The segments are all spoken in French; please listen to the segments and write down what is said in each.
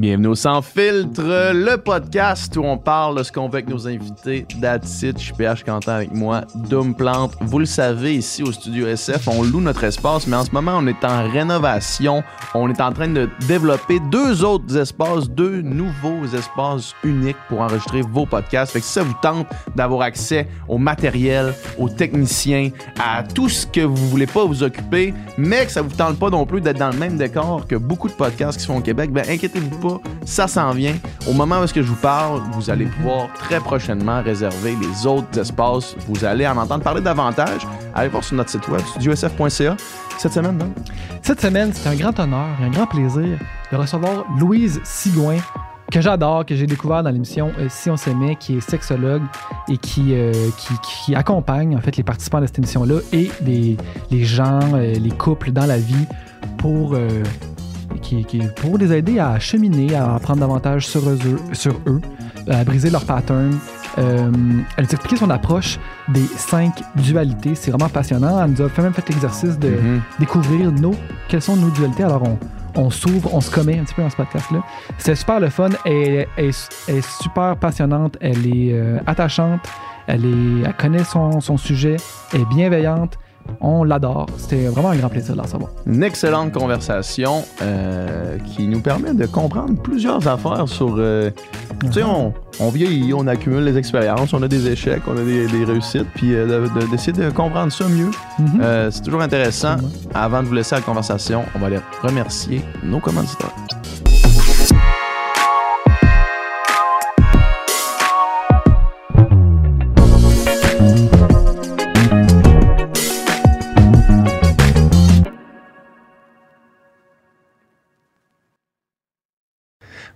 Bienvenue au Sans Filtre, le podcast où on parle de ce qu'on veut avec nos invités. That's it, je suis PH Quentin avec moi, Doom Plante. Vous le savez, ici au Studio SF, on loue notre espace, mais en ce moment, on est en rénovation. On est en train de développer deux autres espaces, deux nouveaux espaces uniques pour enregistrer vos podcasts. Fait que si ça vous tente d'avoir accès au matériel, aux techniciens, à tout ce que vous voulez pas vous occuper, mais que ça vous tente pas non plus d'être dans le même décor que beaucoup de podcasts qui se font au Québec, ben inquiétez-vous pas, ça s'en vient. Au moment où est-ce que je vous parle, vous allez pouvoir très prochainement réserver les autres espaces. Vous allez en entendre parler davantage. Allez voir sur notre site web, studiosf.ca. Cette semaine, non? Cette semaine, c'est un grand honneur et un grand plaisir de recevoir Louise Sigouin, que j'adore, que j'ai découvert dans l'émission euh, Si on s'aimait, qui est sexologue et qui, euh, qui, accompagne en fait les participants de cette émission-là et les, gens, euh, les couples dans la vie pour, qui, qui- pour les aider à cheminer, à apprendre davantage sur eux, sur eux à briser leurs patterns. Euh, elle nous a expliqué son approche des cinq dualités. C'est vraiment passionnant. Elle nous a fait même fait l'exercice de Mhm. découvrir nos, quelles sont nos dualités. Alors, on, on s'ouvre, on se commet un petit peu dans ce podcast-là. C'est super le fun. Elle, elle est- elle est super passionnante. Elle est euh, attachante. Elle, est, elle connaît son, son sujet. Elle est bienveillante. On l'adore. C'était vraiment un grand plaisir de la savoir. Une excellente conversation euh, qui nous permet de comprendre plusieurs affaires sur. euh, Tu sais, on, on vieillit, on accumule les expériences, on a des échecs, on a des, des réussites, puis euh, de- de- d'essayer de, comprendre ça mieux. Euh, c'est toujours intéressant. Absolument. Avant de vous laisser la conversation, on va aller remercier nos commanditaires.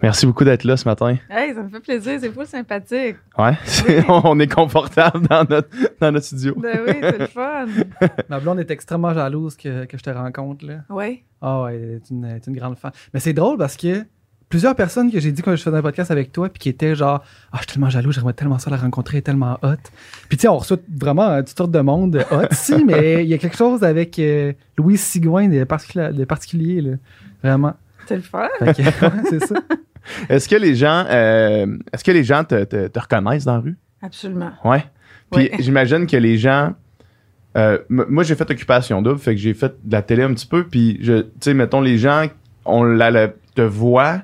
Merci beaucoup d'être là ce matin. Hey, ça me fait plaisir, c'est fou sympathique. Ouais, c'est- on est confortable dans notre, dans notre studio. Ben oui, c'est le fun. Ma blonde est extrêmement jalouse que, que je te rencontre. Là. Oui. Ah ouais, elle est une, elle est une grande fan. Mais c'est drôle parce que plusieurs personnes que j'ai dit quand je faisais un podcast avec toi, puis qui étaient genre, ah, je suis tellement jaloux, j'aimerais tellement ça la rencontrer, elle est tellement hot. Puis tu sais, on reçoit vraiment euh, toutes sortes de monde hot ici, mais il y a quelque chose avec euh, Louise Sigouin de, particuli- de particulier, là. Vraiment. C'est le fun. C'est ça. Est-ce que les gens, euh, est-ce que les gens te, te- te reconnaissent dans la rue? Absolument. Ouais. Puis Ouais. j'imagine que les gens. euh, moi, j'ai fait occupation double, fait que j'ai fait de la télé un petit peu. Puis, je- tu sais, mettons, les gens, on la, la- te voient,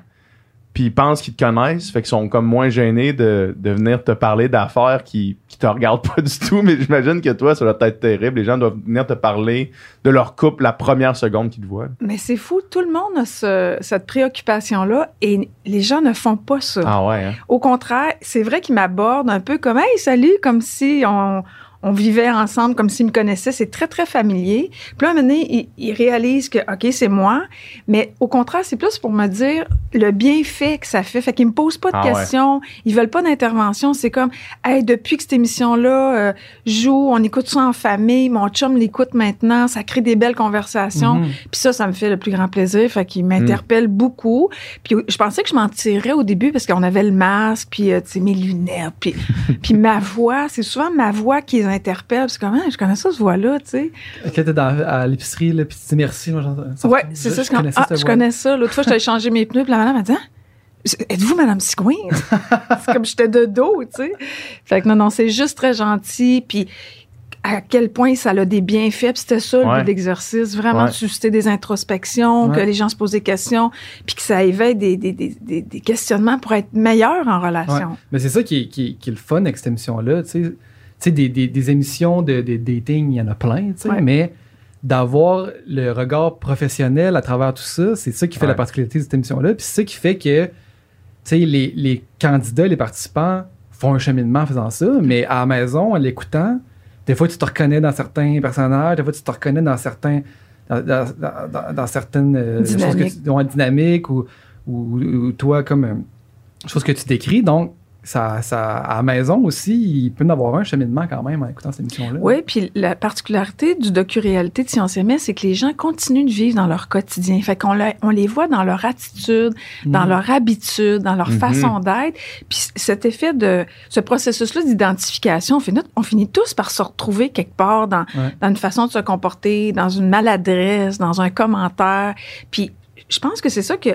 puis ils pensent qu'ils te connaissent, fait qu'ils sont comme moins gênés de, de venir te parler d'affaires qui, qui te regardent pas du tout. Mais j'imagine que toi, ça doit être terrible. Les gens doivent venir te parler de leur couple la première seconde qu'ils te voient. Mais c'est fou, tout le monde a ce- cette préoccupation-là et les gens ne font pas ça. Ah ouais, hein? Au contraire, c'est vrai qu'ils m'abordent un peu comme Hey, salut, comme si on, on vivait ensemble, comme s'ils me connaissaient. C'est très, très familier. Puis là, à un moment donné, ils, ils réalisent que, OK, c'est moi. Mais au contraire, c'est plus pour me dire le bienfait que ça fait. Fait qu'ils me posent pas de Ah ouais. questions. Ils veulent pas d'intervention. C'est comme, hey, depuis que cette émission-là euh, joue, on écoute ça en famille. Mon chum l'écoute maintenant. Ça crée des belles conversations. Mhm. Puis ça, ça me fait le plus grand plaisir. Fait qu'il m'interpelle beaucoup. Puis je pensais que je m'en tirais au début parce qu'on avait le masque, puis euh, tu sais, mes lunettes, puis, puis ma voix. C'est souvent ma voix qui les interpelle. C'est comme, Ah, je connais ça, cette voix-là, tu sais. Quand t'es dans, à l'épicerie, là, puis tu dis merci, moi, j'entends ça. Ouais, c'est ça. Je Je, connaissais ah, cette je connais ça. L'autre fois, j'allais changer mes pneus, puis la madame m'a dit, Ah, êtes-vous Madame Sigouin? c'est comme j'étais de dos, tu sais. Fait que non, non, c'est juste très gentil. Puis à quel point ça a des bienfaits. Puis c'était ça, le Ouais. but de l'exercice. Vraiment Ouais. de susciter des introspections, Ouais. que les gens se posent des questions, puis que ça éveille des, des, des, des, des questionnements pour être meilleur en relation. Mais c'est ça qui est, qui, est- qui est le fun avec cette émission-là. Tu sais, sais, des, des, des émissions de, de dating, il y en a plein, tu sais, Ouais. mais d'avoir le regard professionnel à travers tout ça, c'est ça qui fait Ouais. la particularité de cette émission-là. Puis c'est ça qui fait que tu sais, les, les candidats, les participants font un cheminement en faisant ça, mais à la maison, en l'écoutant, des fois tu te reconnais dans certains personnages, des fois tu te reconnais dans certains dans, dans- dans- dans- dans certaines euh, choses que tu, dynamiques ou, ou, ou toi comme euh, chose que tu décris. Donc, ça, ça, à la maison aussi, il peut y avoir un cheminement quand même en écoutant cette émission-là. Oui, puis la particularité du docu-réalité de Science MS, c'est que les gens continuent de vivre dans leur quotidien. Fait qu'on le- on les voit dans leur attitude, dans Mhm. leur habitude, dans leur Mhm. façon d'être. Puis cet effet de ce processus-là d'identification, on finit, on finit tous par se retrouver quelque part dans, Ouais. dans une façon de se comporter, dans une maladresse, dans un commentaire. Puis je pense que c'est ça que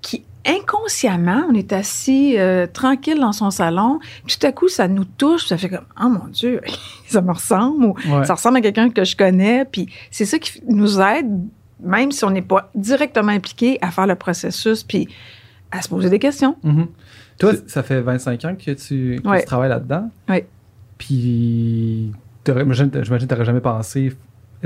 qui inconsciemment, on est assis euh, tranquille dans son salon, tout à coup ça nous touche, ça fait comme oh mon dieu, ça me ressemble ou Ouais. ça ressemble à quelqu'un que je connais, puis c'est ça qui nous aide même si on n'est pas directement impliqué à faire le processus puis à se poser des questions. Mhm. Toi, ça fait 25 ans que tu, que Ouais. tu travailles là-dedans. Ouais. Puis, j'imagine que tu n'aurais jamais pensé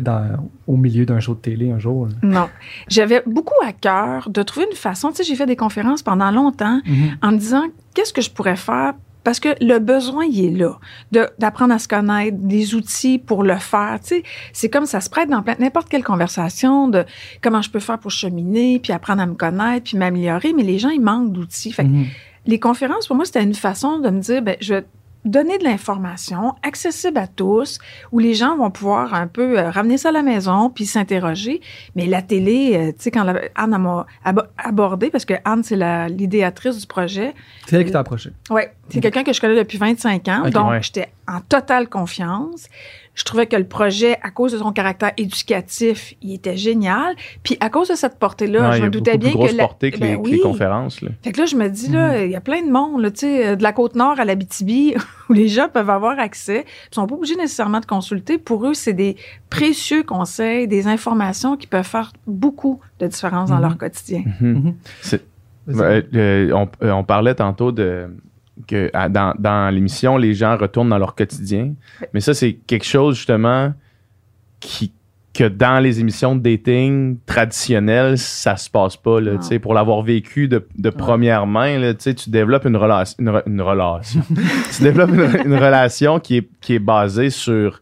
dans, au milieu d'un show de télé un jour. là. Non, j'avais beaucoup à cœur de trouver une façon, tu sais, j'ai fait des conférences pendant longtemps Mhm. en me disant qu'est-ce que je pourrais faire? Parce que le besoin il est là de d'apprendre à se connaître des outils pour le faire tu sais c'est comme ça se prête dans n'importe quelle conversation de comment je peux faire pour cheminer puis apprendre à me connaître puis m'améliorer mais les gens ils manquent d'outils fait que Mhm. les conférences pour moi c'était une façon de me dire ben je vais donner de l'information accessible à tous où les gens vont pouvoir un peu euh, ramener ça à la maison puis s'interroger mais la télé euh, tu sais quand la- Anne m'a abo- abordé parce que Anne c'est l'idéatrice du projet C'est elle qui t'a approché. oui, c'est quelqu'un que je connais depuis 25 ans, donc ouais. j'étais en totale confiance. Je trouvais que le projet, à cause de son caractère éducatif, il était génial. Puis à cause de cette portée-là, Ouais, je me doutais bien plus que la- portée que, Ben les, que oui. les conférences. Là. Fait que là, je me dis, là, il y a plein de monde, là, tu sais, euh, de la Côte-Nord à l'Abitibi, où les gens peuvent avoir accès. Ils sont pas obligés nécessairement de consulter. Pour eux, c'est des précieux conseils, des informations qui peuvent faire beaucoup de différence dans leur quotidien. Mhm. C'est- Vas-y. Ouais, euh, on, euh, on parlait tantôt de que à- dans, dans l'émission, les gens retournent dans leur quotidien. Mais ça, c'est quelque chose justement qui que dans les émissions de dating traditionnelles, ça se passe pas. Là, pour l'avoir vécu de, de première main, là, tu développes une, relation une, re- une relation. tu développes une, une relation qui est, qui est basée sur,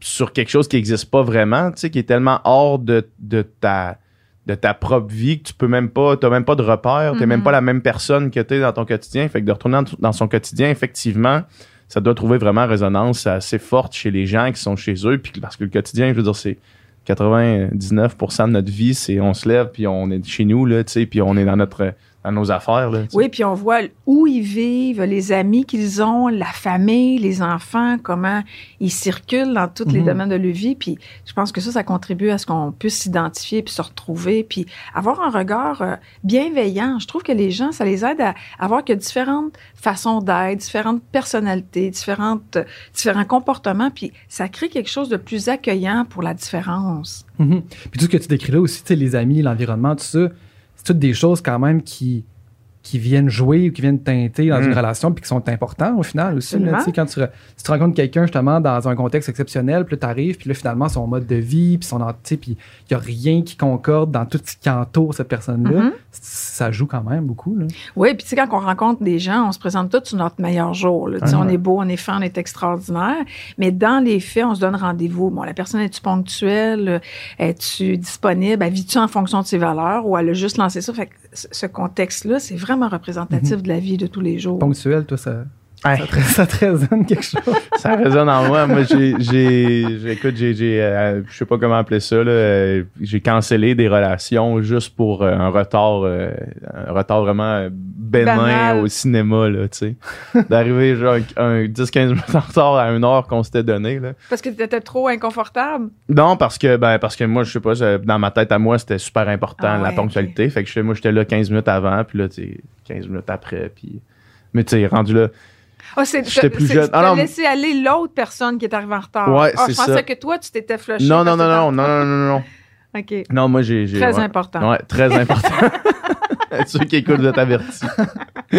sur quelque chose qui n'existe pas vraiment, qui est tellement hors de, de ta de ta propre vie que tu peux même pas, t'as même pas de repère, t'es Mhm. même pas la même personne que t'es dans ton quotidien. Fait que de retourner dans, son quotidien, effectivement, ça doit trouver vraiment résonance assez forte chez les gens qui sont chez eux. Puis parce que le quotidien, je veux dire, c'est 99% de notre vie, c'est on se lève puis on est chez nous là, tu sais, puis on est dans notre dans nos affaires là. Oui, puis on voit où ils vivent, les amis qu'ils ont, la famille, les enfants, comment ils circulent dans tous les Mhm. domaines de leur vie. Puis je pense que ça, ça contribue à ce qu'on puisse s'identifier puis se retrouver, puis avoir un regard euh, bienveillant. Je trouve que les gens, ça les aide à avoir que différentes façons d'être, différentes personnalités, différentes, euh, différents comportements, puis ça crée quelque chose de plus accueillant pour la différence. Mhm. Puis tout ce que tu décris là aussi, tu sais, les amis, l'environnement, tout ça, toutes des choses quand même qui, qui viennent jouer ou qui viennent teinter dans une relation puis qui sont importants au final aussi. là. Tu quand tu, re- si tu rencontres quelqu'un justement dans un contexte exceptionnel, puis là t'arrives, puis là finalement son mode de vie, puis son tu puis il y a rien qui concorde dans tout ce qui entoure cette personne-là, Mhm. ça joue quand même beaucoup. Là. Oui, puis tu sais, quand on rencontre des gens, on se présente tous sur notre meilleur jour. là. Tu on est beau, on est fin, on est extraordinaire. Mais dans les faits, on se donne rendez-vous. Bon, la personne est-tu ponctuelle? Es-tu disponible? Elle vit-tu en fonction de ses valeurs ou elle a juste lancé ça? Fait que ce contexte-là, c'est vraiment représentatif de la vie de tous les jours. Ponctuel, toi, ça, Ça, te, ça te résonne quelque chose. Ça résonne en moi. Moi, j'ai, écoute, j'ai, j'ai, euh, je sais pas comment appeler ça, là, euh, j'ai cancellé des relations juste pour euh, un retard, euh, un retard vraiment bénin Banal. au cinéma, là, tu sais. D'arriver genre un, 10-15 minutes en retard à une heure qu'on s'était donné, là. Parce que tu étais trop inconfortable? Non, parce que, ben, parce que moi, je sais pas, dans ma tête à moi, c'était super important, Ah la ouais, ponctualité. Fait que moi, j'étais là 15 minutes avant, puis là, tu sais, 15 minutes après, puis... Mais tu sais, rendu là, Ah, c'est J'étais plus jeune. Tu as laissé aller l'autre personne qui est arrivée en retard. Ouais, ah, c'est je pensais que toi, tu t'étais flushé. non, non, non, non, non, non, non, non, non. OK. Non, moi, j'ai... j'ai- Très ouais. important. Ouais, très important. Ceux qui écoutent, vous êtes avertis.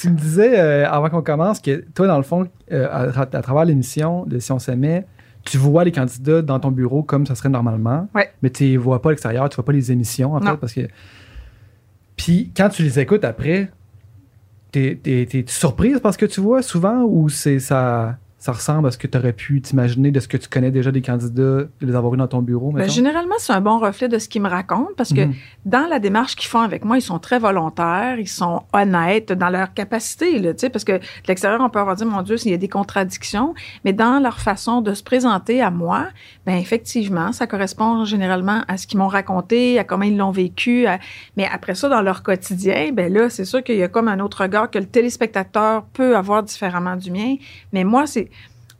Tu me disais euh, avant qu'on commence que toi, dans le fond, euh, à, tra- à travers l'émission de Si on s'aimait, tu vois les candidats dans ton bureau comme ça serait normalement, Ouais. mais tu les vois pas à l'extérieur, tu vois pas les émissions en Non. fait parce que. Puis quand tu les écoutes après, t'es, surprise parce que tu vois souvent ou c'est ça. Ça ressemble à ce que tu aurais pu t'imaginer de ce que tu connais déjà des candidats, de les avoir eu dans ton bureau? Mettons? généralement, c'est un bon reflet de ce qu'ils me racontent parce que Mhm. dans la démarche qu'ils font avec moi, ils sont très volontaires, ils sont honnêtes dans leur capacité, là, tu sais, parce que de l'extérieur, on peut avoir dit, mon Dieu, s'il y a des contradictions, mais dans leur façon de se présenter à moi, ben effectivement, ça correspond généralement à ce qu'ils m'ont raconté, à comment ils l'ont vécu, à- mais après ça, dans leur quotidien, ben là, c'est sûr qu'il y a comme un autre regard que le téléspectateur peut avoir différemment du mien, mais moi, c'est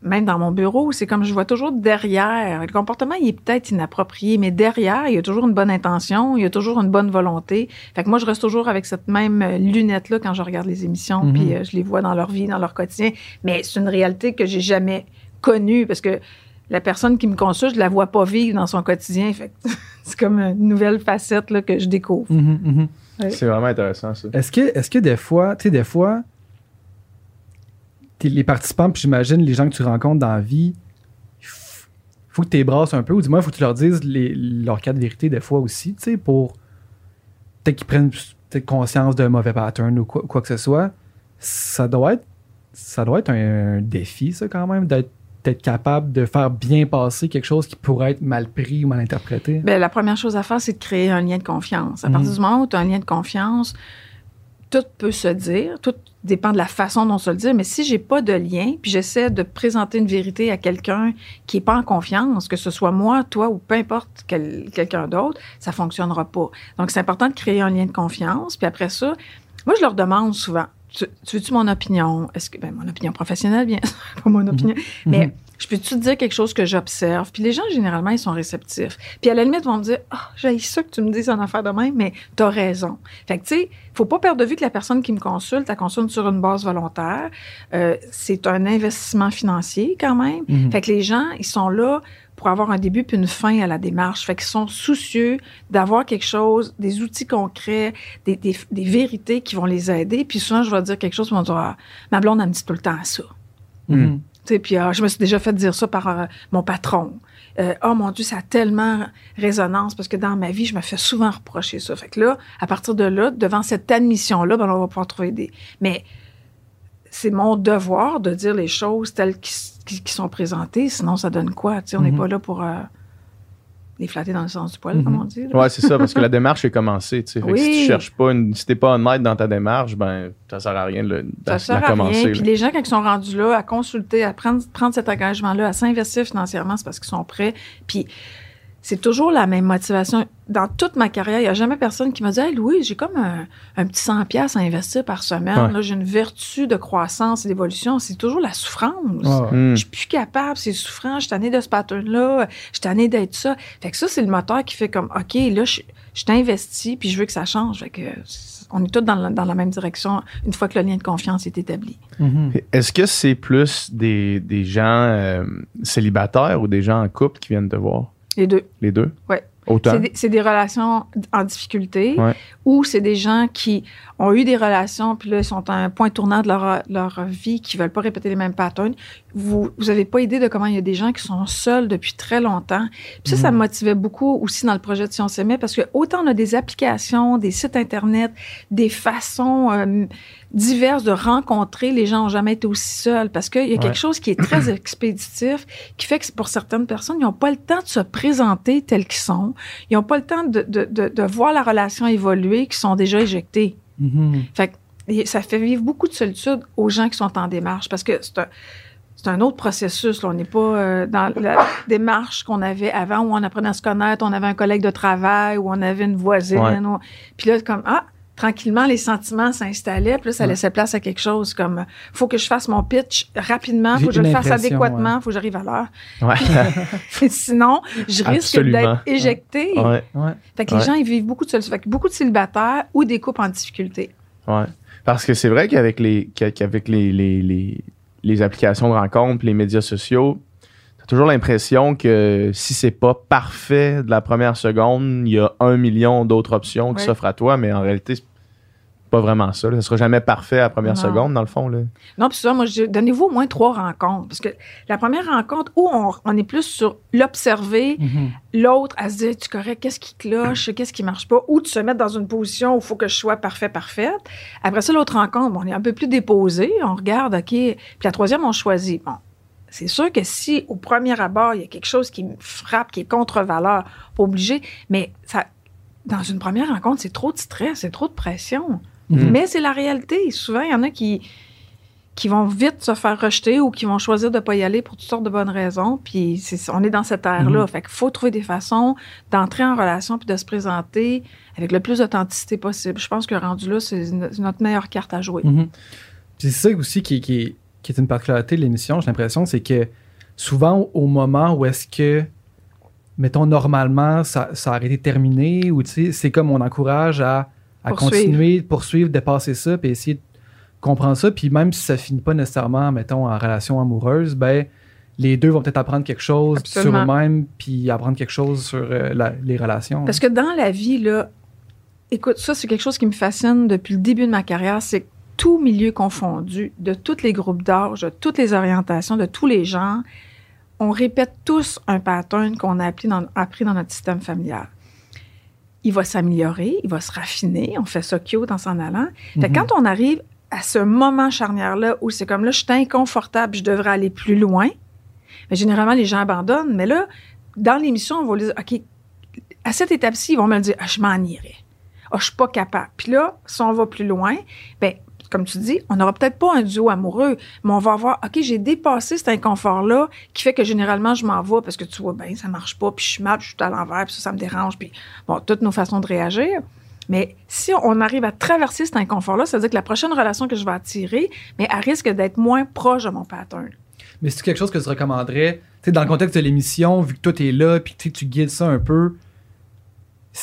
même dans mon bureau, c'est comme je vois toujours derrière. Le comportement, il est peut-être inapproprié, mais derrière, il y a toujours une bonne intention, il y a toujours une bonne volonté. Fait que moi, je reste toujours avec cette même euh, lunette-là quand je regarde les émissions, Mhm. puis euh, je les vois dans leur vie, dans leur quotidien. Mais c'est une réalité que j'ai jamais connue parce que la personne qui me consulte, je la vois pas vivre dans son quotidien. Fait que c'est comme une nouvelle facette là, que je découvre. Mhm, mhm. C'est vraiment intéressant, ça. Est-ce que, est-ce que des fois, tu sais, des fois, les participants, puis j'imagine les gens que tu rencontres dans la vie, faut que tu les brasses un peu, ou du moins, il faut que tu leur dises les- leur cas de vérité des fois aussi, tu sais, pour peut-être qu'ils prennent peut-être conscience d'un mauvais pattern ou quoi, quoi que ce soit. Ça doit être, ça doit être un, défi, ça, quand même, d'être capable de faire bien passer quelque chose qui pourrait être mal pris ou mal interprété. Ben, la première chose à faire, c'est de créer un lien de confiance. À partir Mhm. du moment où tu as un lien de confiance, tout peut se dire, tout dépend de la façon dont on se le dit, mais si j'ai pas de lien, puis j'essaie de présenter une vérité à quelqu'un qui est pas en confiance, que ce soit moi, toi ou peu importe quel- quelqu'un d'autre, ça fonctionnera pas. Donc, c'est important de créer un lien de confiance, puis après ça, moi, je leur demande souvent, tu, tu veux-tu mon opinion? Est-ce que, ben, mon opinion professionnelle, bien, pas mon opinion, mais je peux-tu te dire quelque chose que j'observe? Puis les gens, généralement, ils sont réceptifs. Puis à la limite, ils vont me dire, ah, j'ai ça que tu me dises en affaire de même, mais t'as raison. Fait que, tu sais, faut pas perdre de vue que la personne qui me consulte, elle consulte sur une base volontaire. Euh, c'est un investissement financier quand même. Mhm. Fait que les gens, ils sont là pour avoir un début puis une fin à la démarche. Fait qu'ils sont soucieux d'avoir quelque chose, des outils concrets, des, des, des vérités qui vont les aider. Puis souvent, je vais dire quelque chose, ils vont dire, ah, ma blonde, elle me dit tout le temps ça. Mhm. Puis ah, je me suis déjà fait dire ça par euh, mon patron. Euh, oh mon Dieu, ça a tellement résonance parce que dans ma vie, je me fais souvent reprocher ça. Fait que là, à partir de là, devant cette admission-là, ben, on va pouvoir trouver des. Mais c'est mon devoir de dire les choses telles qui sont présentées, sinon ça donne quoi? Tu sais, on n'est Mhm. pas là pour euh, les flatter dans le sens du poil, Mhm. comme on dit. Ouais, c'est ça, parce que la démarche est commencée. tu sais. Oui. Si tu cherches pas, une, si t'es pas honnête dans ta démarche, ben, ça sert à rien de, le- de Ça la sert à commencer. rien. Puis les gens, quand ils sont rendus là, à consulter, à prendre, prendre cet engagement-là, à s'investir financièrement, c'est parce qu'ils sont prêts. Puis c'est toujours la même motivation. Dans toute ma carrière, il n'y a jamais personne qui m'a dit Hey Louis, j'ai comme un, un petit 100$ piastres à investir par semaine. Ouais. Là, j'ai une vertu de croissance et d'évolution. C'est toujours la souffrance. Ouais. Hmm. Je suis plus capable, c'est souffrant, je suis tannée de ce pattern-là, je suis tannée d'être ça. Fait que ça, c'est le moteur qui fait comme, OK, là, je, je t'investis, puis je veux que ça change. Fait que c'est- on est tous dans la, dans la même direction une fois que le lien de confiance est établi. Mhm. Est-ce que c'est plus des, des gens euh, célibataires ou des gens en couple qui viennent te voir? Les deux. Les deux? Ouais. Autant? C'est des, relations en difficulté Ouais. ou c'est des gens qui ont eu des relations puis là, sont à un point tournant de leur, leur vie, qui veulent pas répéter les mêmes patterns. Vous vous avez pas idée de comment il y a des gens qui sont seuls depuis très longtemps. Puis ça, ça me motivait beaucoup aussi dans le projet de Si on s'aimait parce que autant on a des applications, des sites Internet, des façons euh, diverses de rencontrer, les gens n'ont jamais été aussi seuls parce qu'il y a Ouais. quelque chose qui est très expéditif qui fait que pour certaines personnes, ils n'ont pas le temps de se présenter tels qu'ils sont. Ils n'ont pas le temps de, de, de, de voir la relation évoluer, qui sont déjà éjectés. Mhm. Fait que ça fait vivre beaucoup de solitude aux gens qui sont en démarche parce que c'est un, c'est un autre processus. là. On n'est pas euh, dans la démarche qu'on avait avant où on apprenait à se connaître, on avait un collègue de travail, où on avait une voisine. Ouais. ou- Puis là, comme, ah, tranquillement, les sentiments s'installaient. Puis là, ça Ouais. laissait place à quelque chose comme, faut que je fasse mon pitch rapidement, faut que je le fasse adéquatement, ouais. faut que j'arrive à l'heure. Ouais. Sinon, je risque d'être éjecté. ouais. Ouais. Fait que les gens, ils vivent beaucoup de. Fait que beaucoup de célibataires ou des couples en difficulté. Ouais. Parce que c'est vrai qu'avec les qu'avec les, les, les, les applications de rencontres, les médias sociaux, toujours l'impression que si c'est pas parfait de la première seconde, il y a un million d'autres options qui s'offrent à toi, mais en réalité, c'est pas vraiment ça. là. Ça sera jamais parfait à la première Non. seconde, dans le fond. Là. Non, puis ça, moi, donnez-vous au moins trois rencontres. Parce que la première rencontre, où on, on est plus sur l'observer, Mhm. l'autre à se dire, tu correct, qu'est-ce qui cloche, qu'est-ce qui marche pas, ou de se mettre dans une position où il faut que je sois parfait, parfaite. Après ça, l'autre rencontre, bon, on est un peu plus déposé, on regarde, OK. Puis la troisième, on choisit. Bon, c'est sûr que si au premier abord, il y a quelque chose qui me frappe, qui est contre-valeur, pas obligé, mais ça, dans une première rencontre, c'est trop de stress, c'est trop de pression. Mhm. Mais c'est la réalité. Souvent, il y en a qui, qui vont vite se faire rejeter ou qui vont choisir de ne pas y aller pour toutes sortes de bonnes raisons. Puis on est dans cette ère-là. Fait qu'il faut trouver des façons d'entrer en relation puis de se présenter avec le plus d'authenticité possible. Je pense que rendu là, c'est no- c'est notre meilleure carte à jouer. Mhm. Puis c'est ça aussi qui, qui, est- qui est une particularité de l'émission, j'ai l'impression, c'est que souvent au moment où est-ce que, mettons, normalement, ça, ça aurait été terminé, ou tu sais, c'est comme on encourage à, à Poursuivre. continuer, poursuivre, dépasser ça, puis essayer de comprendre ça, puis même si ça finit pas nécessairement, mettons, en relation amoureuse, ben les deux vont peut-être apprendre quelque chose Absolument. sur eux-mêmes, puis apprendre quelque chose sur euh, la- les relations. Parce que dans la vie, là, écoute, ça, c'est quelque chose qui me fascine depuis le début de ma carrière, c'est que tout milieu confondu, de tous les groupes d'âge, de toutes les orientations, de tous les genres, on répète tous un pattern qu'on a appris dans, appris dans notre système familial. Il va s'améliorer, il va se raffiner, on fait ça cute en s'en allant. Mhm. quand on arrive à ce moment charnière-là où c'est comme là, je suis inconfortable, je devrais aller plus loin, mais généralement, les gens abandonnent. Mais là, dans l'émission, on va dire, OK, à cette étape-ci, ils vont me dire, ah, je m'en irai. Ah, je suis pas capable. Puis là, si on va plus loin, ben comme tu dis, on n'aura peut-être pas un duo amoureux, mais on va avoir, OK, j'ai dépassé cet inconfort-là qui fait que généralement, je m'en vais parce que tu vois, ben, ça marche pas, puis je suis mal, puis je suis à l'envers, puis ça, ça me dérange, puis bon, toutes nos façons de réagir. Mais si on arrive à traverser cet inconfort-là, ça veut dire que la prochaine relation que je vais attirer, mais elle risque d'être moins proche de mon pattern. Mais c'est quelque chose que tu recommanderais, tu sais, dans le contexte de l'émission, vu que toi t'es là, puis tu tu guides ça un peu,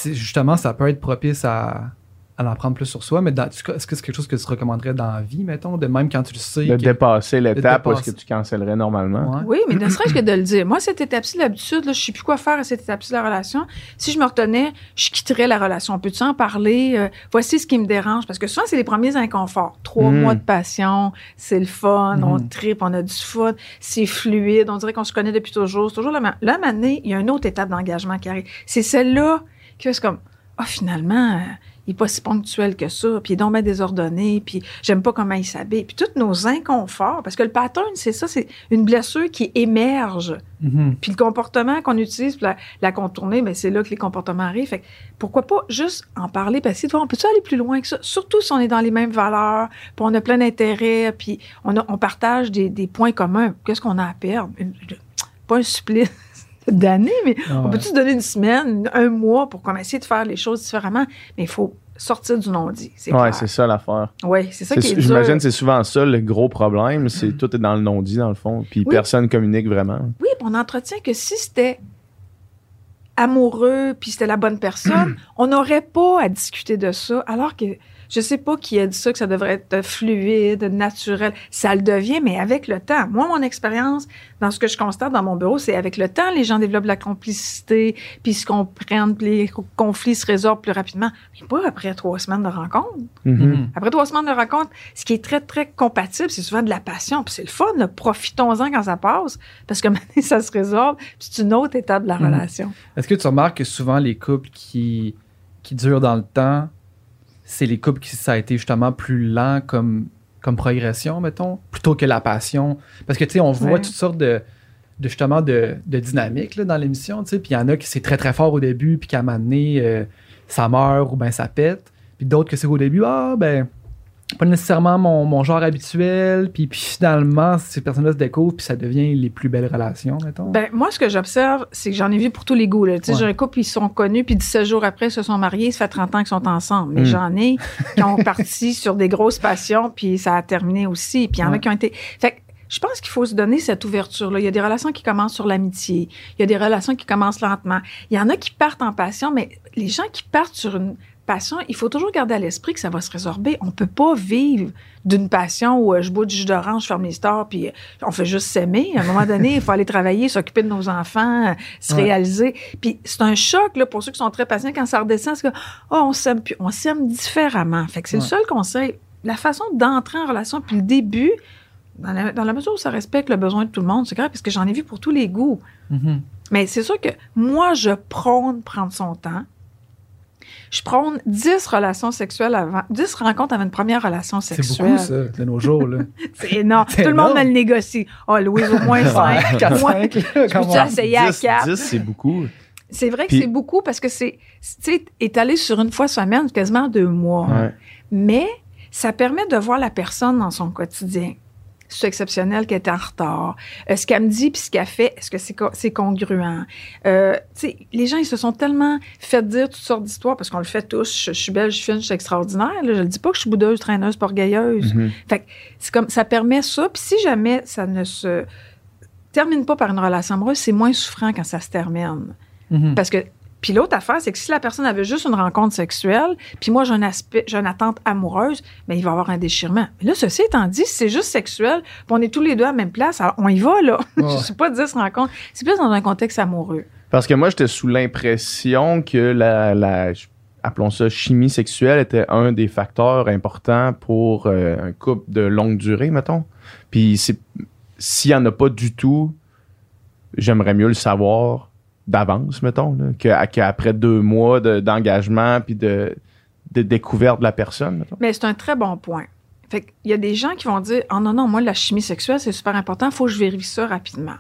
justement, ça peut être propice à en apprendre plus sur soi, mais dans- est-ce que c'est quelque chose que tu recommanderais dans la vie, mettons, de même quand tu le sais? De que- dépasser l'étape où est-ce que tu cancellerais normalement. Ouais. Oui, mais ne serait-ce que de le dire. Moi, cette étape-ci, d'habitude, là, je sais plus quoi faire à cette étape-ci de la relation. Si je me retenais, je quitterais la relation. Peux-tu en parler? Euh, voici ce qui me dérange. Parce que souvent, c'est les premiers inconforts. Trois Mm. mois de passion, c'est le fun, on Mm. tripe, on a du fun, c'est fluide, on dirait qu'on se connaît depuis toujours. C'est toujours la même. Là, il y a une autre étape d'engagement qui arrive. C'est celle-là qui c'est comme, ah, finalement, euh, il est pas si ponctuel que ça, puis il est donc bien désordonné, puis j'aime pas comment il s'habille, puis tous nos inconforts, parce que le pattern, c'est ça, c'est une blessure qui émerge. Mhm. Puis le comportement qu'on utilise pour la, la contourner, ben c'est là que les comportements arrivent. Fait que pourquoi pas juste en parler, parce que on peut-tu aller plus loin que ça? Surtout si on est dans les mêmes valeurs, puis on a plein d'intérêts, puis on, a- on partage des, des points communs. Qu'est-ce qu'on a à perdre? Une- pas un supplice d'années, mais Ah on peut-tu se donner une semaine, un mois pour comme essayer de faire les choses différemment? Mais il faut sortir du non-dit. C'est Ouais, c'est ça l'affaire. Oui, c'est ça qui est J'imagine que c'est souvent ça le gros problème, c'est tout est dans le non-dit dans le fond, puis Oui. personne communique vraiment. Oui, on entretient que si c'était amoureux, puis c'était la bonne personne, on n'aurait pas à discuter de ça, alors que je sais pas qui a dit ça, que ça devrait être fluide, naturel. Ça le devient, mais avec le temps. Moi, mon expérience, dans ce que je constate dans mon bureau, c'est avec le temps, les gens développent la complicité, puis se comprennent, puis les conflits se résorbent plus rapidement. Mais pas après trois semaines de rencontre. Mhm. Mhm. Après trois semaines de rencontre, ce qui est très, très compatible, c'est souvent de la passion. Puis c'est le fun, profitons-en quand ça passe, parce que maintenant, ça se résorbe, puis c'est une autre étape de la Mhm. relation. Est-ce que tu remarques que souvent les couples qui, qui durent dans le temps, c'est les couples qui ça a été justement plus lent comme, comme progression, mettons, plutôt que la passion? Parce que, tu sais, on voit Ouais. toutes sortes de, de justement de, là, dans l'émission, tu sais, puis il y en a qui c'est très très fort au début, puis qu'à un moment donné, euh, ça meurt ou ben ça pète, puis d'autres que c'est au début, ah ben, pas nécessairement mon, mon genre habituel, puis, puis finalement, ces personnes-là se découvrent, puis ça devient les plus belles relations, mettons. Ben, moi, ce que j'observe, c'est que j'en ai vu pour tous les goûts. Tu sais, Ouais. J'ai un couple, ils sont connus, puis 17 jours après, ils se sont mariés, ça fait 30 ans qu'ils sont ensemble. Mais Mm. j'en ai qui ont parti sur des grosses passions, puis ça a terminé aussi. Puis il y en a qui ont été... Fait que je pense qu'il faut se donner cette ouverture-là. Il y a des relations qui commencent sur l'amitié. Il y a des relations qui commencent lentement. Il y en a qui partent en passion, mais les gens qui partent sur une passion, il faut toujours garder à l'esprit que ça va se résorber. On peut pas vivre d'une passion où euh, je bois du jus d'orange, je ferme les stores, puis euh, on fait juste s'aimer. À un moment donné, il faut aller travailler, s'occuper de nos enfants, euh, se Ouais. réaliser. Puis c'est un choc là, pour ceux qui sont très patients quand ça redescend, c'est que oh, on s'aime plus, on s'aime différemment. Fait que c'est le seul conseil. La façon d'entrer en relation puis le début, dans la, dans la mesure où ça respecte le besoin de tout le monde, c'est grave parce que j'en ai vu pour tous les goûts. Mhm. Mais c'est sûr que moi, je prône prendre son temps. Je prône 10 relations sexuelles avant, 10 rencontres avant une première relation C'est sexuelle. beaucoup, ça, de nos jours. Là. C'est énorme. C'est Tout le monde me le négocie. Oh, Louise, au moins 5. 4, Moi, 5, je peux-tu essayer à 10, 4? 10, c'est beaucoup. C'est vrai que c'est beaucoup parce que c'est, tu sais, étalé sur une fois semaine, quasiment deux mois. Ouais. Mais ça permet de voir la personne dans son quotidien. C'est exceptionnel qu'elle est en retard. Euh, ce qu'elle me dit puis ce qu'elle fait, est-ce que c'est, co- c'est congruent? Euh, les gens, ils se sont tellement fait dire toutes sortes d'histoires parce qu'on le fait tous. Je, je suis belle, je suis fine, je suis extraordinaire. Là. Je ne dis pas que je suis boudeuse, traîneuse, orgueilleuse. Fait que c'est comme ça permet ça. Puis si jamais ça ne se termine pas par une relation amoureuse, c'est moins souffrant quand ça se termine. Mhm. Parce que puis l'autre affaire, c'est que si la personne avait juste une rencontre sexuelle, puis moi j'ai un aspect, j'ai une attente amoureuse, ben il va y avoir un déchirement. Mais là, ceci étant dit, si c'est juste sexuel, puis on est tous les deux à la même place, alors on y va là. Ouais. Je sais pas 10 rencontres. C'est plus dans un contexte amoureux. Parce que moi, j'étais sous l'impression que la, la- appelons ça chimie sexuelle, était un des facteurs importants pour euh, un couple de longue durée, mettons. Puis c'est- s'il n'y en a pas du tout, j'aimerais mieux le savoir d'avance, mettons, qu'après deux mois de- d'engagement puis de, de découverte de la personne, mettons. Mais c'est un très bon point. Fait qu'il y a des gens qui vont dire Oh non, non, moi, la chimie sexuelle, c'est super important, il faut que je vérifie ça rapidement.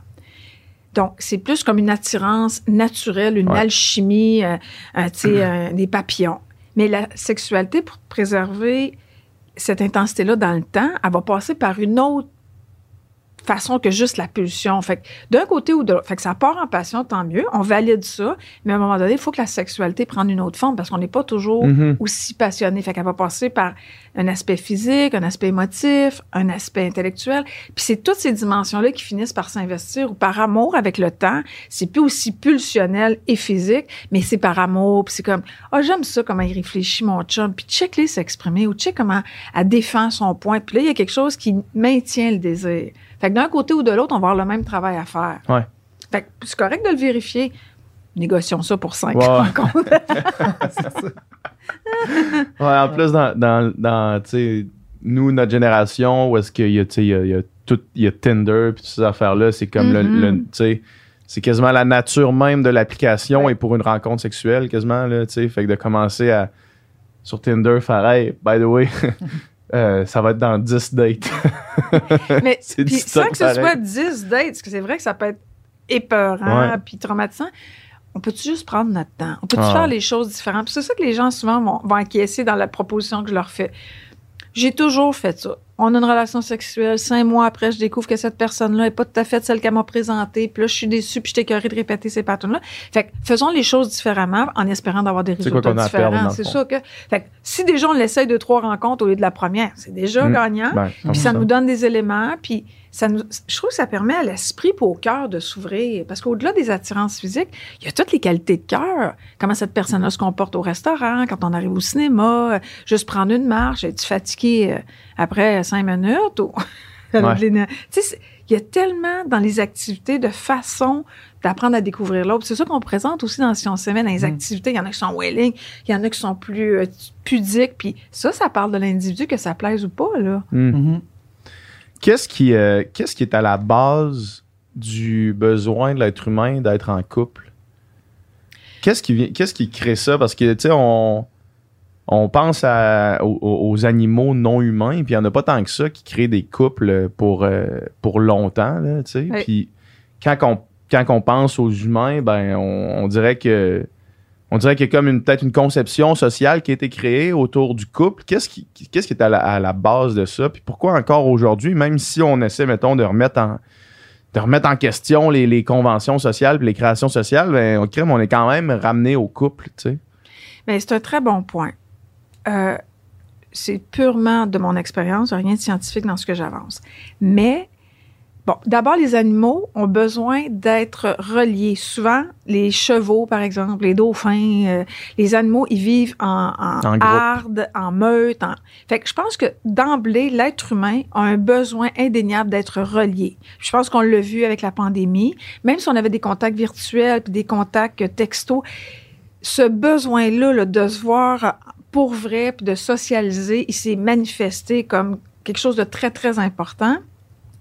Donc, c'est plus comme une attirance naturelle, une Ouais. alchimie, euh, euh, tu sais, euh, des papillons. Mais la sexualité, pour préserver cette intensité-là dans le temps, elle va passer par une autre façon que juste la pulsion. Fait que d'un côté ou de l'autre. Fait que ça part en passion, tant mieux. On valide ça. Mais à un moment donné, il faut que la sexualité prenne une autre forme parce qu'on n'est pas toujours Mhm. aussi passionné. Fait qu'elle va passer par un aspect physique, un aspect émotif, un aspect intellectuel. Puis c'est toutes ces dimensions-là qui finissent par s'investir ou par amour avec le temps. C'est plus aussi pulsionnel et physique, mais c'est par amour. Puis c'est comme, ah, j'aime ça, comment il réfléchit, mon chum. Puis check-les s'exprimer ou check comment elle défend son point. Puis là, il y a quelque chose qui maintient le désir. Fait que d'un côté ou de l'autre, on va avoir le même travail à faire. Ouais. Fait que c'est correct de le vérifier. Négocions ça pour cinq Ouais. rencontres. Ouais, en plus, dans, dans, dans tu sais, nous, notre génération, où est-ce qu'il y a, tu sais, il y a, il y a tout, il y a Tinder, puis toutes ces affaires-là, c'est comme le- Mhm. le, tu sais, c'est quasiment la nature même de l'application et pour une rencontre sexuelle, quasiment, là, tu sais, fait que de commencer à, sur Tinder, faire, hey, by the way, euh, ça va être dans 10 dates. Mais sans que ce soit 10 dates, parce que c'est vrai que ça peut être épeurant puis traumatisant. On peut-tu juste prendre notre temps? On peut-tu Ah. faire les choses différentes? C'est ça que les gens souvent vont, vont encaisser dans la proposition que je leur fais. J'ai toujours fait ça. On a une relation sexuelle. Cinq mois après, je découvre que cette personne-là n'est pas tout à fait celle qu'elle m'a présentée. Puis là, je suis déçue, puis je suis écœurée de répéter ces patterns-là. Fait que faisons les choses différemment en espérant d'avoir des quoi résultats a dans différents. C'est sûr que... Fait que si déjà on l'essaye de trois rencontres au lieu de la première, c'est déjà Mm. gagnant. Ben, Puis ça 100%. nous donne des éléments, puis ça nous, je trouve que ça permet à l'esprit et au cœur de s'ouvrir. Parce qu'au-delà des attirances physiques, il y a toutes les qualités de cœur. Comment cette personne-là se comporte au restaurant, quand on arrive au cinéma, euh, juste prendre une marche, es-tu fatigué euh, après cinq minutes? Ou... Il y a tellement dans les activités de façon d'apprendre à découvrir l'autre. C'est ça qu'on présente aussi dans Si on s'aimait, dans les Mm. activités. Il y en a qui sont welling, il y en a qui sont plus euh, pudiques. Puis ça, ça parle de l'individu, que ça plaise ou pas, là. Hmm. Mhm. Qu'est-ce qui, euh, qu'est-ce qui est à la base du besoin de l'être humain d'être en couple? Qu'est-ce qui, vient, qu'est-ce qui crée ça? Parce que, tu sais, on, on pense à- aux, aux animaux non humains, puis il n'y en a pas tant que ça qui créent des couples pour, euh, pour longtemps, tu sais. Oui. Puis quand on, quand on pense aux humains, ben, on, on dirait que on dirait qu'il y a comme peut-être une conception sociale qui a été créée autour du couple. Qu'est-ce qui, qu'est-ce est à la, base de ça? Puis pourquoi encore aujourd'hui, même si on essaie, mettons, de remettre en, question les, les conventions sociales puis les créations sociales, ben, on, est quand même ramené au couple, tu sais. Mais c'est un très bon point. Euh, c'est purement de mon expérience, rien de scientifique dans ce que j'avance. Mais, bon, d'abord, les animaux ont besoin d'être reliés. Souvent, les chevaux, par exemple, les dauphins, euh, les animaux, ils vivent en, en, En harde, en meute. en- Fait que je pense que d'emblée, l'être humain a un besoin indéniable d'être relié. Je pense qu'on l'a vu avec la pandémie. Même si on avait des contacts virtuels puis des contacts textos, ce besoin-là là, de se voir pour vrai puis de socialiser, il s'est manifesté comme quelque chose de très, très important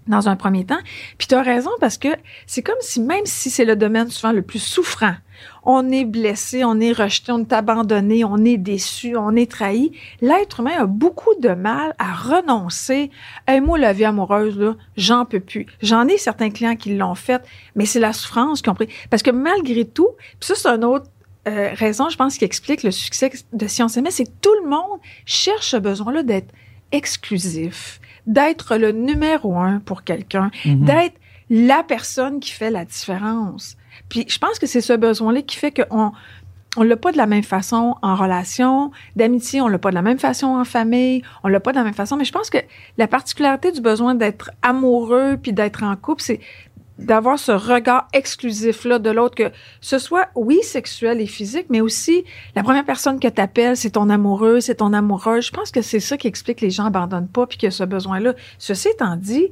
dans un premier temps. Puis tu as raison parce que c'est comme si, même si c'est le domaine souvent le plus souffrant, on est blessé, on est rejeté, on est abandonné, on est déçu, on est trahi, l'être humain a beaucoup de mal à renoncer. Hey, moi, la vie amoureuse, là, j'en peux plus. J'en ai certains clients qui l'ont fait, mais c'est la souffrance qu'ils ont pris. Parce que malgré tout, ça, c'est un autre euh, raison, je pense, qui explique le succès de Science Aimée, c'est que tout le monde cherche ce besoin-là d'être exclusif, d'être le numéro un pour quelqu'un, Mhm. d'être la personne qui fait la différence. Puis je pense que c'est ce besoin-là qui fait qu'on on l'a pas de la même façon en relation, d'amitié, on l'a pas de la même façon en famille, on l'a pas de la même façon, mais je pense que la particularité du besoin d'être amoureux puis d'être en couple, c'est d'avoir ce regard exclusif-là de l'autre, que ce soit, oui, sexuel et physique, mais aussi la première personne que tu appelles, c'est ton amoureux, c'est ton amoureuse. Je pense que c'est ça qui explique que les gens abandonnent pas puis qu'il y a ce besoin-là. Ceci étant dit,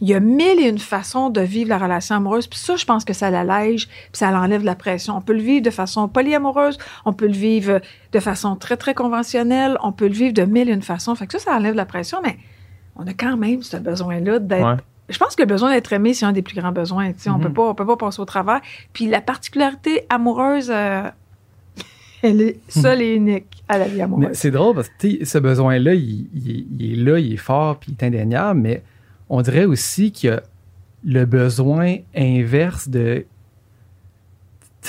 il y a mille et une façons de vivre la relation amoureuse. Puis ça, je pense que ça l'allège, puis ça l'enlève de la pression. On peut le vivre de façon polyamoureuse, on peut le vivre de façon très, très conventionnelle, on peut le vivre de mille et une façons. Fait que ça, ça enlève de la pression, mais on a quand même ce besoin-là d'être... Je pense que le besoin d'être aimé, c'est un des plus grands besoins. On Mhm. peut pas, on peut pas passer au travers. Puis la particularité amoureuse, euh, elle est seule et unique à la vie amoureuse. c'est drôle parce que ce besoin-là, il, il- il est là, il est fort, puis il est indéniable, mais on dirait aussi qu'il y a le besoin inverse de.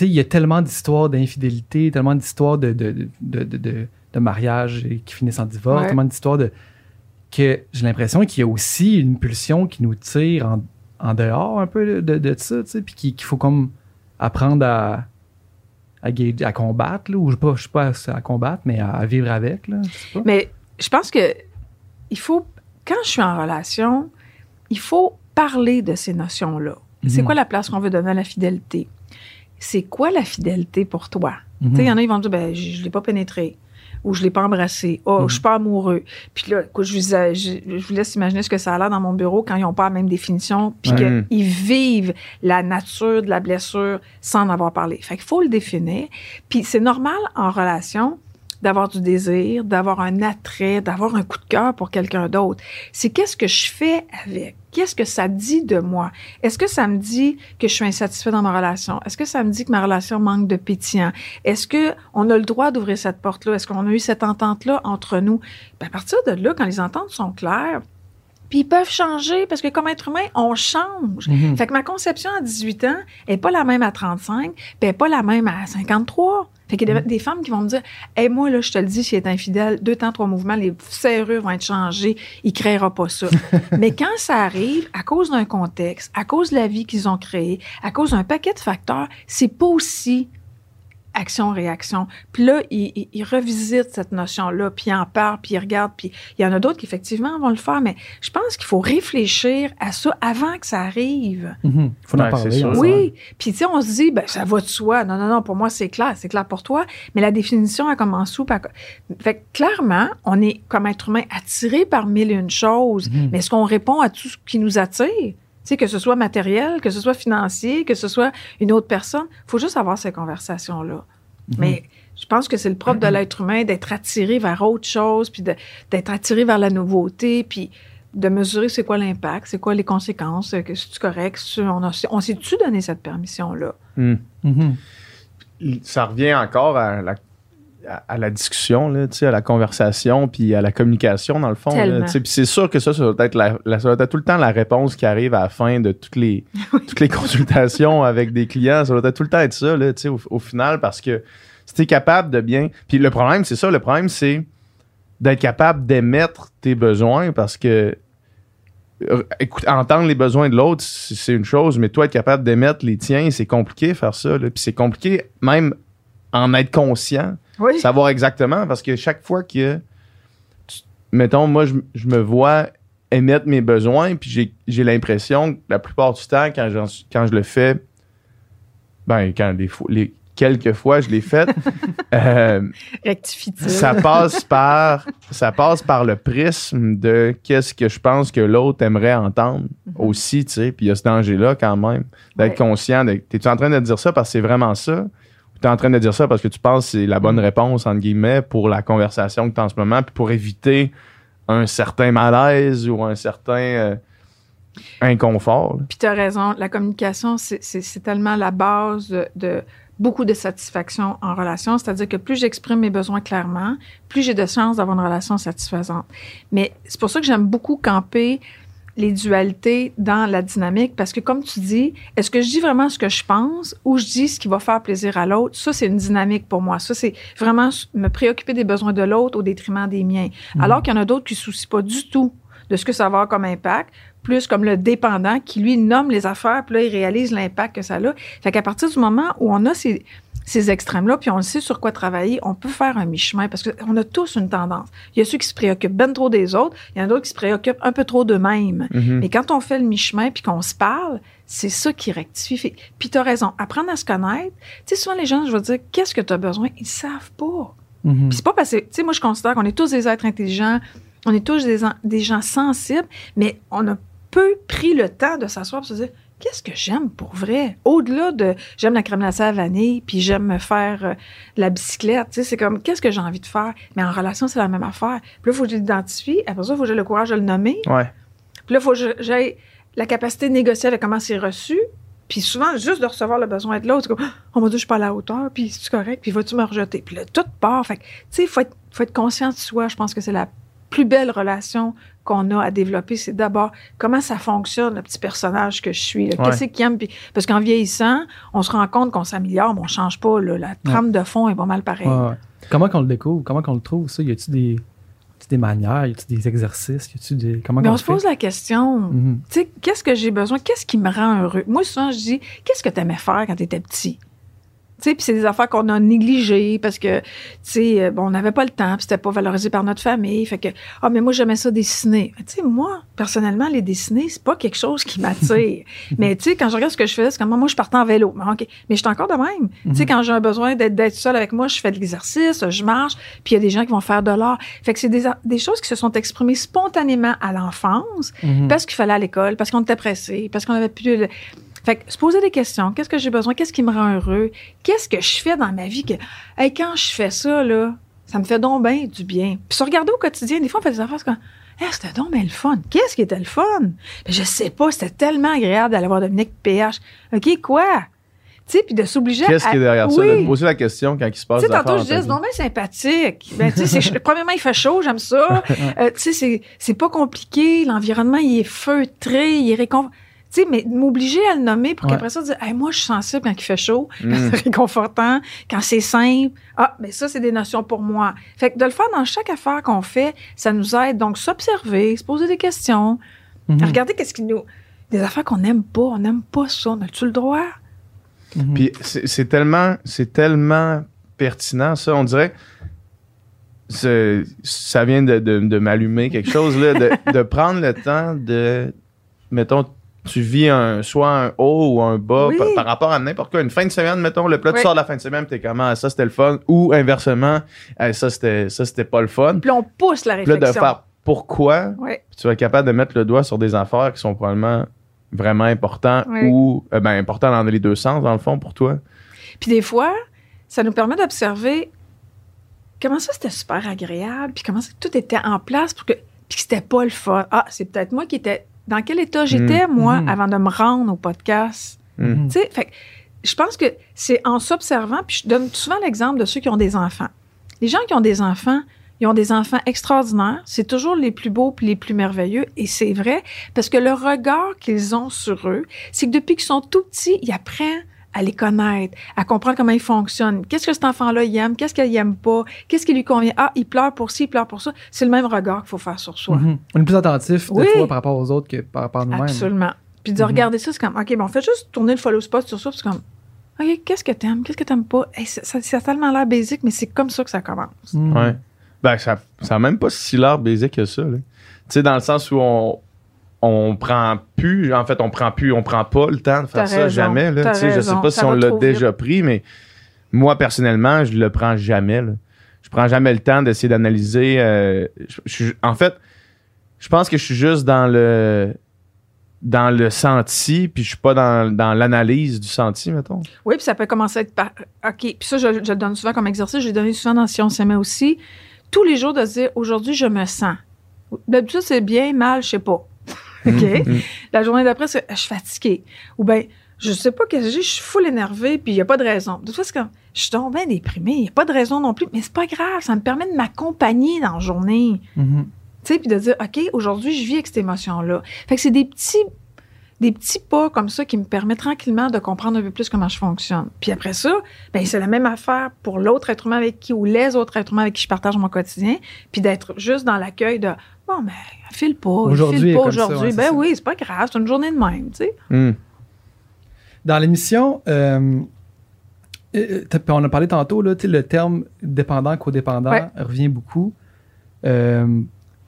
Il y a tellement d'histoires d'infidélité, tellement d'histoires de, de, de, de, de- de- de mariage qui finissent en divorce, Ouais. tellement d'histoires de. Que j'ai l'impression qu'il y a aussi une pulsion qui nous tire en, en dehors un peu de, de ça, tu sais, puis qu'il faut comme apprendre à. À, combattre, là, ou je je sais pas à combattre, mais à, à vivre avec, là, je. Mais je pense que il faut, quand je suis en relation, il faut parler de ces notions-là. C'est Mhm. quoi la place qu'on veut donner à la fidélité? C'est quoi la fidélité pour toi? Mhm. Tu sais, il y en a, ils vont dire, ben, je, je l'ai pas pénétré. Ou je l'ai pas embrassé. Oh, Mhm. je suis pas amoureux. Puis là, écoute, je vous, ai- je, je vous laisse imaginer ce que ça a l'air dans mon bureau quand ils n'ont pas la même définition, puis qu'ils vivent la nature de la blessure sans en avoir parlé. Fait qu'il faut le définir. Puis c'est normal en relation d'avoir du désir, d'avoir un attrait, d'avoir un coup de cœur pour quelqu'un d'autre. C'est qu'est-ce que je fais avec? Qu'est-ce que ça dit de moi? Est-ce que ça me dit que je suis insatisfait dans ma relation? Est-ce que ça me dit que ma relation manque de pétillant? Est-ce que on a le droit d'ouvrir cette porte-là? Est-ce qu'on a eu cette entente-là entre nous? Ben, à partir de là, quand les ententes sont claires, puis ils peuvent changer parce que comme être humain, on change. Mhm. Fait que ma conception à 18 ans est pas la même à 35, puis elle est pas la même à 53. Fait qu'il y a des, femmes qui vont me dire Hey, moi, là, je te le dis, s'il est infidèle, deux temps, trois mouvements, les serrures vont être changées, il créera pas ça. Mais quand ça arrive, à cause d'un contexte, à cause de la vie qu'ils ont créée, à cause d'un paquet de facteurs, c'est pas aussi action-réaction. Puis là, ils, ils- ils revisitent cette notion-là, puis ils en parlent, puis ils regardent, puis il y en a d'autres qui, effectivement, vont le faire, mais je pense qu'il faut réfléchir à ça avant que ça arrive. Mhm. Faut en parler. sûr. ensemble. Oui, puis tu sais, on se dit, ben, ça va de soi. Non, non, non, pour moi, c'est clair. C'est clair pour toi. Mais la définition, elle commence où? Elle- Fait que clairement, on est, comme être humain, attiré par mille et une choses. Mhm. Mais est-ce qu'on répond à tout ce qui nous attire? Sais, que ce soit matériel, que ce soit financier, que ce soit une autre personne. faut juste avoir ces conversations-là. Mhm. Mais je pense que c'est le propre de l'être humain d'être attiré vers autre chose, puis d'être attiré vers la nouveauté, puis de mesurer c'est quoi l'impact, c'est quoi les conséquences, euh, que c'est correct, on, on s'est-tu donné cette permission-là? Hmm. Mhm. Ça revient encore à la, à- à la discussion, là, à la conversation, puis à la communication, dans le fond. là. Puis c'est sûr que ça, ça doit, être la, la- ça être tout le temps la réponse qui arrive à la fin de toutes les, toutes les consultations avec des clients. Ça doit être tout le temps être ça, là, au, au final, parce que si tu es capable de bien... Puis le problème, c'est ça, le problème, c'est d'être capable d'émettre tes besoins parce que euh, écoute, entendre les besoins de l'autre, c'est c'est une chose, mais toi, être capable d'émettre les tiens, c'est compliqué faire ça. là. Puis c'est compliqué même en être conscient, Oui. savoir exactement, parce que chaque fois que, tu- mettons, moi, je, je me vois émettre mes besoins, puis j'ai- j'ai l'impression que la plupart du temps, quand, j'en suis- quand je le fais, ben, quand les, fois- les quelques fois je l'ai fait, euh, ça passe par ça passe par le prisme de qu'est-ce que je pense que l'autre aimerait entendre aussi, tu sais. Puis il y a ce danger-là quand même d'être Ouais. conscient. De, t'es-tu en train de dire ça parce que c'est vraiment ça? Ou t'es en train de dire ça parce que tu penses que c'est la bonne réponse, entre guillemets, pour la conversation que t'as en ce moment, puis pour éviter un certain malaise ou un certain euh, inconfort. Puis tu as raison, la communication, c'est- tellement la base de, de beaucoup de satisfaction en relation. C'est-à-dire que plus j'exprime mes besoins clairement, plus j'ai de chances d'avoir une relation satisfaisante. Mais c'est pour ça que j'aime beaucoup camper les dualités dans la dynamique parce que comme tu dis, est-ce que je dis vraiment ce que je pense ou je dis ce qui va faire plaisir à l'autre? Ça, c'est une dynamique pour moi. Ça, c'est vraiment me préoccuper des besoins de l'autre au détriment des miens. Alors qu'il y en a d'autres qui ne se soucient pas du tout de ce que ça va avoir comme impact, plus comme le dépendant qui, lui, nomme les affaires, puis là, il réalise l'impact que ça a. Fait qu'à partir du moment où on a ces, ces extrêmes-là, puis on le sait sur quoi travailler, on peut faire un mi-chemin parce qu'on a tous une tendance. Il y a ceux qui se préoccupent ben trop des autres, il y en a d'autres qui se préoccupent un peu trop d'eux-mêmes. Mhm. Mais quand on fait le mi-chemin puis qu'on se parle, c'est ça qui rectifie. Puis tu as raison, apprendre à se connaître. Tu sais, souvent les gens, je veux dire, qu'est-ce que tu as besoin? Ils savent pas. Mhm. Puis c'est pas parce que, tu sais, moi je considère qu'on est tous des êtres intelligents, on est tous des, des gens sensibles, mais on a peu pris le temps de s'asseoir pour se dire qu'est-ce que j'aime pour vrai? Au-delà de j'aime la crème glacée à la vanille puis j'aime me faire euh, de la bicyclette tu sais c'est comme qu'est-ce que j'ai envie de faire? Mais en relation c'est la même affaire. Puis là il faut que je l'identifie. Après ça il faut que j'ai le courage de le nommer. Ouais. puis là il faut que j'ai la capacité de négocier avec comment c'est reçu. Puis souvent juste de recevoir le besoin de l'autre c'est comme on m'a dit je suis pas à la hauteur puis c'est correct puis vas-tu me rejeter? Puis là tout part. Fait que, tu sais faut être faut être conscient de soi. Je pense que c'est la plus belle relation qu'on a à développer, c'est d'abord comment ça fonctionne, le petit personnage que je suis. Ouais. Qu'est-ce qu'il aime? Puis- parce qu'en vieillissant, on se rend compte qu'on s'améliore, mais on change pas. là. La trame de fond est pas mal pareille. Ouais. Comment qu'on le découvre? Comment qu'on le trouve, ça? Y a-tu des, des manières? Y a-tu des exercices? Y a-tu des. Comment Mais qu'on on se pose la question, Mhm. tu sais, qu'est-ce que j'ai besoin? Qu'est-ce qui me rend heureux? Moi, souvent, je dis, qu'est-ce que tu aimais faire quand tu étais petit? Tu sais, puis c'est des affaires qu'on a négligées parce que, tu sais, euh, bon, on n'avait pas le temps, puis c'était pas valorisé par notre famille. Fait que, ah, mais moi, j'aimais ça dessiner. Tu sais, moi, personnellement, les dessiner, c'est pas quelque chose qui m'attire. mais tu sais, quand je regarde ce que je fais, c'est comme moi, je partais en vélo. Mais, OK. Mais je suis encore de même. Tu sais, quand j'ai un besoin d'être, seule avec moi, je fais de l'exercice, je marche, puis il y a des gens qui vont faire de l'art. Fait que c'est des, des choses qui se sont exprimées spontanément à l'enfance Mhm. parce qu'il fallait à l'école, parce qu'on était pressé, parce qu'on avait plus. Fait que se poser des questions. Qu'est-ce que j'ai besoin? Qu'est-ce qui me rend heureux? Qu'est-ce que je fais dans ma vie que, hey, quand je fais ça, là, ça me fait donc bien du bien. Puis se regarder au quotidien, des fois, on fait des affaires comme, hey, c'était donc bien le fun. Qu'est-ce qui était le fun? Ben, je sais pas, c'était tellement agréable d'aller voir Dominique PH. OK, quoi? Tu sais, puis de s'obliger Qu'est-ce à- qui est derrière ça? De poser la question quand il se passe Tu sais, tantôt, je disais, donc bien sympathique. Ben, tu sais, premièrement, il fait chaud, j'aime ça. Euh, tu sais, c'est- c'est pas compliqué. L'environnement, il est feutré, il est réconfortant. Tu sais, mais m'obliger à le nommer pour Ouais. qu'après ça, dire, hey, moi, je suis sensible quand il fait chaud, quand Mm. c'est réconfortant, quand c'est simple. Ah, mais ça, c'est des notions pour moi. Fait que de le faire dans chaque affaire qu'on fait, ça nous aide. Donc, s'observer, se poser des questions, Mhm. regarder qu'est-ce qui nous. Des affaires qu'on n'aime pas. On n'aime pas ça. On a-tu le droit? Mhm. Puis c'est c'est tellement, c'est tellement pertinent, ça. On dirait. c'est- Ça vient de, de- de m'allumer quelque chose, là, de, de prendre le temps de. Mettons, tu vis un, soit un haut ou un bas Oui. par, par rapport à n'importe quoi. Une fin de semaine, mettons, le plat, tu Oui. sors de la fin de semaine, t'es comment, ah, ça c'était le fun. Ou inversement, ah, ça c'était ça, c'était pas le fun. Puis on pousse la Puis là, réflexion. de faire pourquoi, tu vas être capable de mettre le doigt sur des affaires qui sont probablement vraiment importants Oui. ou euh, ben, importants dans les deux sens, dans le fond, pour toi. Puis des fois, ça nous permet d'observer comment ça c'était super agréable, puis comment ça tout était en place pour que puis que c'était pas le fun. Ah, c'est peut-être moi qui étais dans quel état j'étais moi Mhm. avant de me rendre au podcast? Mm. Tu sais, fait que je pense que c'est en s'observant, puis je donne souvent l'exemple de ceux qui ont des enfants. Les gens qui ont des enfants, ils ont des enfants extraordinaires, c'est toujours les plus beaux puis les plus merveilleux et c'est vrai parce que le regard qu'ils ont sur eux, c'est que depuis qu'ils sont tout petits, ils apprennent à les connaître, à comprendre comment ils fonctionnent. Qu'est-ce que cet enfant-là il aime, qu'est-ce qu'il aime pas, qu'est-ce qui lui convient? Ah, il pleure pour ci, il pleure pour ça. C'est le même regard qu'il faut faire sur soi. Mhm. On est plus attentif Oui. des fois par rapport aux autres que par rapport à nous-mêmes. Absolument. Puis de Mhm. regarder ça, c'est comme, OK, bon, faites juste tourner le follow spot sur ça, puis c'est comme, OK, qu'est-ce que t'aimes, qu'est-ce que t'aimes pas? Hey, ça, ça, ça a tellement l'air basique, mais c'est comme ça que ça commence. Ouais. Ben, ça, ça a même pas si l'air basique que ça. là. Tu sais, dans le sens où on, on prend plus, en fait, on prend plus, on prend pas le temps de faire ça raison, jamais. Là. sais, je sais raison, pas si on l'a déjà pris, mais moi, personnellement, je le prends jamais. Là. Je prends jamais le temps d'essayer d'analyser. euh, je- je suis- en fait, je pense que je suis juste dans le dans le senti, puis je suis pas dans, dans l'analyse du senti, mettons. Oui, puis ça peut commencer à être par. OK. Puis ça, je, je le donne souvent comme exercice. Je l'ai donné souvent dans Si on s'aimait aussi. Tous les jours de se dire aujourd'hui, je me sens. D'habitude, c'est bien, mal, je sais pas. OK? Mhm. La journée d'après, c'est je suis fatiguée. Ou bien, je sais pas qu'est-ce que j'ai, je suis full énervée, puis il y a pas de raison. De toute façon, je suis donc bien déprimée, il y a pas de raison non plus, mais c'est pas grave, ça me permet de m'accompagner dans la journée. Mhm. Tu sais, puis de dire, OK, aujourd'hui, je vis avec cette émotion-là. Fait que c'est des petits, des petits pas comme ça qui me permettent tranquillement de comprendre un peu plus comment je fonctionne. Puis après ça, ben c'est la même affaire pour l'autre être humain avec qui, ou les autres êtres humains avec qui je partage mon quotidien, puis d'être juste dans l'accueil de, bon, ben, file pas, Aujourd'hui file pas aujourd'hui. ouais, ben ça. oui, c'est pas grave, c'est une journée de même, tu sais. Hmm. Dans l'émission, euh, euh, t'as- on a parlé tantôt, là, tu sais, le terme dépendant, codépendant Ouais. revient beaucoup. Euh,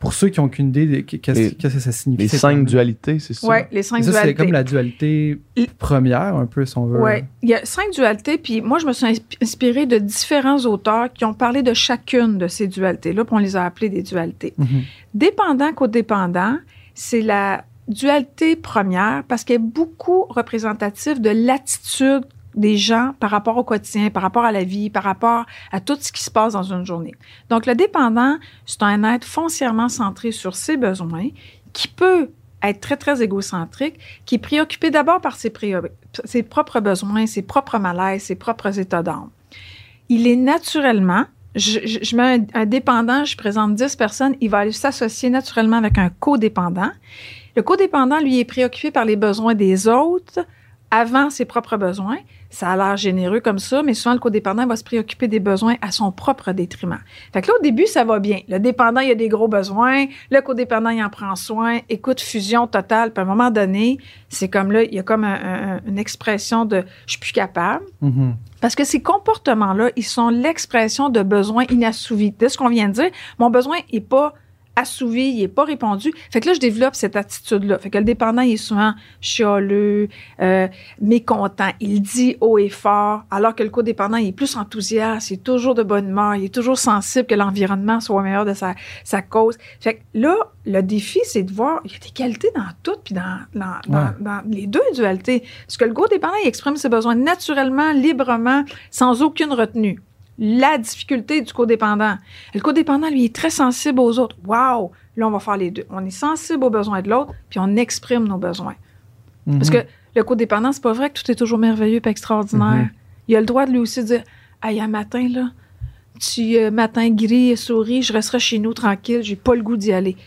pour ceux qui n'ont aucune idée de qu'est-ce que ça signifie. Les cinq dualités, c'est ça? Ouais, les cinq Ça, c'est dualités. comme la dualité première, un peu, si on veut. Oui, il y a cinq dualités, puis moi, je me suis insp- inspirée de différents auteurs qui ont parlé de chacune de ces dualités-là, puis on les a appelées des dualités. Mhm. Dépendant codépendant, c'est la dualité première parce qu'elle est beaucoup représentative de l'attitude des gens par rapport au quotidien, par rapport à la vie, par rapport à tout ce qui se passe dans une journée. Donc, le dépendant, c'est un être foncièrement centré sur ses besoins qui peut être très, très égocentrique, qui est préoccupé d'abord par ses, propres besoins, ses propres malaises, ses propres états d'âme. Il est naturellement, je mets un, un dépendant, je présente 10 personnes, il va aller s'associer naturellement avec un codépendant. Le codépendant, lui, est préoccupé par les besoins des autres avant ses propres besoins. Ça a l'air généreux comme ça, mais souvent, le codépendant va se préoccuper des besoins à son propre détriment. Fait que là, au début, ça va bien. Le dépendant, il a des gros besoins. Le codépendant, il en prend soin. Écoute, fusion totale. Puis à un moment donné, c'est comme là, il y a comme un- un- une expression de « je suis plus capable ». Mhm. Parce que ces comportements-là, ils sont l'expression de besoins inassouvis. De ce qu'on vient de dire, mon besoin n'est pas assouvi, il n'est pas répondu. Fait que là, je développe cette attitude-là. Fait que le dépendant, il est souvent chialeux, euh, mécontent. Il dit haut et fort, alors que le codépendant, il est plus enthousiaste, il est toujours de bonne humeur, il est toujours sensible que l'environnement soit meilleur de sa, sa cause. Fait que là, le défi, c'est de voir, il y a des qualités dans tout, puis dans, dans, dans- dans les deux dualités. Parce que le codépendant, il exprime ses besoins naturellement, librement, sans aucune retenue. La difficulté du codépendant. Le codépendant, lui, est très sensible aux autres. Wow! Là, on va faire les deux. On est sensible aux besoins de l'autre, puis on exprime nos besoins. Parce Mhm. que le codépendant, c'est pas vrai que tout est toujours merveilleux et extraordinaire. Mhm. Il a le droit de lui aussi dire Hey, un matin, là, tu euh, matin gris, souris, je resterai chez nous tranquille, j'ai pas le goût d'y aller.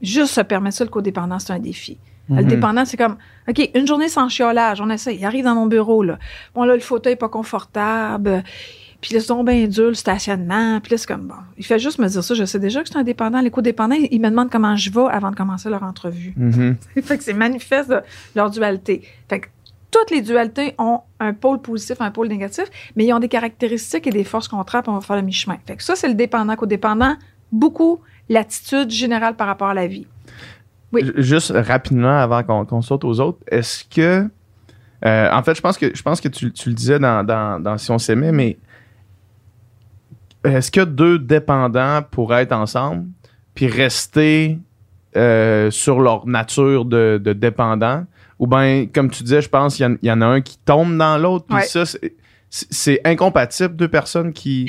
Juste se permettre ça, le codépendant, c'est un défi. Le Mhm. dépendant, c'est comme, OK, une journée sans chiolage, on essaie. Il arrive dans mon bureau, là. Bon, là, le fauteuil est pas confortable. Puis là, c'est donc bien dur, le stationnement. Puis là, c'est comme, bon, il fait juste me dire ça. Je sais déjà que c'est un dépendant. Les codépendants, ils me demandent comment je vais avant de commencer leur entrevue. Mhm. fait que c'est manifeste leur dualité. Fait que toutes les dualités ont un pôle positif, un pôle négatif, mais ils ont des caractéristiques et des forces contraires, on va faire le mi-chemin. Fait que ça, c'est le dépendant codépendant. Beaucoup l'attitude générale par rapport à la vie. Oui. Juste rapidement avant qu'on qu'on saute aux autres, est-ce que. euh, en fait, je pense que, je pense que tu, tu le disais dans, dans, dans Si on s'aimait, mais est-ce que deux dépendants pourraient être ensemble puis rester euh, sur leur nature de, de dépendant? Ou bien, comme tu disais, je pense qu'il y en- il y, en a un qui tombe dans l'autre, puis Ouais. ça, c'est- incompatible, deux personnes qui,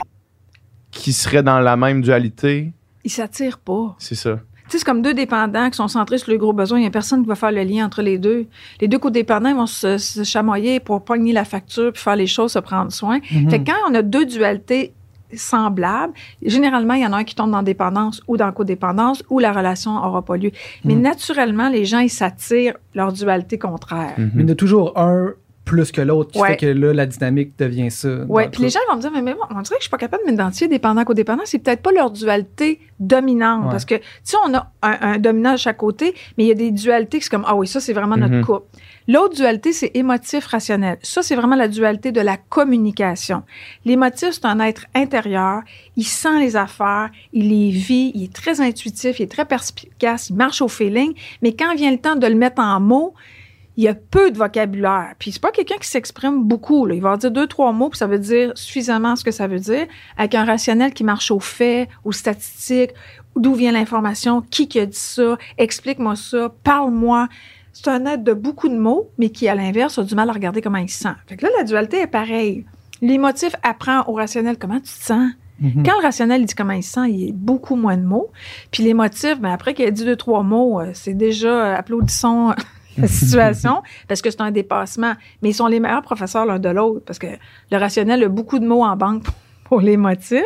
qui seraient dans la même dualité? Ils s'attirent pas. C'est ça. Tu sais, c'est comme deux dépendants qui sont centrés sur le gros besoin. Il n'y a personne qui va faire le lien entre les deux. Les deux codépendants vont se, se chamoyer pour pogner la facture puis faire les choses, se prendre soin. Mhm. Fait que quand on a deux dualités semblables, généralement, il y en a un qui tombe dans dépendance ou dans codépendance ou la relation n'aura pas lieu. Mais Mhm. naturellement, les gens, ils s'attirent leur dualité contraire. Mhm. Mais il y en a toujours un plus que l'autre qui Ouais. fait que là, la dynamique devient ça. Oui, puis les gens vont me dire, mais, mais moi, on dirait que je suis pas capable de m'identifier dépendant codépendant. C'est peut-être pas leur dualité dominante. Ouais. Parce que, tu sais, on a un, un dominant de chaque côté, mais il y a des dualités qui sont comme, ah oui, ça, c'est vraiment notre Mhm. couple. L'autre dualité, c'est émotif-rationnel. Ça, c'est vraiment la dualité de la communication. L'émotif, c'est un être intérieur. Il sent les affaires, il les vit, il est très intuitif, il est très perspicace, il marche au feeling. Mais quand vient le temps de le mettre en mots, il y a peu de vocabulaire. Puis c'est pas quelqu'un qui s'exprime beaucoup. Il va dire deux, trois mots, puis ça veut dire suffisamment ce que ça veut dire, avec un rationnel qui marche aux faits, aux statistiques, d'où vient l'information, qui qui a dit ça, explique-moi ça, parle-moi. C'est un être de beaucoup de mots, mais qui, à l'inverse, a du mal à regarder comment il se sent. Fait que là, la dualité est pareille. L'émotif apprend au rationnel comment tu te sens. Mhm. Quand le rationnel dit comment il se sent, il y a beaucoup moins de mots. Puis l'émotif, ben après qu'il ait dit deux, trois mots, euh, c'est déjà euh, applaudissons la situation parce que c'est un dépassement. Mais ils sont les meilleurs professeurs l'un de l'autre parce que le rationnel a beaucoup de mots en banque pour les motifs.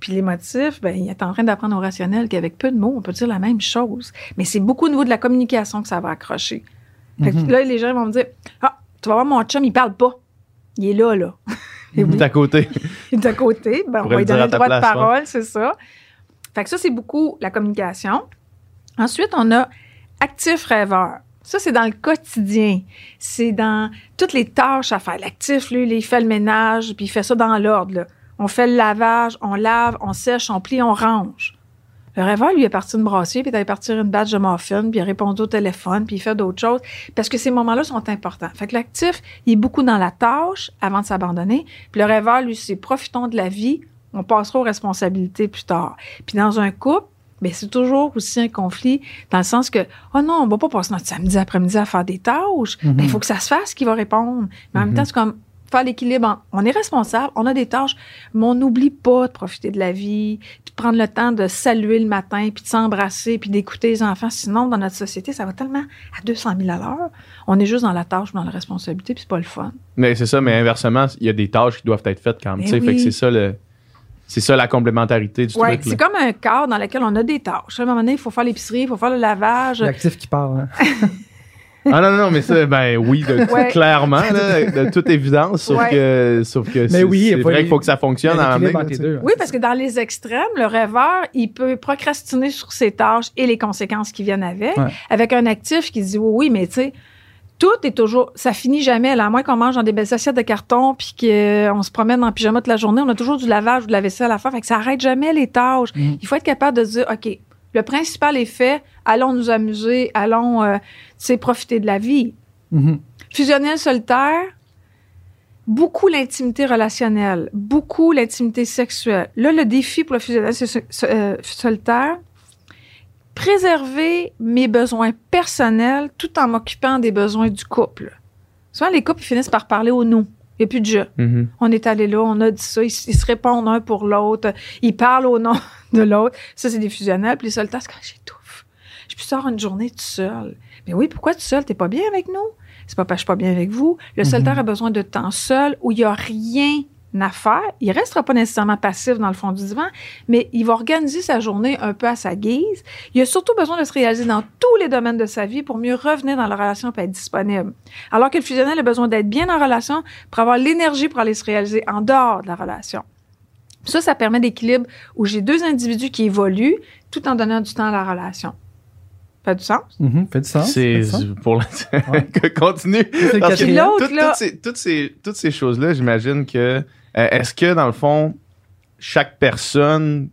Puis les motifs, ben, il est en train d'apprendre au rationnel qu'avec peu de mots, on peut dire la même chose. Mais c'est beaucoup au niveau de la communication que ça va accrocher. Fait que Mhm. là, les gens vont me dire Ah, tu vas voir mon chum, il parle pas. Il est là, là. Et oui, D'à côté. il est à côté. Ben, on va lui donner à le droit de parole, c'est ça. Fait que ça, c'est beaucoup la communication. Ensuite, on a actif rêveur. Ça, c'est dans le quotidien. C'est dans toutes les tâches à faire. L'actif, lui, il fait le ménage, puis il fait ça dans l'ordre. On fait le lavage, on lave, on sèche, on plie, on range. Le rêveur, lui, est parti une brassière, puis il est allé partir une batch de muffins, puis il a répondu au téléphone, puis il fait d'autres choses. Parce que ces moments-là sont importants. Fait que l'actif, il est beaucoup dans la tâche avant de s'abandonner. Puis le rêveur, lui, c'est profitons de la vie, on passera aux responsabilités plus tard. Puis dans un couple, ben c'est toujours aussi un conflit dans le sens que oh non, on va pas passer notre samedi après-midi à faire des tâches. Mhm. Ben, il faut que ça se fasse qui va répondre. Mais en même Mhm. temps, c'est comme faire l'équilibre. en- On est responsable, on a des tâches, mais on n'oublie pas de profiter de la vie, puis de prendre le temps de saluer le matin, puis de s'embrasser, puis d'écouter les enfants. Sinon, dans notre société, ça va tellement à 200 000 à l'heure. On est juste dans la tâche, dans la responsabilité, puis c'est pas le fun. Mais c'est ça, mais inversement, il y a des tâches qui doivent être faites quand même. Tu sais. Fait que c'est ça le. C'est ça la complémentarité du Ouais, truc. c'est comme un cadre dans lequel on a des tâches. À un moment donné, il faut faire l'épicerie, il faut faire le lavage. L'actif qui parle. hein. Ah non, non, non, mais ça, ben oui, de- Ouais. clairement, là, de toute évidence, sauf Ouais. que, sauf que c'est oui, vrai qu'il faut que ça fonctionne en même temps. deux. Oui, parce que dans les extrêmes, le rêveur, il peut procrastiner sur ses tâches et les conséquences qui viennent avec. Ouais. Avec un actif qui dit oui, oui, mais tu sais, tout est toujours, ça finit jamais. Là, à moins qu'on mange dans des belles assiettes de carton puis qu'on se promène en pyjama toute la journée, on a toujours du lavage ou de la vaisselle à faire. Fait que ça arrête jamais les tâches. Mhm. Il faut être capable de dire, OK, le principal est fait, allons nous amuser, allons, euh, profiter de la vie. Mhm. Fusionnel solitaire, beaucoup l'intimité relationnelle, beaucoup l'intimité sexuelle. Là, le défi pour le fusionnel euh, solitaire, préserver mes besoins personnels tout en m'occupant des besoins du couple. Souvent, les couples ils finissent par parler au nous. Il n'y a plus de jeu. Mhm. On est allé là, on a dit ça, ils, ils se répondent un pour l'autre, ils parlent au nom de l'autre. Ça, c'est des fusionnels. Puis les solitaires, c'est quand j'étouffe. Je peux sortir une journée tout seul. Mais oui, pourquoi tout seul? T'es pas bien avec nous? C'est pas parce que je suis pas bien avec vous. Le Mhm. solitaire a besoin de temps seul où il y a rien à faire. Il restera pas nécessairement passif dans le fond du divan, mais il va organiser sa journée un peu à sa guise. Il a surtout besoin de se réaliser dans tous les domaines de sa vie pour mieux revenir dans la relation et être disponible. Alors que le fusionnel a besoin d'être bien en relation pour avoir l'énergie pour aller se réaliser en dehors de la relation. Ça, ça permet d'équilibre où j'ai deux individus qui évoluent tout en donnant du temps à la relation. Fait du sens? Mhm. Fait du sens. C'est pour la... continue. le Parce que ces, toutes ces, toutes ces choses-là, j'imagine que. Euh, Est-ce que, dans le fond, chaque personne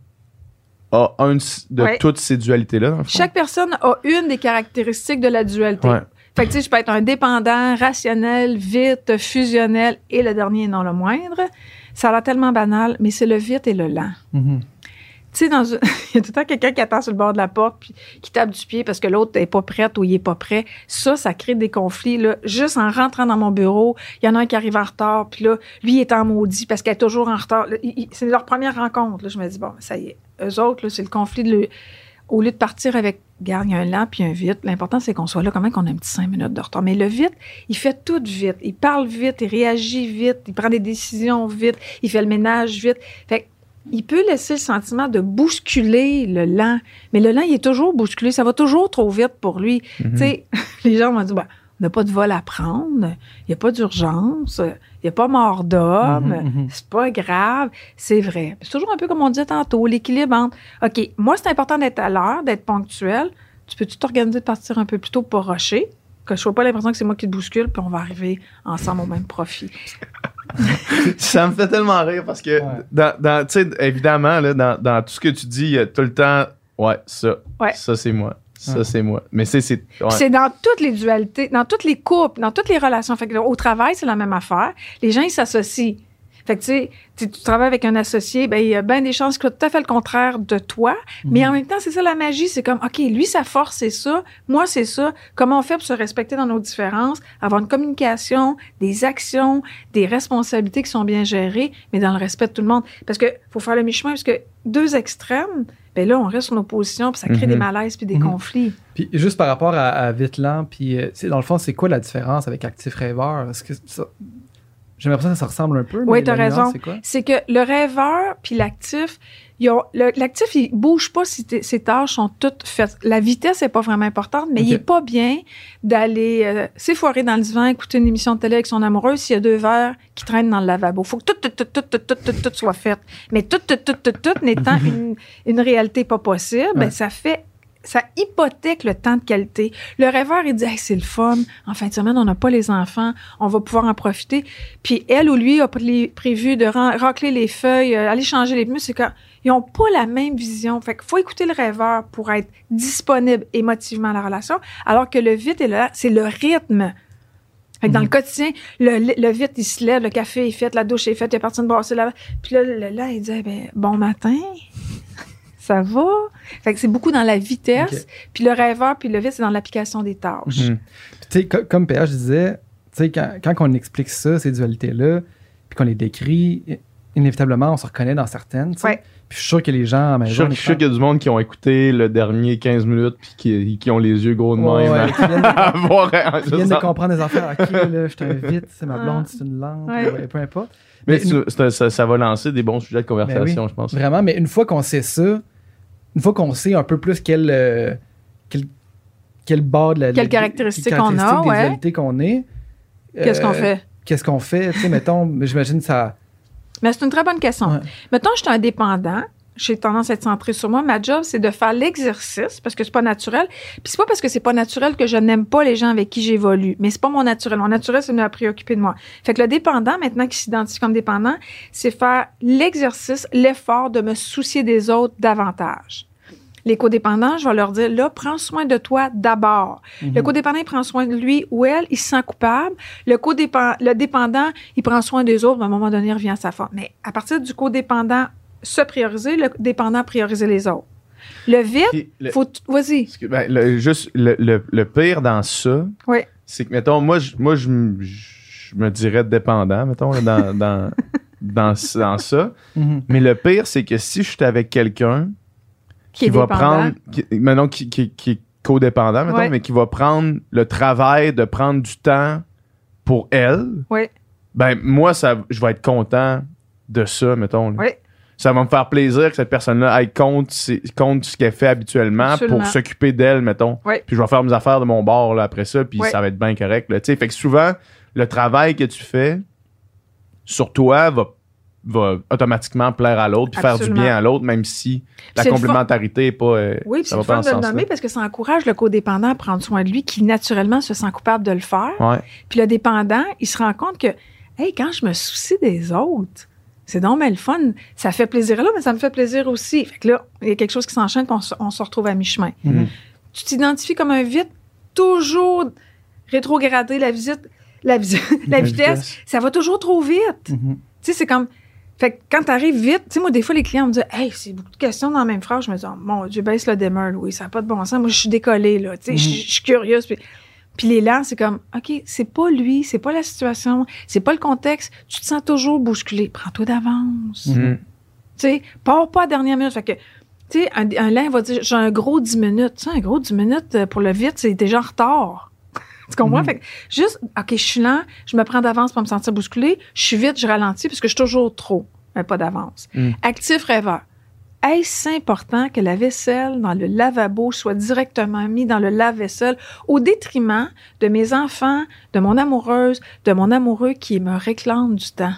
a un de Ouais. toutes ces dualités-là? Chaque personne a une des caractéristiques de la dualité. Ouais. Fait que, tu sais, je peux être un dépendant, rationnel, vite, fusionnel et le dernier, non le moindre. Ça a l'air tellement banal, mais c'est le vite et le lent. Mhm. Tu il y a tout le temps quelqu'un qui attend sur le bord de la porte puis qui tape du pied parce que l'autre n'est pas prête ou il est pas prêt. Ça, ça crée des conflits. Là. Juste en rentrant dans mon bureau, il y en a un qui arrive en retard, puis là, lui, est en maudit parce qu'elle est toujours en retard. C'est leur première rencontre. Là. Je me dis, bon, ça y est. Eux autres, c'est le conflit de le- Au lieu de partir avec, garde, un lent puis un vite, l'important, c'est qu'on soit là quand même qu'on a un petit cinq minutes de retard. Mais le vite, il fait tout vite. Il parle vite, il réagit vite, il prend des décisions vite, il fait le ménage vite. Fait que il peut laisser le sentiment de bousculer le lent. Mais le lent, il est toujours bousculé. Ça va toujours trop vite pour lui. Tu sais, les gens m'ont dit, ben, on n'a pas de vol à prendre. Il n'y a pas d'urgence. Il n'y a pas mort d'homme. Mhm, mhm. C'est pas grave. C'est vrai. C'est toujours un peu comme on disait tantôt, l'équilibre entre, OK, moi, c'est important d'être à l'heure, d'être ponctuel. Tu peux-tu t'organiser de partir un peu plus tôt pour rusher? Que je sois pas l'impression que c'est moi qui te bouscule, puis on va arriver ensemble au même profit. ça me fait tellement rire parce que, Ouais. dans, dans- tu sais, évidemment, là, dans, dans tout ce que tu dis, il y a tout le temps, ouais, ça, Ouais. ça c'est moi, ça Ouais. c'est moi. Mais c'est, c'est, ouais. C'est dans toutes les dualités, dans toutes les couples, dans toutes les relations. Fait que, au travail, c'est la même affaire. Les gens, ils s'associent. Fait que, tu sais, tu travailles avec un associé, ben, il y a bien des chances que tout à fait le contraire de toi. Mais en même temps, c'est ça la magie. C'est comme, OK, lui, sa force, c'est ça. Moi, c'est ça. Comment on fait pour se respecter dans nos différences, avoir une communication, des actions, des responsabilités qui sont bien gérées, mais dans le respect de tout le monde? Parce que faut faire le mi-chemin, parce que deux extrêmes, ben là, on reste sur nos positions, puis ça crée Mhm. des malaises puis des Mhm. conflits. Puis juste par rapport à, à Vitlan, puis euh, dans le fond, c'est quoi la différence avec Actif Rêveur? Est-ce que ça- J'ai l'impression que ça ressemble un peu. Oui, la nuance, raison. C'est que le rêveur puis l'actif, l'actif, il bouge pas si ses tâches sont toutes faites. La vitesse est pas vraiment importante, mais il est pas bien d'aller euh, s'effoirer dans le divan, écouter une émission de télé avec son amoureux s'il y a deux verres qui traînent dans le lavabo. Faut que tout, tout, tout, tout, tout, tout, soit fait. Mais tout, tout, tout, tout, tout n'étant une, une réalité pas possible, ben, ça fait ça hypothèque le temps de qualité. Le rêveur, il dit, hey, c'est le fun. En fin de semaine, on n'a pas les enfants. On va pouvoir en profiter. Puis elle ou lui a pr- prévu de racler les feuilles, euh, aller changer les pneus. C'est quand ils n'ont pas la même vision. Fait qu'il faut écouter le rêveur pour être disponible émotivement à la relation, alors que le vite est là, c'est le rythme. Fait que dans Mhm. le quotidien, le, le vite, il se lève, le café est fait, la douche est faite, il est parti de brasser la... Puis là, le- là, il dit, ben, bon matin, ça va? Fait que c'est beaucoup dans la vitesse. Puis le rêveur, puis le vite, c'est dans l'application des tâches. Puis, tu sais, co- comme PH disait, tu sais, quand, quand on explique ça, ces dualités-là, puis qu'on les décrit, inévitablement, on se reconnaît dans certaines. Ouais. Puis je suis sûr que les gens à Je suis maison. sûr, je suis sûr qu'il y a du monde qui ont écouté le dernier 15 minutes puis qui, qui ont les yeux gros de Ouais, même. ouais, qui viennent de- à voir- qui viennent de comprendre des affaires. Ok, là, je suis un vite, c'est ma blonde, Ah. c'est une lampe, Ouais. ouais, peu importe. Mais Mais c'est- c'est un- ça, ça va lancer des bons sujets de conversation, je pense. Vraiment, mais une fois qu'on sait ça, une fois qu'on sait un peu plus quel, euh, quel, quel bord de la. Quelles caractéristiques on a, ouais. qu'on est. Qu'est-ce euh, qu'on fait? Qu'est-ce qu'on fait? Tu sais, mettons, j'imagine ça. Mais c'est une très bonne question. Ouais. Mettons, je suis un dépendant. J'ai tendance à être centrée sur moi. Ma job, c'est de faire l'exercice parce que c'est pas naturel. Puis c'est pas parce que c'est pas naturel que je n'aime pas les gens avec qui j'évolue. Mais c'est pas mon naturel. Mon naturel, c'est de me préoccuper de moi. Fait que le dépendant, maintenant qui s'identifie comme dépendant, c'est faire l'exercice, l'effort de me soucier des autres davantage. Les codépendants, je vais leur dire, là, prends soin de toi d'abord. Mhm. Le codépendant, il prend soin de lui ou elle, il se sent coupable. Le, codépen- le dépendant, il prend soin des autres, mais à un moment donné, il revient à sa forme. Mais à partir du codépendant se prioriser, le dépendant prioriser les autres. Le vide, le- faut... Vas-y. Ben, le, juste le, le- le pire dans ça, Oui. c'est que, mettons, moi, je, moi, je, me- je me dirais dépendant, mettons, là, dans, dans, dans, dans ça. Mhm. Mais le pire, c'est que si je suis avec quelqu'un Qui est va dépendant. prendre, qui, maintenant, qui, qui, qui est codépendant, mettons, mais qui va prendre le travail de prendre du temps pour elle, Oui. ben, moi, ça, je vais être content de ça, mettons. là. Oui. Ça va me faire plaisir que cette personne-là aille compte, compte ce qu'elle fait habituellement Absolument. pour s'occuper d'elle, mettons. Oui. Puis je vais faire mes affaires de mon bord là, après ça, puis ça va être bien correct. Là, fait que souvent, le travail que tu fais sur toi va, va automatiquement plaire à l'autre, puis faire du bien à l'autre, même si la fun. complémentarité n'est pas. euh, Oui, c'est le fun de le nommer parce que ça encourage le codépendant à prendre soin de lui qui, naturellement, se sent coupable de le faire. Ouais. Puis le dépendant, il se rend compte que, hey, quand je me soucie des autres, c'est donc bien le fun. Ça fait plaisir là, mais ça me fait plaisir aussi. Fait que là, il y a quelque chose qui s'enchaîne, puis on, se- retrouve à mi-chemin. Mhm. Tu t'identifies comme un vite, toujours rétrogradé, la visite, la, visite, la La vitesse, vitesse. ça va toujours trop vite. Mhm. Tu sais, c'est comme. Fait que quand t'arrives vite, tu sais, moi, des fois, les clients me disent, hey, c'est beaucoup de questions dans la même phrase. Je me dis, oh, mon Dieu, baisse le dimmer, oui, ça n'a pas de bon sens. Moi, je suis décollée, là. Tu sais, je Mhm. je suis curieuse. Puis, puis l'élan, c'est comme, OK, c'est pas lui, c'est pas la situation, c'est pas le contexte. Tu te sens toujours bousculé. Prends-toi d'avance. Mhm. Mm. Tu sais, pars pas à la dernière minute. Fait que, tu sais, un, un lin va dire, j'ai un gros 10 minutes. Tu sais, un gros 10 minutes euh, pour le vite, c'est déjà en retard. tu comprends? Mhm. Fait que, juste, OK, je suis lent, je me prends d'avance pour me sentir bousculé. Je suis vite, je ralentis parce que je suis toujours trop, mais pas d'avance. Mhm. Actif rêveur. Est-ce important que la vaisselle dans le lavabo soit directement mis dans le lave-vaisselle au détriment de mes enfants, de mon amoureuse, de mon amoureux qui me réclame du temps?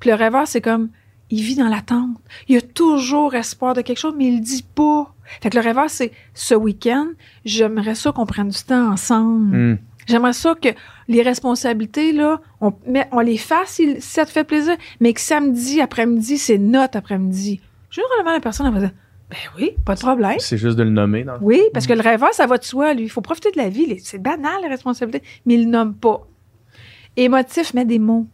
Puis le rêveur, c'est comme, il vit dans l'attente. Il a toujours espoir de quelque chose, mais il le dit pas. Fait que le rêveur, c'est ce week-end, j'aimerais ça qu'on prenne du temps ensemble. Mm. J'aimerais ça que les responsabilités, là, on, on les fasse si, si ça te fait plaisir, mais que samedi après-midi, c'est notre après-midi. Généralement, la personne, elle va dire, ben oui, pas de problème. C'est juste de le nommer. Dans le- Oui, parce que le rêveur, ça va de soi, lui. Il faut profiter de la vie. C'est banal, les responsabilités, mais il le nomme pas. Émotif, met des mots.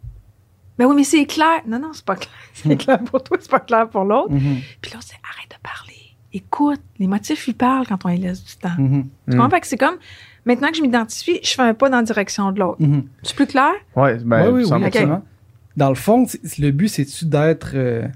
Ben oui, mais c'est clair. Non, non, c'est pas clair. C'est clair pour toi, c'est pas clair pour l'autre. Mhm. Puis là, c'est arrête de parler. Écoute, les motifs, ils parlent quand on les laisse du temps. Mhm. Tu comprends? Fait que c'est comme, maintenant que je m'identifie, je fais un pas dans la direction de l'autre. C'est plus clair? Ouais, ben, oui, oui, ça oui, absolument. Dans le fond, le but, c'est-tu d'être euh,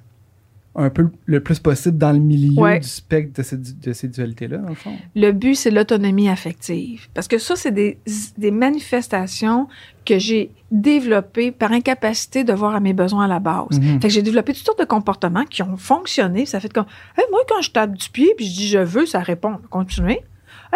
un peu le plus possible dans le milieu Ouais. du spectre de, cette- de ces dualités-là, le fond? Le but, c'est l'autonomie affective. Parce que ça, c'est des, des manifestations que j'ai développées par incapacité de voir à mes besoins à la base. Mhm. Fait que j'ai développé toutes sortes de comportements qui ont fonctionné. Ça fait comme, hey, moi, quand je tape du pied puis je dis je veux, ça répond. Continuez.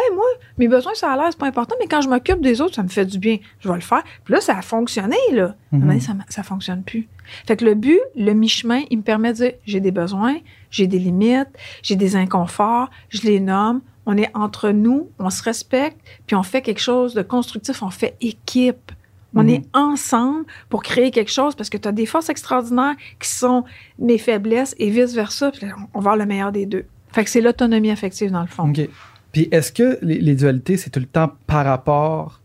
Hey, moi, mes besoins, ça a l'air, c'est pas important, mais quand je m'occupe des autres, ça me fait du bien. Je vais le faire. Puis là, ça a fonctionné, là. Mhm. ça, ça fonctionne plus. Fait que le but, le mi-chemin, il me permet de dire j'ai des besoins, j'ai des limites, j'ai des inconforts, je les nomme. On est entre nous, on se respecte, puis on fait quelque chose de constructif, on fait équipe. On Mhm. est ensemble pour créer quelque chose parce que tu as des forces extraordinaires qui sont mes faiblesses et vice-versa. On va avoir le meilleur des deux. Fait que c'est l'autonomie affective dans le fond. Puis est-ce que les, les dualités, c'est tout le temps par rapport.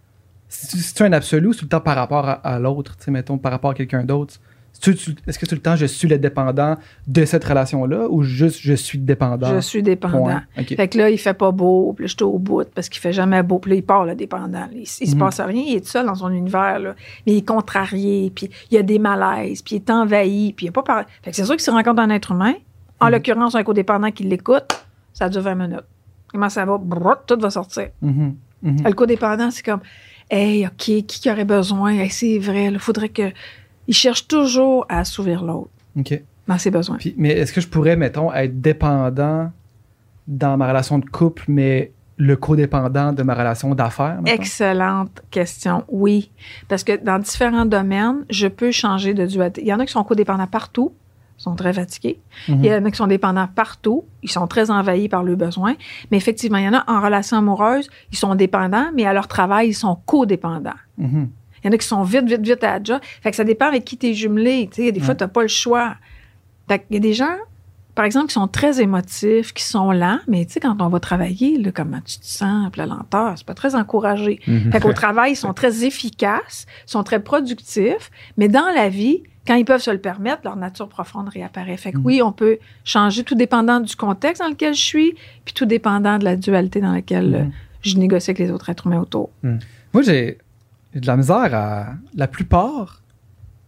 C'est-tu c'est-tu un absolu ou c'est tout le temps par rapport à, à l'autre, tu sais, mettons, par rapport à quelqu'un d'autre? Tu- Est-ce que tout le temps je suis le dépendant de cette relation-là ou juste je suis dépendant? Je suis dépendant. Fait que là, il fait pas beau, puis là, je suis au bout parce qu'il fait jamais beau, puis là, il part, le dépendant. Il, il se Mhm. passe rien, il est tout seul dans son univers, là. Mais il est contrarié, puis il y a des malaises, puis il est envahi, puis il a pas parlé. Fait que c'est sûr qu'il se rencontre un être humain, en Mhm. l'occurrence, un codépendant qui l'écoute, ça dure 20 minutes. Comment ça va? Brrr, tout va sortir. Mhm. Mhm. Le codépendant, c'est comme, hey, OK, qui qui aurait besoin? Hey, c'est vrai, il faudrait que. Il cherche toujours à assouvir l'autre dans ses besoins. Puis, mais est-ce que je pourrais, mettons, être dépendant dans ma relation de couple, mais le codépendant de ma relation d'affaires? mettons? Excellente question. Oui. Parce que dans différents domaines, je peux changer de dualité. Il y en a qui sont codépendants partout, sont très fatigués. Mhm. Il y en a qui sont dépendants partout, ils sont très envahis par leurs besoins. Mais effectivement, il y en a en relation amoureuse, ils sont dépendants, mais à leur travail, ils sont codépendants. Mhm. Il y en a qui sont vite, vite, vite à la job. Fait que ça dépend avec qui tu es jumelé. Des fois, tu n'as pas le choix. Fait qu'il y a des gens, par exemple, qui sont très émotifs, qui sont lents, mais tu sais, quand on va travailler, là, comment tu te sens, la lenteur, c'est pas très encouragé. Mhm. Fait qu'au travail, ils sont très efficaces, ils sont très productifs, mais dans la vie, quand ils peuvent se le permettre, leur nature profonde réapparaît. Fait que Mhm. oui, on peut changer tout dépendant du contexte dans lequel je suis, puis tout dépendant de la dualité dans laquelle euh, Mhm. je négocie avec les autres êtres humains autour. Moi, j'ai j'ai de la misère à. La plupart,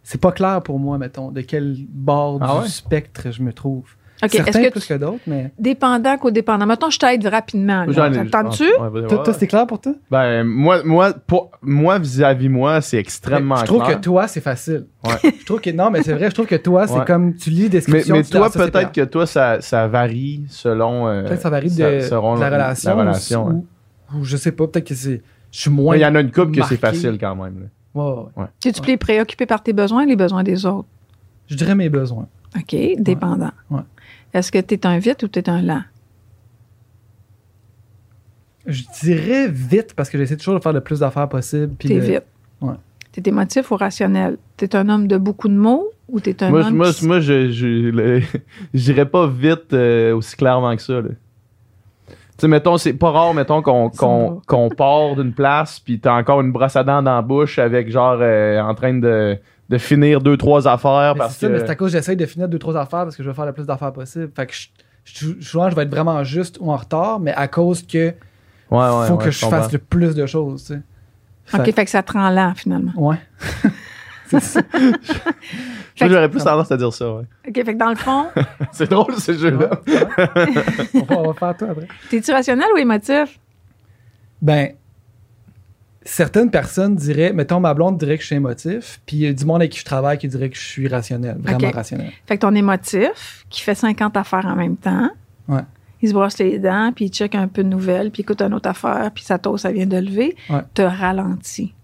c'est pas clair pour moi, mettons, de quel bord Ah du ouais? spectre je me trouve. OK, Certains est-ce que plus que d'autres, mais. dépendant qu'au-dépendant. Mettons, je t'aide rapidement. là. J'en ai- T'entends-tu? Ouais, vas-y, Toi, ouais. toi, c'est clair pour toi? Ben, moi, moi, pour, moi, vis-à-vis moi, c'est extrêmement je trouve clair. que toi, c'est facile. Ouais. je trouve que. Non, mais c'est vrai, je trouve que toi, c'est Ouais. comme. Tu lis des Mais, descriptions. mais tu dis, toi, ah, ça, c'est peut-être clair. que toi, ça, ça varie selon. euh, Peut-être que ça varie de, selon de la relation. La relation, ou, ouais. ou je sais pas, peut-être que c'est. Je suis moins. Mais il y en a une couple que c'est marqué. facile quand même. là. Ouais, ouais, ouais. Tu es préoccupé par tes besoins et les besoins des autres? Je dirais mes besoins. OK, dépendant. Ouais. Est-ce que tu es un vite ou tu es un lent? Je dirais vite parce que j'essaie toujours de faire le plus d'affaires possible. puis Tu es de- vite. Ouais. Tu es émotif ou rationnel? Tu es un homme de beaucoup de mots ou tu es un Moi, homme moi, qui- moi, je, je, le- je dirais pas vite euh, aussi clairement que ça. là. Tu sais, mettons, c'est pas rare, mettons, qu'on part d'une place, puis t'as encore une brosse à dents dans la bouche avec, genre, euh, en train de, de finir deux, trois affaires. Mais parce c'est ça, mais c'est à cause que j'essaie de finir deux, trois affaires parce que je veux faire le plus d'affaires possible. Fait que je, je- souvent, je vais être vraiment juste ou en retard, mais à cause que Ouais, ouais, faut ouais, que je fasse le plus de choses, tu sais. OK, Fait- fait que ça te rend lent, finalement. Ouais. c'est ça. Je j'aurais plus tendance à dire ça, ouais. OK, fait que dans le fond, C'est drôle, ce jeu-là. on, va, on va faire toi après. t'es-tu rationnel ou émotif? Ben, certaines personnes diraient, mettons, ma blonde dirait que je suis émotif, puis il y a du monde avec qui je travaille qui dirait que je suis rationnel, vraiment rationnel. Fait que ton émotif, qui fait 50 affaires en même temps, Ouais. il se brosse les dents, puis il check un peu de nouvelles, puis il écoute une autre affaire, puis sa toast, ça vient de lever, Ouais. te ralentit.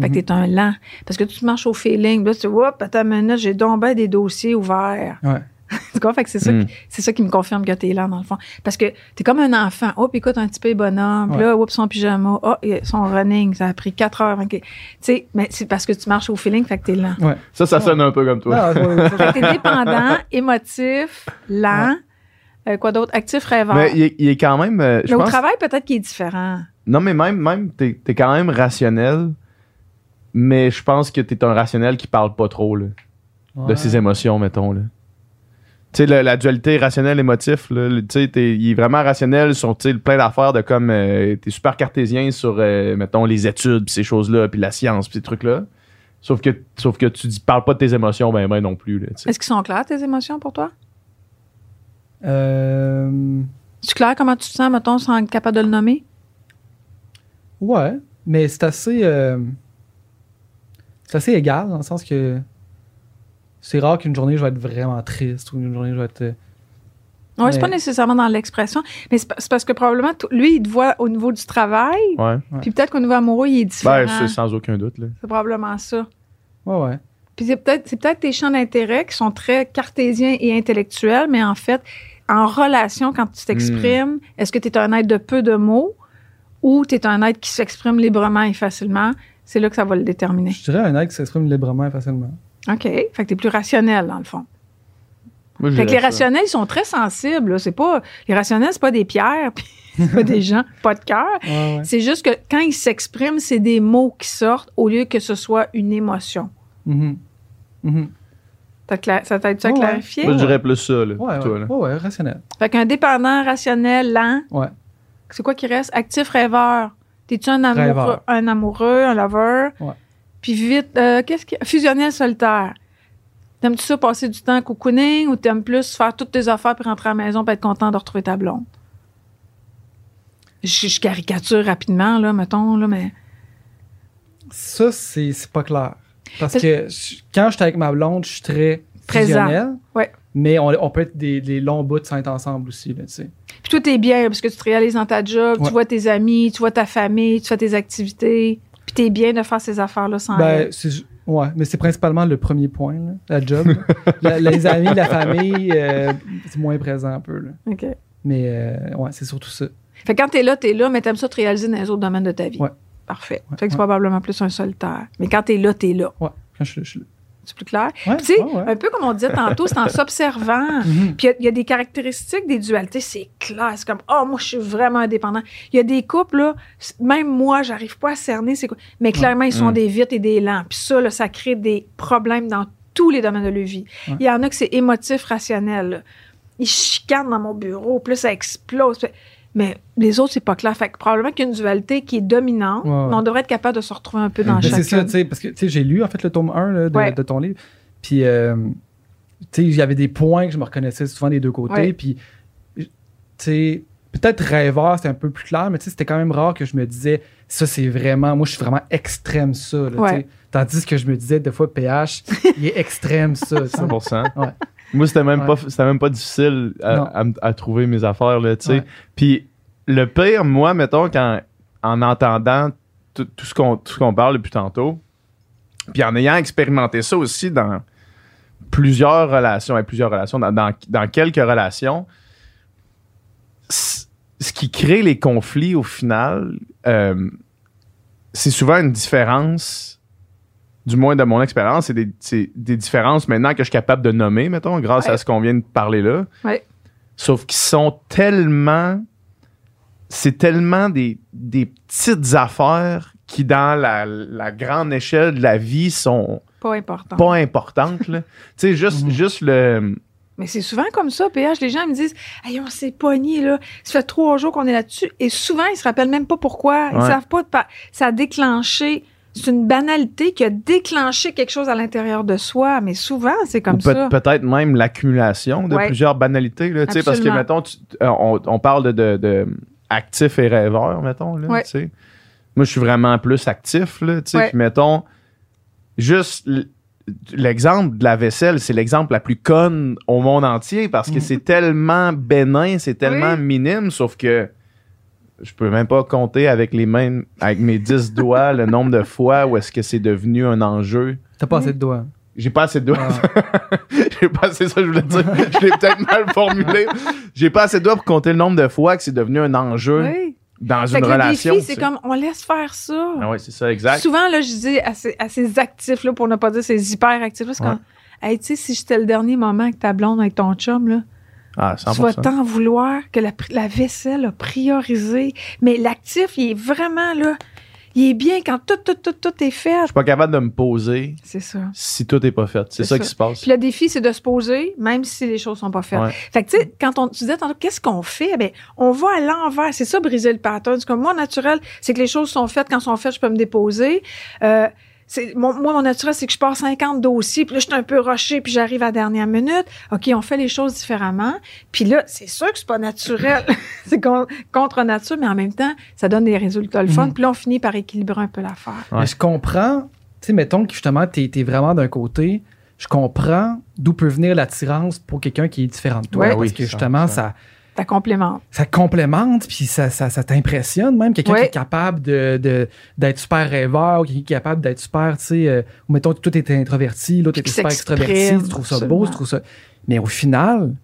Fait que Mhm. t'es un lent. Parce que tu marches au feeling, là, tu Oups, attends une minute, j'ai donc ben des dossiers ouverts. Ouais. Fait que c'est ça, Mm. qui- c'est ça qui me confirme que t'es lent, dans le fond. Parce que t'es comme un enfant. Hop, écoute un petit peu les bonhommes. Puis Ouais. Là, oups, son pyjama. Oh, son running, ça a pris 4 heures. Tu sais, mais c'est parce que tu marches au feeling, fait que t'es lent. Ça, ça sonne un peu comme toi. Ouais, ouais, Fait que t'es dépendant, émotif, lent. Euh, quoi d'autre? Actif, rêveur. Mais il est, il est quand même. euh, je au pense- travail, peut-être qu'il est différent. Non, mais même, même t'es es quand même rationnel, mais je pense que t'es un rationnel qui parle pas trop. Là. de Ouais. ses émotions, mettons. Là. Tu sais, la, la dualité rationnel-émotif, là, le- tu sais, t'es- il est vraiment rationnel sur plein d'affaires de comme. euh, t'es super cartésien sur, euh, mettons, les études, puis ces choses-là, puis la science, puis ces trucs-là. Sauf que, sauf que tu dis, parles pas de tes émotions, ben, ben non plus. Est-ce qu'ils sont clairs, tes émotions, pour toi? Euh, C'est clair comment tu te sens, mettons, sans être capable de le nommer? ouais, mais c'est assez. euh, c'est assez égal, dans le sens que. C'est rare qu'une journée, je vais être vraiment triste ou une journée, je vais être. euh, Oui, c'est pas nécessairement dans l'expression, mais c'est pa- c'est parce que probablement, lui, il te voit au niveau du travail, Ouais. Ouais. puis peut-être qu'au niveau amoureux, il est différent. Ben, c'est sans aucun doute. Là. c'est probablement ça. Ouais, ouais. Puis c'est peut-être c'est peut-être tes champs d'intérêt qui sont très cartésiens et intellectuels, mais en fait, en relation, quand tu t'exprimes, est-ce que tu es un être de peu de mots ou tu es un être qui s'exprime librement et facilement? C'est là que ça va le déterminer. Je dirais un être qui s'exprime librement et facilement. OK. Fait que tu es plus rationnel, dans le fond. Moi, Fait que les rationnels, ils sont très sensibles. là. C'est pas, les rationnels, c'est pas des pierres, puis c'est pas des gens, pas de cœur. Ouais, ouais. C'est juste que quand ils s'expriment, c'est des mots qui sortent au lieu que ce soit une émotion. T'as cla- Ça t'a-tu à Ouais, ouais. clarifier? Moi, je dirais plus ça. Là, Ouais, toi, ouais. là. ouais, ouais, rationnel. Fait qu'un dépendant rationnel, lent, Ouais. c'est quoi qui reste? Actif rêveur. T'es-tu un amoureux, Rêveur. un amoureux, un lover? Ouais. Puis vite, euh, qu'est-ce qui. Fusionnel solitaire. T'aimes-tu ça passer du temps cocooning ou t'aimes plus faire toutes tes affaires puis rentrer à la maison puis être content de retrouver ta blonde? Je, je caricature rapidement, là, mettons, là, mais. Ça, c'est c'est pas clair. Parce Parce- que je- quand je suis avec ma blonde, je suis très fusionnel. Ouais. Mais on, on peut être des, des longs bouts sans être ensemble aussi, là, tu sais. Puis toi, t'es bien parce que tu te réalises dans ta job, Ouais. tu vois tes amis, tu vois ta famille, tu fais tes activités. Puis t'es bien de faire ces affaires-là sans Ben, ouais, mais c'est principalement le premier point, là, la job. là. La- les amis, la famille, euh, c'est moins présent un peu, là. OK. Mais euh, ouais, c'est surtout ça. Fait que quand t'es là, t'es là, mais t'aimes ça te réaliser dans les autres domaines de ta vie. Ouais. Parfait. Ouais, fait que c'est ouais. probablement plus un solitaire. Mais quand t'es là, t'es là. Ouais, quand je, je suis là. C'est plus clair? Ouais, tu sais, ouais, ouais. un peu comme on disait tantôt, c'est en s'observant. Mhm. Puis il y a- il y, a des caractéristiques des dualités, c'est clair. C'est comme, oh, moi, je suis vraiment indépendant. Il y a des couples, là, même moi, j'arrive pas à cerner c'est quoi. Mais clairement, ils sont Mm. des vites et des lents. Puis ça, là, ça crée des problèmes dans tous les domaines de leur vie. Il y en a que c'est émotif, rationnel. là. Ils chicanent dans mon bureau, puis là, ça explose. Puis- Mais les autres, c'est pas clair. Fait que probablement qu'il y a une dualité qui est dominante, Ouais, ouais. mais on devrait être capable de se retrouver un peu dans Mais chacun. c'est ça, tu sais, parce que tu sais, j'ai lu en fait le tome 1 là, de, Ouais. de ton livre. Puis, euh, tu sais, il y avait des points que je me reconnaissais souvent des deux côtés. Ouais. Puis, tu sais, peut-être rêveur, c'était un peu plus clair, mais tu sais, c'était quand même rare que je me disais, ça, c'est vraiment, moi, je suis vraiment extrême ça. là. Tandis que je me disais, des fois, PH, il est extrême ça. tu sais. 100%. Moi, c'était même, Ouais. pas, même pas difficile à, trouver mes affaires, là, tu sais. Ouais. Puis le pire, moi, mettons, quand, en entendant tout, tout ce qu'on, parle depuis tantôt, puis en ayant expérimenté ça aussi dans plusieurs relations, et plusieurs relations, dans, dans, dans quelques relations, ce qui crée les conflits au final, euh, c'est souvent une différence, du moins de mon expérience, c'est des, c'est des différences maintenant que je suis capable de nommer, mettons, grâce Ouais. à ce qu'on vient de parler là. Ouais. Sauf qu'ils sont tellement. C'est tellement des, des petites affaires qui, dans la, la grande échelle de la vie, sont Pas important. pas importantes. là. tu sais, juste, Mhm. juste le. Mais c'est souvent comme ça, PH. Les gens me disent Hey, on s'est pogné, là. Ça fait trois jours qu'on est là-dessus. Et souvent, ils se rappellent même pas pourquoi. Ils Ouais. savent pas. de pa- Ça a déclenché. C'est une banalité qui a déclenché quelque chose à l'intérieur de soi. Mais souvent, c'est comme ou peut- ça. peut-être même l'accumulation de Ouais. plusieurs banalités. Là, tu sais, parce que, mettons, tu- euh, on, on parle de, de, de actif et rêveur, mettons. Là, Ouais. Moi, je suis vraiment plus actif. Là, tu sais, Ouais. puis mettons, juste l'exemple de la vaisselle, c'est l'exemple la plus conne au monde entier parce que Mhm. c'est tellement bénin, c'est tellement Oui. minime, sauf que je peux même pas compter avec les mêmes, avec mes 10 doigts le nombre de fois où est-ce que c'est devenu un enjeu. T'as pas assez de doigts. J'ai pas assez de doigts. Ah. J'ai pas assez ça, je voulais dire. Je l'ai peut-être mal formulé. J'ai pas assez de doigts pour compter le nombre de fois que c'est devenu un enjeu Oui. dans Fait une que le relation. défi, c'est comme on laisse faire ça. Ah ouais, c'est ça, exact. Souvent, là, je dis à ces, à ces actifs, là, pour ne pas dire ces hyperactifs, là, c'est Ouais. comme, hey, tu sais, si j'étais le dernier moment avec ta blonde, avec ton chum, là, Ah, tu vas 100%. t'en vouloir que la, vaisselle a priorisé. Mais l'actif, il est vraiment, là, Il est bien quand tout, tout, tout, tout est fait. Je suis pas capable de me poser C'est ça. si tout est pas fait. C'est ça, ça. qui se passe. Puis le défi, c'est de se poser, même si les choses sont pas faites. Ouais. Fait que, tu sais, quand on, tu disais tantôt, qu'est-ce qu'on fait? Ben, on va à l'envers. C'est ça, briser le pattern. C'est comme moi, naturel, c'est que les choses sont faites. Quand elles sont faites, je peux me déposer. Euh, mon, moi, mon naturel, c'est que je pars 50 dossiers, puis là, je suis un peu rushé, puis j'arrive à la dernière minute. OK, on fait les choses différemment. Puis là, c'est sûr que c'est pas naturel. c'est con- contre nature, mais en même temps, ça donne des résultats le fun. Mhm. Puis là, on finit par équilibrer un peu l'affaire. Ouais. Je comprends, tu sais, mettons que justement, tu es, vraiment d'un côté, je comprends d'où peut venir l'attirance pour quelqu'un qui est différent de toi. Ouais. parce Oui, que justement, ça. ça, Ça complémente. ça complémente, puis ça, ça, ça t'impressionne même. Quelqu'un qui est capable de, de- d'être super rêveur, quelqu'un qui est capable d'être super, tu sais, euh, ou mettons que toi, t'es introverti, l'autre est super extraverti, s'exprime, tu trouves ça beau, tu trouves ça. Mais au final,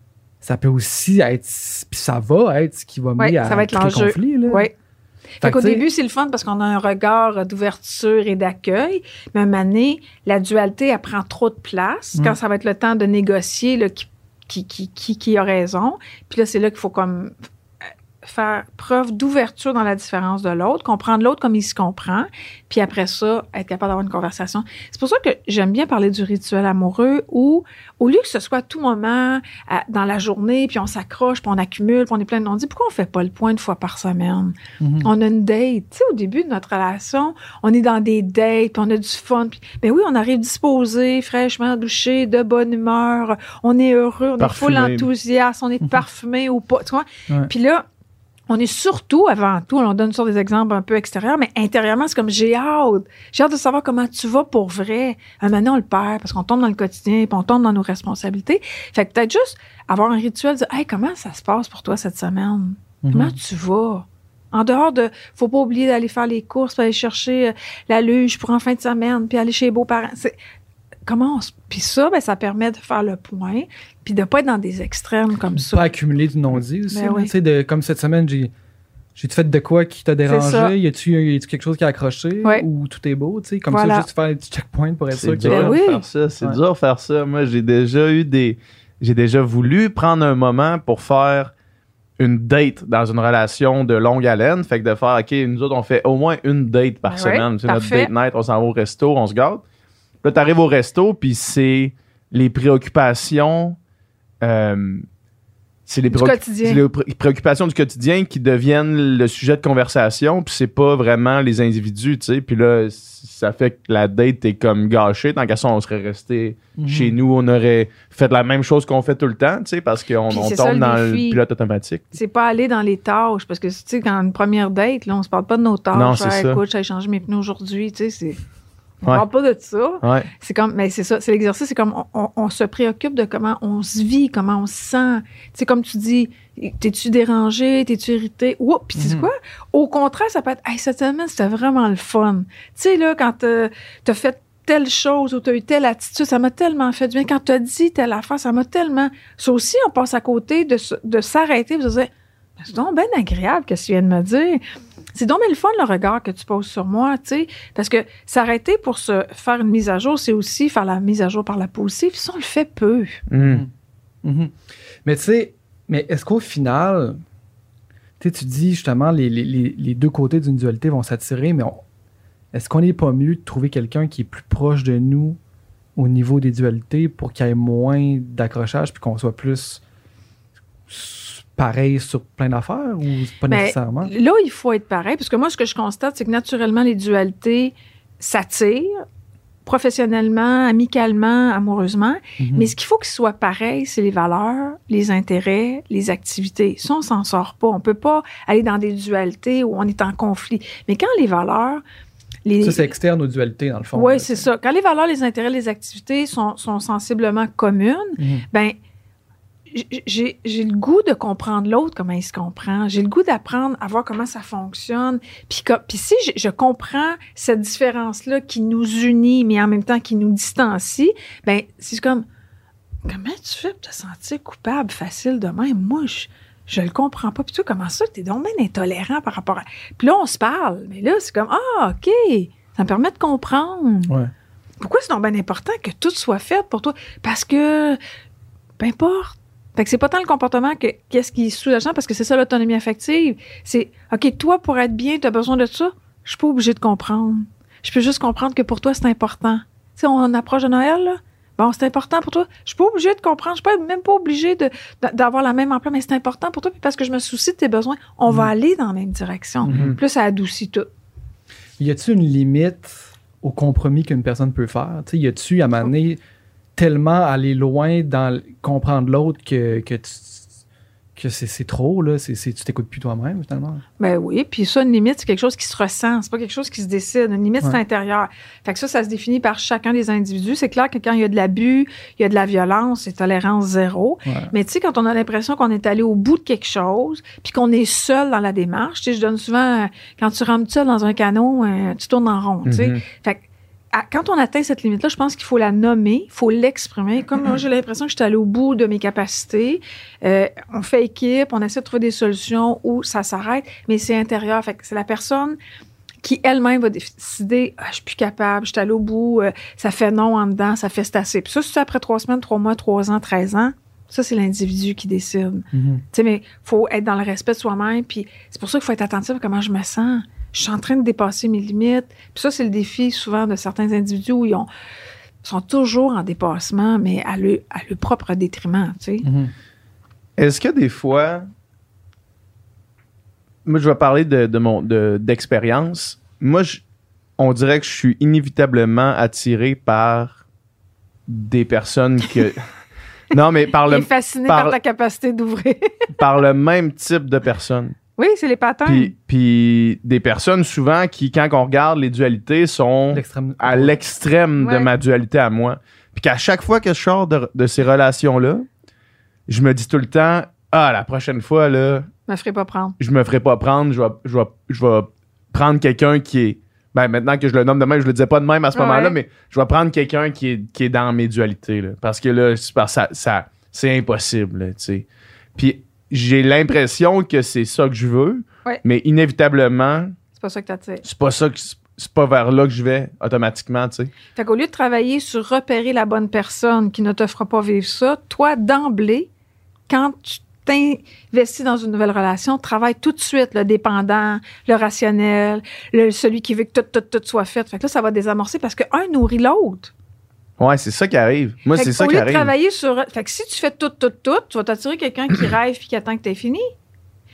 ça peut aussi être, puis ça va être ce qui va Ouais, mener à ça va être l'enjeu. conflit. Là. Oui. Fait Fait qu'au début, c'est le fun parce qu'on a un regard d'ouverture et d'accueil. Mais à un moment donné, la dualité, elle prend trop de place. Mm. Quand ça va être le temps de négocier, là, qui, qui, qui, qui, qui a raison. Puis là, c'est là qu'il faut comme faire preuve d'ouverture dans la différence de l'autre, comprendre l'autre comme il se comprend, puis après ça, être capable d'avoir une conversation. C'est pour ça que j'aime bien parler du rituel amoureux où, au lieu que ce soit à tout moment à- dans la journée, puis on s'accroche, puis on accumule, puis on est plein de... On dit, pourquoi on fait pas le point une fois par semaine? mhm. On a une date. Tu sais, au début de notre relation, on est dans des dates, puis on a du fun. Puis, ben oui, on arrive disposé, fraîchement douché, de bonne humeur. On est heureux, on Parfumé. est full enthousiasme, on est parfumé ou pas. Tu vois? Ouais. Puis là, on est surtout, avant tout, on donne sur des exemples un peu extérieurs, mais intérieurement, c'est comme j'ai hâte. J'ai hâte de savoir comment tu vas pour vrai. Un moment on le perd parce qu'on tombe dans le quotidien, puis on tombe dans nos responsabilités. Fait que peut-être juste avoir un rituel de Hey, comment ça se passe pour toi cette semaine? Mhm. Comment tu vas? En dehors de, faut pas oublier d'aller faire les courses, puis aller chercher euh, la luge pour en fin de semaine, puis aller chez les beaux-parents. C'est, comment on se- Puis ça, ben, ça permet de faire le point, puis de pas être dans des extrêmes comme pas ça. accumuler du non-dit aussi. Ben oui. tu sais, de, comme cette semaine, j'ai. J'ai-tu fait de quoi qui t'a dérangé? Y a-tu y a-tu quelque chose qui a accroché? Ouais. Ou tout est beau? tu sais? Comme Voilà. ça, juste faire un petit checkpoint pour être sûr C'est que. dur Ben de oui. faire ça. C'est Ouais. dur de faire ça. Moi, j'ai déjà eu des. J'ai déjà voulu prendre un moment pour faire une date dans une relation de longue haleine. Fait que de faire, OK, nous autres, on fait au moins une date par Ben semaine. C'est notre date night, on s'en va au resto, on se gâte. Là, t'arrives au resto, puis c'est les préoccupations. euh, c'est les, préoc- pré- préoccupations du quotidien qui deviennent le sujet de conversation, puis c'est pas vraiment les individus, tu sais. Puis là, ça fait que la date est comme gâchée. Tant qu'à ça, on serait resté Mhm. chez nous, on aurait fait la même chose qu'on fait tout le temps, tu sais, parce qu'on ça, tombe le dans le pilote automatique. C'est pas aller dans les tâches, parce que, tu sais, quand une première date, là, on se parle pas de nos tâches. Non, c'est Hey, ça. Écoute, j'ai changé mes pneus aujourd'hui, tu sais, c'est... On Ouais. parle pas de ça. Ouais. C'est comme, mais c'est ça, c'est l'exercice, c'est comme on, on- on se préoccupe de comment on se vit, comment on se sent. Tu sais, comme tu dis, t'es-tu dérangé, t'es-tu irrité? Oups, puis tu sais Mhm. quoi? Au contraire, ça peut être, hey, cette semaine, c'était vraiment le fun. Tu sais, là, quand t'as as fait telle chose ou t'as eu telle attitude, ça m'a tellement fait du bien. Quand t'as dit telle affaire, ça m'a tellement. Ça aussi, on passe à côté de, s'arrêter et de se dire, c'est donc bien agréable que tu viens de me dire. C'est donc le fun le regard que tu poses sur moi, tu sais. Parce que s'arrêter pour se faire une mise à jour, c'est aussi faire la mise à jour par la positive. Ça, on le fait peu. Mm. Mhm. Mais tu sais, mais est-ce qu'au final, tu dis justement, les, deux côtés d'une dualité vont s'attirer, mais est-ce qu'on n'est pas mieux de trouver quelqu'un qui est plus proche de nous au niveau des dualités pour qu'il y ait moins d'accrochage puis qu'on soit plus pareil sur plein d'affaires ou pas Mais nécessairement? Là, il faut être pareil. Parce que moi, ce que je constate, c'est que naturellement, les dualités s'attirent professionnellement, amicalement, amoureusement. Mhm. Mais ce qu'il faut qu'ils soient pareils, c'est les valeurs, les intérêts, les activités. Ça, on s'en sort pas. On peut pas aller dans des dualités où on est en conflit. Mais quand les valeurs, les, Ça, c'est externe aux dualités, dans le fond. oui, c'est ça. Quand les valeurs, les intérêts, les activités sont, sont sensiblement communes, Mhm. ben j'ai j'ai le goût de comprendre l'autre, comment il se comprend. J'ai le goût d'apprendre à voir comment ça fonctionne. Puis puis si je, je comprends cette différence-là qui nous unit, mais en même temps qui nous distancie, ben c'est comme, comment tu fais pour te sentir coupable facile de même? Moi, je, je le comprends pas. Puis toi, comment ça? T'es donc bien intolérant par rapport à... Puis là, on se parle. Mais là, c'est comme, ah, OK, ça me permet de comprendre. Ouais. Pourquoi c'est donc bien important que tout soit fait pour toi? Parce que, peu importe. Fait que c'est pas tant le comportement que qu'est-ce qui est sous-jacent, parce que c'est ça l'autonomie affective. C'est, OK, toi, pour être bien, tu as besoin de ça. Je suis pas obligée de comprendre. Je peux juste comprendre que pour toi, c'est important. Tu sais, on approche de Noël, là. Bon, c'est important pour toi. Je suis pas obligée de comprendre. Je suis pas, même pas obligée de- d'avoir la même emploi, mais c'est important pour toi. Puis parce que je me soucie de tes besoins, on va aller dans la même direction. Mhm. Plus ça adoucit tout. Y a-tu une limite au compromis qu'une personne peut faire? Tu sais, y a-tu à donné, tellement aller loin dans comprendre l'autre que, que, tu- que c'est, c'est trop, là? C'est, c'est- tu t'écoutes plus toi-même, finalement? Ben oui, puis ça, une limite, c'est quelque chose qui se ressent, c'est pas quelque chose qui se décide. Une limite, c'est intérieur. Fait que ça, ça se définit par chacun des individus. C'est clair que quand il y a de l'abus, il y a de la violence, c'est tolérance zéro. Ouais. Mais tu sais, quand on a l'impression qu'on est allé au bout de quelque chose, puis qu'on est seul dans la démarche, tu sais, je donne souvent, euh, quand tu rentres seul dans un canot, euh, tu tournes en rond, tu sais. Mhm. Fait que, à- quand on atteint cette limite-là, je pense qu'il faut la nommer, il faut l'exprimer. Comme moi, j'ai l'impression que je suis allée au bout de mes capacités. Euh, on fait équipe, on essaie de trouver des solutions où ça s'arrête, mais c'est intérieur. Fait que c'est la personne qui elle-même va décider ah, je suis plus capable, je suis allée au bout, euh, ça fait non en dedans, ça fait c'est assez. Puis ça, c'est après trois semaines, trois mois, trois ans, treize ans. Ça, c'est l'individu qui décide. Mhm. Tu sais, mais faut être dans le respect de soi-même. Puis c'est pour ça qu'il faut être attentif à comment je me sens. Je suis en train de dépasser mes limites. Puis ça, c'est le défi souvent de certains individus où ils ont, sont toujours en dépassement, mais à leur, à leur propre détriment. Tu sais. Mhm. Est-ce que des fois. Moi, je vais parler de, de mon de- d'expérience. Moi, je- on dirait que je suis inévitablement attiré par des personnes que. non, mais par le, fasciné par- par, ta capacité d'ouvrir. par le même type de personnes. Oui, c'est les patins. Puis, puis des personnes souvent qui, quand on regarde les dualités, sont L'extrême- à l'extrême de ma dualité à moi. Puis qu'à chaque fois que je sors de, de ces relations-là, je me dis tout le temps Ah, la prochaine fois, là, Je me ferai pas prendre. je me ferai pas prendre, je vais, je vais, je vais prendre quelqu'un qui est. Ben, maintenant que je le nomme de même, je le disais pas de même à ce Ouais. moment-là, mais je vais prendre quelqu'un qui est, qui est dans mes dualités. là. parce que là, c'est parce- ça, ça- c'est impossible. là, tu sais. Puis j'ai l'impression que c'est ça que je veux, Ouais. mais inévitablement, C'est pas ça que t'attires. c'est pas ça que c'est pas vers là que je vais automatiquement, tu sais. Fait qu'au lieu de travailler sur repérer la bonne personne qui ne te fera pas vivre ça, toi, d'emblée, quand tu t'investis dans une nouvelle relation, travaille tout de suite le dépendant, le rationnel, le, celui qui veut que tout, tout, tout soit fait. Fait que là, ça va désamorcer parce que un nourrit l'autre. Ouais, c'est ça qui arrive. Moi, c'est ça qui arrive. travailler sur... Fait que si tu fais tout, tout, tout, tu vas t'attirer quelqu'un qui rêve puis qui attend que tu fini.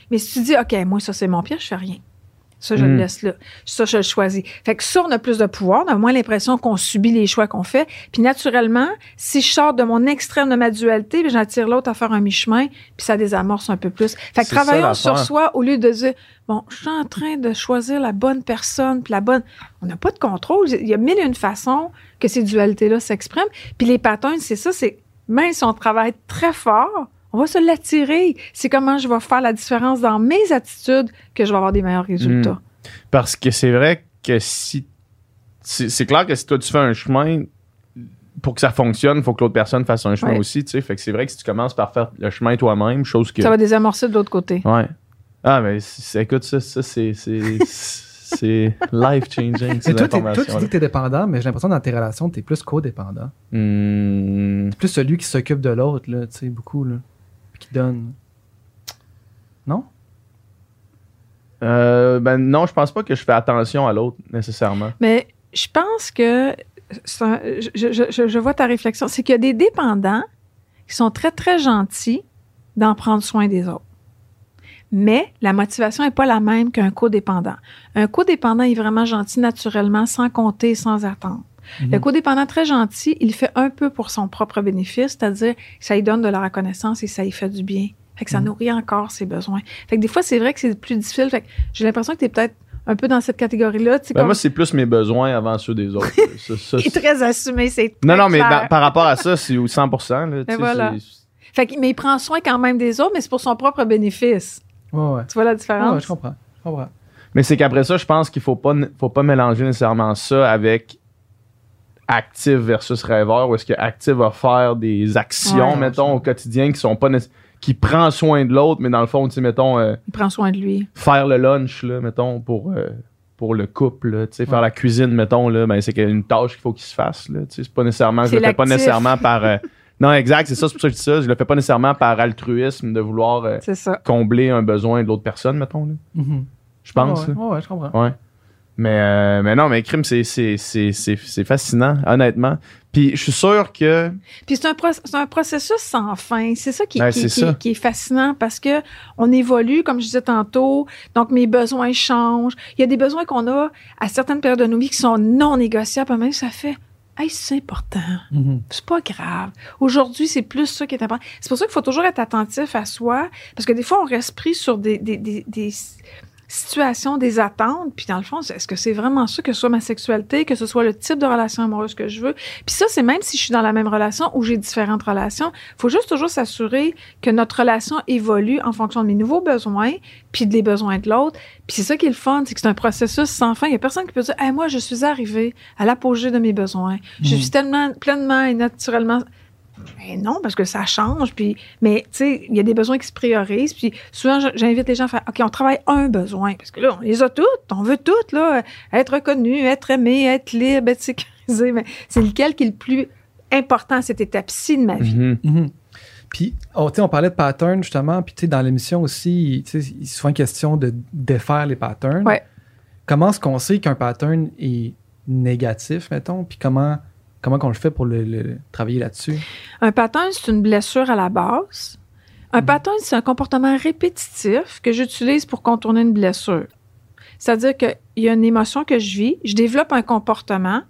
Mais si tu dis, OK, moi, ça, c'est mon pire, je fais rien. Ça, je Mm. le laisse là. Ça, je le choisis. Fait que ça, on a plus de pouvoir. On a moins l'impression qu'on subit les choix qu'on fait. Puis naturellement, si je sors de mon extrême de ma dualité, puis j'attire l'autre à faire un mi-chemin, puis ça désamorce un peu plus. Fait que ça, travaillons sur soi au lieu de dire, bon, je suis en train de choisir la bonne personne, puis la bonne... On n'a pas de contrôle. Il y a mille et une façons que ces dualités-là s'expriment. Puis les patterns, c'est ça, c'est même si on travaille très fort, on va se l'attirer. C'est comment je vais faire la différence dans mes attitudes que je vais avoir des meilleurs résultats. Parce que c'est vrai que si. C'est c'est clair que si toi tu fais un chemin, pour que ça fonctionne, il faut que l'autre personne fasse un chemin Ouais. aussi, tu sais. Fait que c'est vrai que si tu commences par faire le chemin toi-même, chose que. Ça va désamorcer de l'autre côté. Ouais. Ah, mais c'est- écoute, ça, ça c'est. c'est- C'est life changing, Mais ces toi, t'es- toi, tu dis que t'es dépendant, mais j'ai l'impression que dans tes relations, t'es plus codépendant. Hmm. T'es plus celui qui s'occupe de l'autre, là, tu sais, beaucoup, là. Qui donne. Non? Euh, ben non, je pense pas que je fais attention à l'autre nécessairement. Mais je pense que je- je vois ta réflexion. C'est qu'il y a des dépendants qui sont très, très gentils d'en prendre soin des autres. Mais la motivation n'est pas la même qu'un codépendant. Un codépendant est vraiment gentil naturellement, sans compter, sans attendre. Mhm. Le codépendant très gentil, il fait un peu pour son propre bénéfice, c'est-à-dire que ça lui donne de la reconnaissance et ça lui fait du bien. Fait que ça Mhm. nourrit encore ses besoins. Fait que des fois, c'est vrai que c'est plus difficile. Fait que j'ai l'impression que tu es peut-être un peu dans cette catégorie-là. Ben comme- moi, c'est plus mes besoins avant ceux des autres. Ça, ça, il est très assumé, c'est Non, non, mais dans- par rapport à ça, c'est au 100%. Là, sais, voilà. c'est- Fait que- mais il prend soin quand même des autres, mais c'est pour son propre bénéfice. Ouais, ouais. Tu vois la différence? ouais, je comprends. Je comprends. Mais c'est qu'après ça, je pense qu'il faut pas, faut pas mélanger nécessairement ça avec actif versus rêveur, où est-ce que actif va faire des actions, Ouais. mettons, au quotidien qui sont pas qui prend soin de l'autre, mais dans le fond, tu sais, mettons, euh, Il prend soin de lui. faire le lunch, là, mettons, pour, euh, pour le couple, là, tu sais, faire la cuisine, mettons, là, ben, c'est qu'il y a une tâche qu'il faut qu'il se fasse, là, tu sais, c'est pas nécessairement, je le fais pas nécessairement par, euh, non, exact, c'est ça, c'est pour ça que je dis ça, je le fais pas nécessairement par altruisme de vouloir euh, C'est ça. combler un besoin de l'autre personne, mettons, là. Mhm. Je pense, Ouais, là. ouais, ouais, je comprends. Ouais. Mais, euh, mais non, mais crime, c'est, c'est, c'est, c'est, c'est fascinant, honnêtement. Puis je suis sûr que. Puis c'est un, pro- c'est un processus sans fin. C'est ça qui, Ouais, qui- c'est qui- ça. qui est fascinant parce que on évolue, comme je disais tantôt. Donc, mes besoins changent. Il y a des besoins qu'on a à certaines périodes de nos vies qui sont non négociables. Même ça fait, hey, c'est important. Mhm. C'est pas grave. Aujourd'hui, c'est plus ça qui est important. C'est pour ça qu'il faut toujours être attentif à soi, parce que des fois, on reste pris sur des, des, des, des situations, des attentes, puis dans le fond, est-ce que c'est vraiment ça que ce soit ma sexualité, que ce soit le type de relation amoureuse que je veux? Puis ça, c'est même si je suis dans la même relation ou j'ai différentes relations, faut juste toujours s'assurer que notre relation évolue en fonction de mes nouveaux besoins, puis des besoins de l'autre. Puis c'est ça qui est le fun, c'est que c'est un processus sans fin. Il y a personne qui peut dire, hey, moi, je suis arrivé à l'apogée de mes besoins. Je Mhm. suis tellement, pleinement et naturellement ben non, parce que ça change. Puis, mais tu sais, il y a des besoins qui se priorisent. Puis souvent, j'invite les gens à faire OK, on travaille un besoin. Parce que là, on les a toutes. On veut toutes, là. Être reconnu, être aimé, être libre, être sécurisé. Mais c'est lequel qui est le plus important à cette étape-ci de ma vie? Mhm. Mhm. Puis, oh, tu sais, on parlait de patterns justement, puis tu sais, dans l'émission aussi, il est souvent question de défaire les patterns. Ouais. Comment est-ce qu'on sait qu'un pattern est négatif, mettons, puis comment, comment qu'on le fait pour le, le- travailler là-dessus? Un pattern, c'est une blessure à la base. Un pattern, c'est un comportement répétitif que j'utilise pour contourner une blessure. C'est-à-dire qu'il y a une émotion que je vis, je développe un comportement,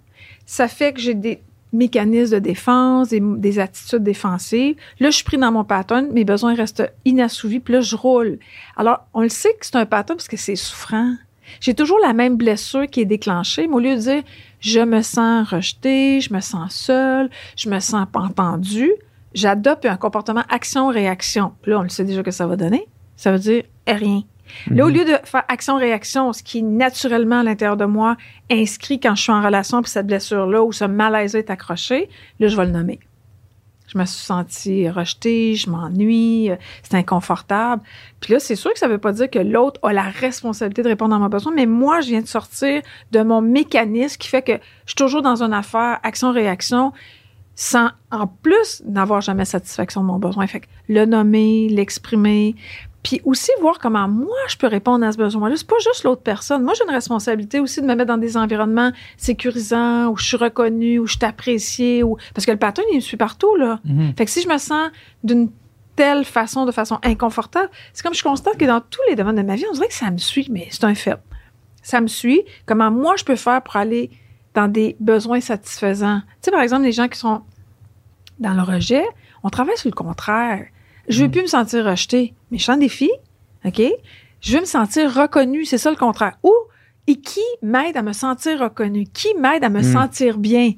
ça fait que j'ai des mécanismes de défense, des, des attitudes défensives. Là, je suis pris dans mon pattern, mes besoins restent inassouvis, puis là, je roule. Alors, on le sait que c'est un pattern parce que c'est souffrant. J'ai toujours la même blessure qui est déclenchée, mais au lieu de dire je me sens rejeté, je me sens seul, je me sens pas entendu, j'adopte un comportement action-réaction. Là, on le sait déjà que ça va donner. Ça veut dire rien. Là, au lieu de faire action-réaction, ce qui naturellement à l'intérieur de moi inscrit quand je suis en relation puis cette blessure-là ou ce malaise est accroché, là, je vais le nommer. Je me suis sentie rejetée, je m'ennuie, euh, c'est inconfortable. Puis là, c'est sûr que ça veut pas dire que l'autre a la responsabilité de répondre à mon besoin, mais moi, je viens de sortir de mon mécanisme qui fait que je suis toujours dans une affaire action-réaction sans, en plus, n'avoir jamais satisfaction de mon besoin. Fait le nommer, l'exprimer, puis aussi voir comment moi, je peux répondre à ce besoin-là. C'est pas juste l'autre personne. Moi, j'ai une responsabilité aussi de me mettre dans des environnements sécurisants, où je suis reconnue, où je suis appréciée, où... parce que le pattern, il me suit partout, là. Mhm. Fait que si je me sens d'une telle façon, de façon inconfortable, c'est comme je constate que dans tous les domaines de ma vie, on dirait que ça me suit, mais c'est un fait. Ça me suit. Comment moi, je peux faire pour aller dans des besoins satisfaisants? Tu sais, par exemple, les gens qui sont dans le rejet, on travaille sur le contraire. Je veux plus me sentir rejetée. Méchant défi, OK? Je veux me sentir reconnue. C'est ça le contraire. Ou, et qui m'aide à me sentir reconnue? Qui m'aide à me Mm. sentir bien?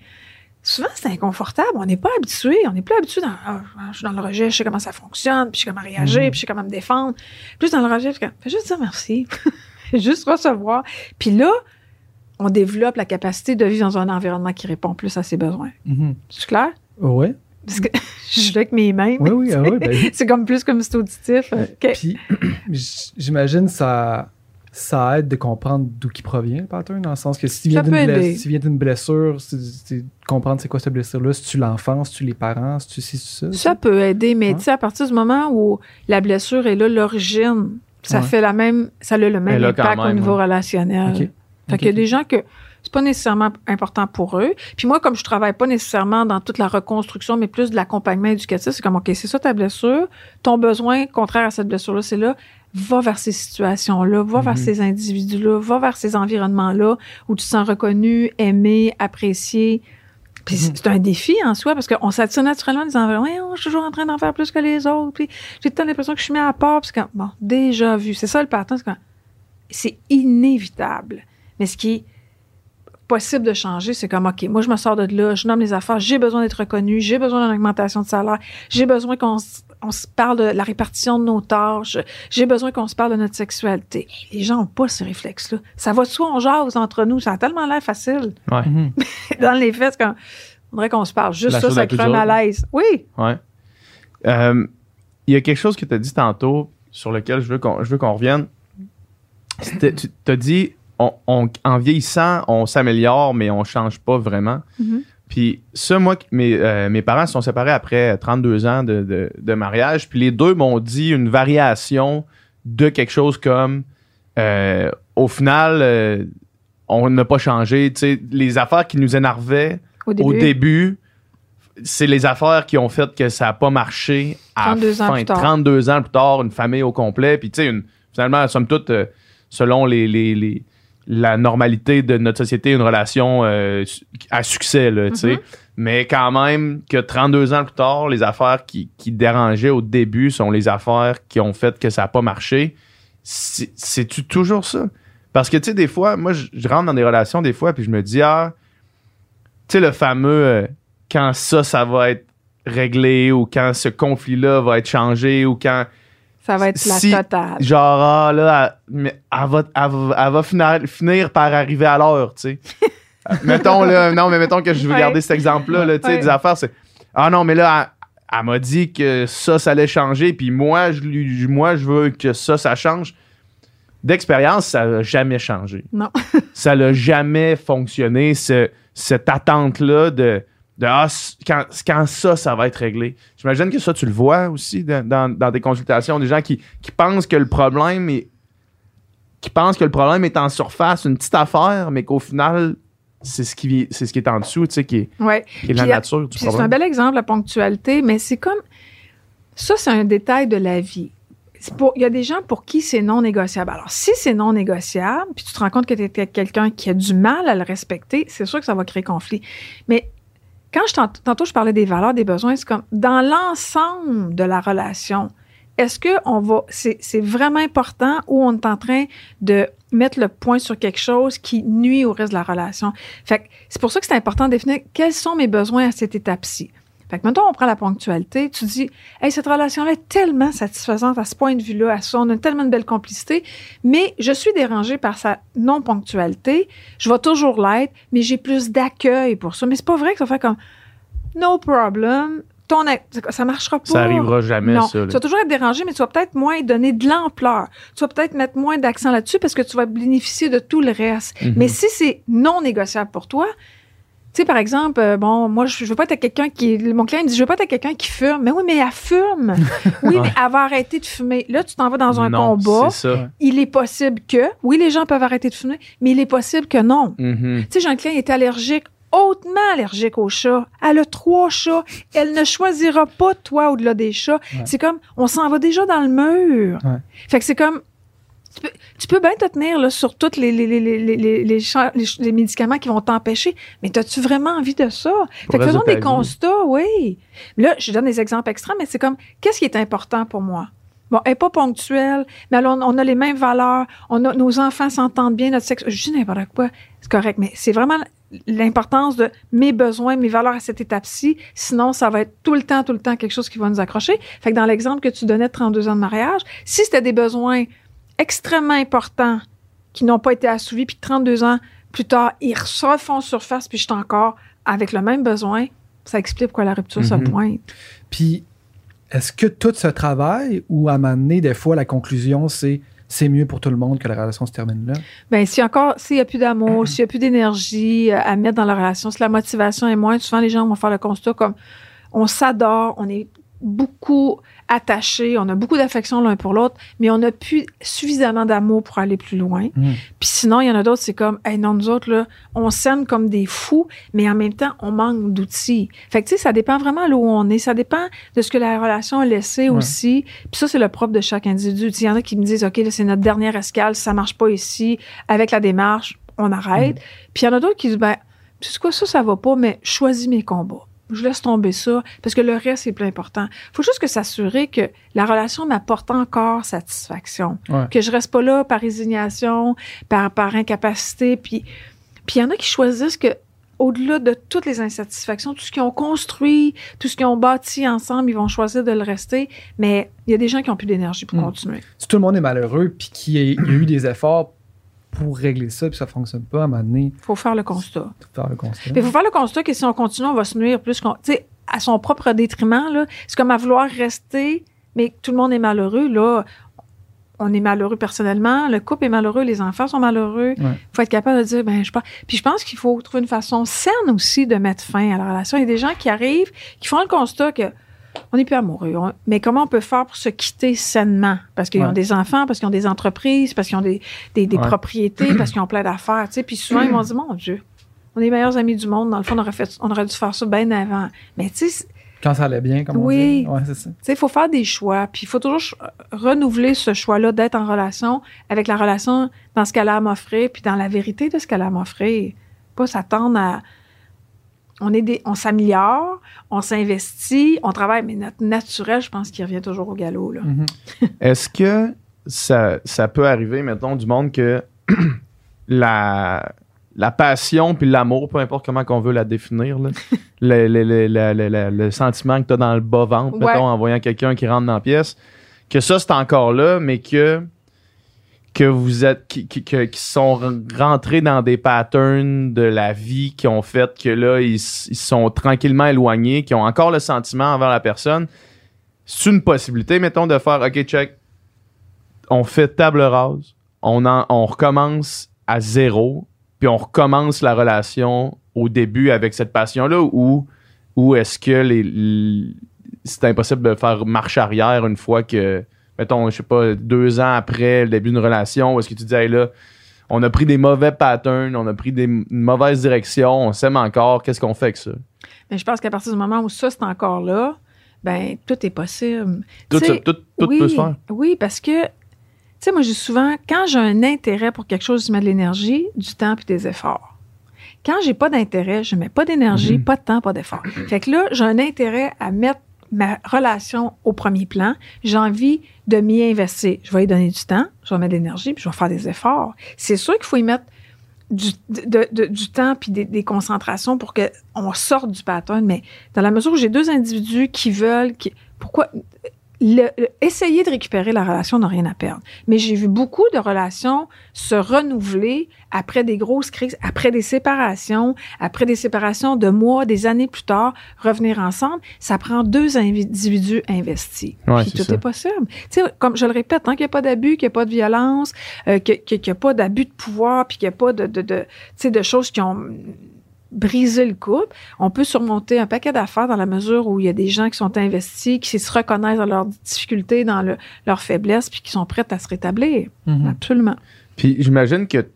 Souvent, c'est inconfortable. On n'est pas habitué. On n'est plus habitué dans, ah, je suis dans le rejet, je sais comment ça fonctionne, puis je sais comment réagir, Mhm. puis je sais comment me défendre. Plus dans le rejet, je fais juste dire merci. Juste recevoir. Puis là, on développe la capacité de vivre dans un environnement qui répond plus à ses besoins. Mhm. C'est clair? Ouais. Parce que je suis là avec mes mains. Oui, oui, ah oui, ben. C'est comme plus comme c'est auditif. OK. Puis, j'imagine ça ça aide de comprendre d'où qui provient le pattern, dans le sens que si tu viens Ça d'une peut bless- aider. si tu viens d'une blessure, c'est c'est comprendre c'est quoi cette blessure-là, si tu l'enfance, si tu les parents, si tu si ça. Ça peut aider, mais tu sais, à partir du moment où la blessure est là, l'origine, ça Ouais. fait la même, ça a le même impact au niveau ouais. relationnel. Ok. Fait qu'il y a des gens que c'est pas nécessairement important pour eux. Puis moi, comme je travaille pas nécessairement dans toute la reconstruction, mais plus de l'accompagnement éducatif, c'est comme, OK, c'est ça ta blessure. Ton besoin, contraire à cette blessure-là, c'est là. Va vers ces situations-là, va vers Mhm. ces individus-là, va vers ces environnements-là où tu te sens reconnu, aimé, apprécié. Puis c'est- Mhm. c'est un défi en soi parce qu'on s'attire naturellement en disant Voyons, je suis toujours en train d'en faire plus que les autres. Puis j'ai tant l'impression que je suis mis à part. Puis c'est comme, bon, déjà vu. C'est ça le pattern. C'est inévitable. Mais ce qui est possible de changer, c'est comme, OK, moi, je me sors de là, je nomme les affaires, j'ai besoin d'être reconnu, j'ai besoin d'une augmentation de salaire, j'ai besoin qu'on on se parle de la répartition de nos tâches, j'ai besoin qu'on se parle de notre sexualité. Les gens n'ont pas ce réflexe-là. Ça va de soi, on jase entre nous, ça a tellement l'air facile. Ouais. Mhm. Dans les faits, c'est comme, on dirait qu'on se parle. Juste La ça, ça crée un malaise. Oui. Ouais. Euh, Il y a quelque chose que tu as dit tantôt sur lequel je veux qu'on, je veux qu'on revienne. Tu as dit, on, on- en vieillissant, on s'améliore, mais on change pas vraiment. Mhm. Puis ça, moi, mes, euh, mes parents se sont séparés après 32 ans de, de- de mariage. Puis les deux m'ont dit une variation de quelque chose comme, euh, au final, euh, on n'a pas changé. Tu sais, les affaires qui nous énervaient Au début. c'est les affaires qui ont fait que ça n'a pas marché à 32 ans fin, plus tard. 32 ans plus tard, une famille au complet. Puis, tu sais, finalement, somme toute, selon les, les- les- la normalité de notre société, une relation euh, à succès, là, tu sais. Mhm. Mais quand même, que 32 ans plus tard, les affaires qui, qui dérangeaient au début sont les affaires qui ont fait que ça n'a pas marché. C'est- C'est-tu toujours ça? Parce que, tu sais, des fois, moi, je, je rentre dans des relations, des fois, puis je me dis, ah, tu sais, le fameux euh, quand ça, ça va être réglé ou quand ce conflit-là va être changé ou quand, Ça va être la Si- totale. genre, ah, là, elle, mais elle va, elle va- elle va finir, finir par arriver à l'heure, tu sais. Mettons, là, non, mais mettons que je veux Ouais. garder cet exemple-là, là, tu sais, Ouais. des affaires, c'est, ah non, mais là, elle, m'a dit que ça, ça allait changer, puis moi, je, lui- moi, je veux que ça, ça change. D'expérience, ça n'a jamais changé. Non. ça n'a jamais fonctionné, ce- cette attente-là de, de ah, quand, quand ça, ça va être réglé. J'imagine que ça, tu le vois aussi dans, dans, dans des consultations, des gens qui, qui pensent que le problème est qui pensent que le problème est en surface, une petite affaire, mais qu'au final, c'est ce qui c'est ce qui est en dessous, tu sais, qui est, Ouais. qui est la nature du Puis c'est un bel exemple, la ponctualité, mais c'est comme. Ça, c'est un détail de la vie. Pour- Il y a des gens pour qui c'est non négociable. Alors, si c'est non négociable, puis tu te rends compte que tu es quelqu'un qui a du mal à le respecter, c'est sûr que ça va créer conflit. Mais quand je tant- tantôt je parlais des valeurs, des besoins, c'est comme dans l'ensemble de la relation, est-ce que on va c'est vraiment important ou on est en train de mettre le point sur quelque chose qui nuit au reste de la relation? Fait c'est pour ça que c'est important de définir quels sont mes besoins à cette étape-ci. Fait que maintenant, on prend la ponctualité, tu dis, hey, cette relation-là est tellement satisfaisante à ce point de vue-là, à ça, on a tellement de belle complicité, mais je suis dérangée par sa non-ponctualité, je vais toujours l'être, mais j'ai plus d'accueil pour ça. Mais c'est pas vrai que ça fait comme, no problem, ton, ça marchera pas. Ça arrivera jamais, Non, ça. là. tu vas toujours être dérangé, mais tu vas peut-être moins donner de l'ampleur. Tu vas peut-être mettre moins d'accent là-dessus parce que tu vas bénéficier de tout le reste. Mhm. Mais si c'est non négociable pour toi, tu sais, par exemple, euh, bon, moi, je, je veux pas être quelqu'un qui. Mon client me dit, je veux pas être quelqu'un qui fume. Mais oui, mais elle fume. Oui, mais elle va arrêter de fumer. Là, tu t'en vas dans un Non, combat. Ça. Il est possible que. Oui, les gens peuvent arrêter de fumer, mais il est possible que non. Mhm. Tu sais, j'ai un client qui est allergique, hautement allergique aux chats. Elle a trois chats. Elle ne choisira pas toi au-delà des chats. Ouais. C'est comme, on s'en va déjà dans le mur. Ouais. Fait que c'est comme, tu peux, tu peux bien te tenir là, sur tous les, les, les, les, les, les, cha- les ch- les médicaments qui vont t'empêcher, mais as-tu vraiment envie de ça? Fait que faisons de des constats, oui. Là, je donne des exemples extrêmes, mais c'est comme, qu'est-ce qui est important pour moi? Bon, elle n'est pas ponctuelle, mais alors on a les mêmes valeurs, on a, nos enfants s'entendent bien, notre sexe, je dis n'importe quoi, c'est correct, mais c'est vraiment l'importance de mes besoins, mes valeurs à cette étape-ci, sinon ça va être tout le temps, tout le temps quelque chose qui va nous accrocher. Fait que dans l'exemple que tu donnais de 32 ans de mariage, si c'était des besoins extrêmement importants qui n'ont pas été assouvis, puis 32 ans plus tard, ils refont surface, puis je suis encore avec le même besoin, ça explique pourquoi la rupture se Mhm. pointe. Puis, est-ce que tout ce travail, ou à un moment donné, des fois, la conclusion, c'est c'est mieux pour tout le monde que la relation se termine là? Ben, s'il y a encore, s'il n'y a plus d'amour, s'il n'y a plus d'énergie euh, à mettre dans la relation, si la motivation est moins, souvent les gens vont faire le constat comme on s'adore, on est beaucoup attachés, on a beaucoup d'affection l'un pour l'autre, mais on n'a plus suffisamment d'amour pour aller plus loin. Mm. Puis sinon, il y en a d'autres, c'est comme, hey, non, nous autres, là, on s'aime comme des fous, mais en même temps, on manque d'outils. Fait que, tu sais, ça dépend vraiment de où on est. Ça dépend de ce que la relation a laissé Ouais. aussi. Puis ça, c'est le propre de chaque individu. Il y en a qui me disent, OK, là, c'est notre dernière escale, ça marche pas ici, avec la démarche, on arrête. Puis il y en a d'autres qui disent, ben, tu sais quoi, ça, ça va pas, mais choisis mes combats. Je laisse tomber ça parce que le reste est plus important. faut juste que s'assurer que la relation m'apporte encore satisfaction. Ouais. Que je reste pas là par résignation, par, par incapacité. Puis puis il y en a qui choisissent que au-delà de toutes les insatisfactions, tout ce qu'ils ont construit, tout ce qu'ils ont bâti ensemble, ils vont choisir de le rester. Mais il y a des gens qui ont plus d'énergie pour Mm. continuer. Si tout le monde est malheureux, puis qu'il y a, a eu des efforts pour régler ça, puis ça fonctionne pas, à un moment donné, faut faire le constat. faut faire le constat. Il faut faire le constat que si on continue, on va se nuire plus qu'on. Tu sais, à son propre détriment, là. C'est comme à vouloir rester, mais tout le monde est malheureux, là. On est malheureux personnellement, le couple est malheureux, les enfants sont malheureux. Il Ouais. faut être capable de dire, ben, je pas. Puis je pense qu'il faut trouver une façon saine aussi de mettre fin à la relation. Il y a des gens qui arrivent, qui font le constat que on n'est plus amoureux. On- mais comment on peut faire pour se quitter sainement? Parce qu'ils Ouais. ont des enfants, parce qu'ils ont des entreprises, parce qu'ils ont des, des, des Ouais. propriétés, parce qu'ils ont plein d'affaires. Tu sais. Puis souvent, ils m'ont dit, mon Dieu, on est les meilleurs amis du monde. Dans le fond, on aurait, fait, on aurait dû faire ça bien avant. Mais tu sais, Quand ça allait bien, comme Oui. on dit. Ouais, c'est ça. tu sais, il faut faire des choix, puis il faut toujours renouveler ce choix-là d'être en relation avec la relation dans ce qu'elle a à m'offrir, puis dans la vérité de ce qu'elle a à m'offrir. Pas s'attendre à. On, est des, on s'améliore, on s'investit, on travaille, mais notre naturel, je pense qu'il revient toujours au galop. Là. Mhm. Est-ce que ça, ça peut arriver, mettons, du monde que la, la passion puis l'amour, peu importe comment qu'on veut la définir, là, le, le- le- le- le- le- le sentiment que tu as dans le bas-ventre, Ouais. mettons, en voyant quelqu'un qui rentre dans la pièce, que ça, c'est encore là, mais que que vous êtes qui, qui, qui sont re- rentrés dans des patterns de la vie qui ont fait que là ils, ils sont tranquillement éloignés qui ont encore le sentiment envers la personne. C'est une possibilité mettons de faire ok check. On fait table rase on en, on recommence à zéro puis on recommence la relation au début avec cette passion là ou ou est-ce que les, les- c'est impossible de faire marche arrière une fois que mettons, je sais pas, deux ans après le début d'une relation, où est-ce que tu dis, hey, là, on a pris des mauvais patterns, on a pris des, une mauvaise direction, on s'aime encore, qu'est-ce qu'on fait avec ça? Mais je pense qu'à partir du moment où ça, c'est encore là, ben tout est possible. Tout, Tu sais, ça- tout, tout oui, peut se faire. Oui, parce que, tu sais, moi, je dis souvent, quand j'ai un intérêt pour quelque chose, je mets de l'énergie, du temps puis des efforts. Quand j'ai pas d'intérêt, je mets pas d'énergie, Mhm. pas de temps, pas d'effort. Fait que là, j'ai un intérêt à mettre ma relation au premier plan. J'ai envie de m'y investir. Je vais y donner du temps, je vais mettre de l'énergie, puis je vais faire des efforts. C'est sûr qu'il faut y mettre du, du temps puis des, concentrations pour qu'on sorte du pattern. Mais dans la mesure où j'ai deux individus qui veulent, pourquoi le- le- essayer de récupérer la relation n'a rien à perdre. Mais j'ai vu beaucoup de relations se renouveler après des grosses crises, après des séparations, après des séparations de mois, des années plus tard, revenir ensemble. Ça prend deux individus investis. Ouais, Puis tout ça. est possible. Tu sais, comme je le répète, tant qu'il n'y a pas d'abus, qu'il n'y a pas de violence, euh, qu'il n'y a pas d'abus de pouvoir, puis qu'il n'y a pas de, de, de, tu sais, de choses qui ont brisé le couple, on peut surmonter un paquet d'affaires dans la mesure où il y a des gens qui sont investis, qui se reconnaissent dans leurs difficultés, dans le- leurs faiblesses, puis qui sont prêts à se rétablir. Mhm. Absolument. Puis j'imagine que,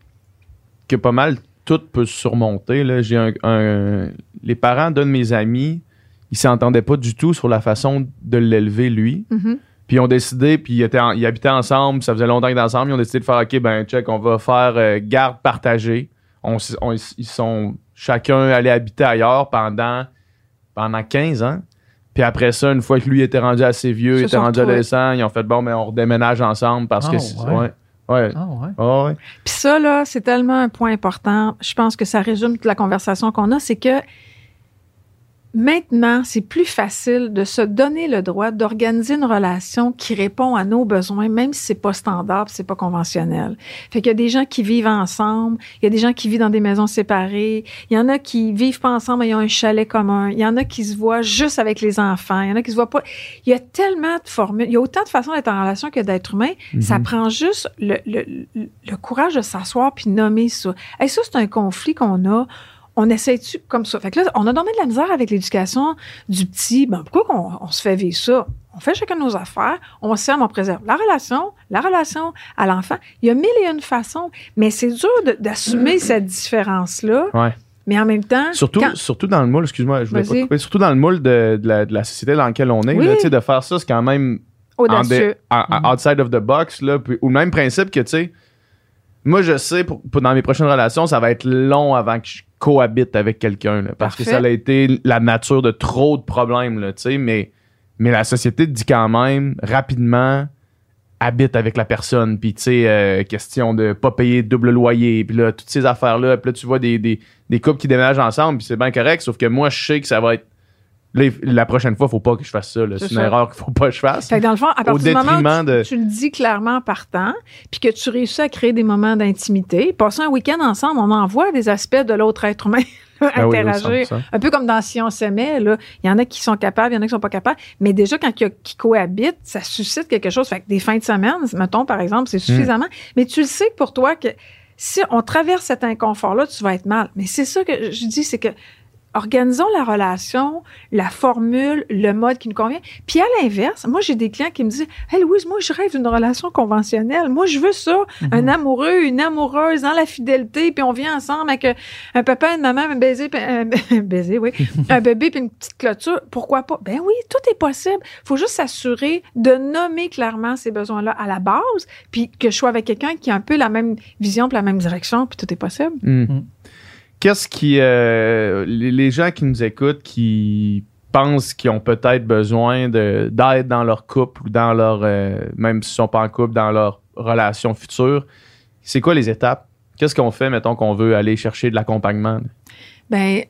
que pas mal tout peut se surmonter. Là. J'ai un, un- les parents d'un de mes amis, ils s'entendaient pas du tout sur la façon de l'élever, lui. Mhm. Puis ils ont décidé, puis ils, étaient en- ils habitaient ensemble, ça faisait longtemps qu'ils étaient ensemble, ils ont décidé de faire OK, ben check, on va faire euh, garde partagée. On, s- on- ils sont chacun allés habiter ailleurs pendant, pendant 15 ans. Puis après ça, une fois que lui était rendu assez vieux, il était rendu retrouvés. adolescent, ils ont fait bon, mais on redéménage ensemble parce Ah, que c'est- ouais. ouais. Ah ouais. Ah ouais. Puis ça, là, c'est tellement un point important. Je pense que ça résume toute la conversation qu'on a. C'est que maintenant, c'est plus facile de se donner le droit d'organiser une relation qui répond à nos besoins, même si c'est pas standard, c'est pas conventionnel. Fait qu'il y a des gens qui vivent ensemble, il y a des gens qui vivent dans des maisons séparées, il y en a qui vivent pas ensemble, mais ils ont un chalet commun, il y en a qui se voient juste avec les enfants, il y en a qui se voient pas. Il y a tellement de formules, il y a autant de façons d'être en relation que d'être humain. Ça Mhm. prend juste le, le- le- courage de s'asseoir puis nommer ça. Hey, ça, c'est un conflit qu'on a. On essaie-tu comme ça? Fait que là, on a donné de la misère avec l'éducation du petit. Ben, pourquoi qu'on on se fait vivre ça? On fait chacun nos affaires, on s'aime, on préserve la relation, la relation à l'enfant. Il y a mille et une façons, mais c'est dur d'assumer cette différence-là. Ouais. Mais en même temps, Surtout, quand- surtout dans le moule, excuse-moi, je voulais pas te couper, surtout dans le moule de, de la, de la société dans laquelle on est, Oui. là, de faire ça, c'est quand même audacieux. en- en- outside of the box, là, puis- ou le même principe que, tu sais, moi, je sais, pour, pour- dans mes prochaines relations, ça va être long avant que je cohabite avec quelqu'un, là, parce que ça a été la nature de trop de problèmes, là, tu sais, mais, mais la société dit quand même, rapidement, habite avec la personne, puis tu sais, euh, question de pas payer double loyer, puis là, toutes ces affaires-là, puis là, tu vois des, des, des couples qui déménagent ensemble, puis c'est bien correct, sauf que moi, je sais que ça va être... là, la prochaine fois, faut pas que je fasse ça, là. C'est une ça. erreur qu'il faut pas que je fasse. Fait que dans le fond, à Au partir du moment où tu, de- tu le dis clairement en partant, puis que tu réussis à créer des moments d'intimité, passer un week-end ensemble, on en voit des aspects de l'autre être humain Ah oui, oui, interagir. 100%. un peu comme dans Si on s'aimait, là, il y en a qui sont capables, il y en a qui sont pas capables. Mais déjà, quand il qui cohabitent, ça suscite quelque chose. Fait que des fins de semaine, mettons, par exemple, Hmm. c'est suffisamment. Mais tu le sais que pour toi, que si on traverse cet inconfort-là, tu vas être mal. Mais c'est ça que je dis, c'est que organisons la relation, la formule, le mode qui nous convient. Puis à l'inverse, moi, j'ai des clients qui me disent Hey Louise, moi, je rêve d'une relation conventionnelle. Moi, je veux ça. Mhm. Un amoureux, une amoureuse, dans la fidélité, puis on vient ensemble avec un papa, une maman, un baiser, puis un, un baiser, oui, un bébé, puis une petite clôture. Pourquoi pas? Ben oui, tout est possible. faut juste s'assurer de nommer clairement ces besoins-là à la base, puis que je sois avec quelqu'un qui a un peu la même vision, puis la même direction, puis tout est possible. Hmm. Qu'est-ce qui. euh, les, gens qui nous écoutent, qui pensent qu'ils ont peut-être besoin de- d'aide dans leur couple ou dans leur. euh, même s'ils sont pas en couple, dans leur relation future, c'est quoi les étapes? Qu'est-ce qu'on fait, mettons, qu'on veut aller chercher de l'accompagnement? Ben,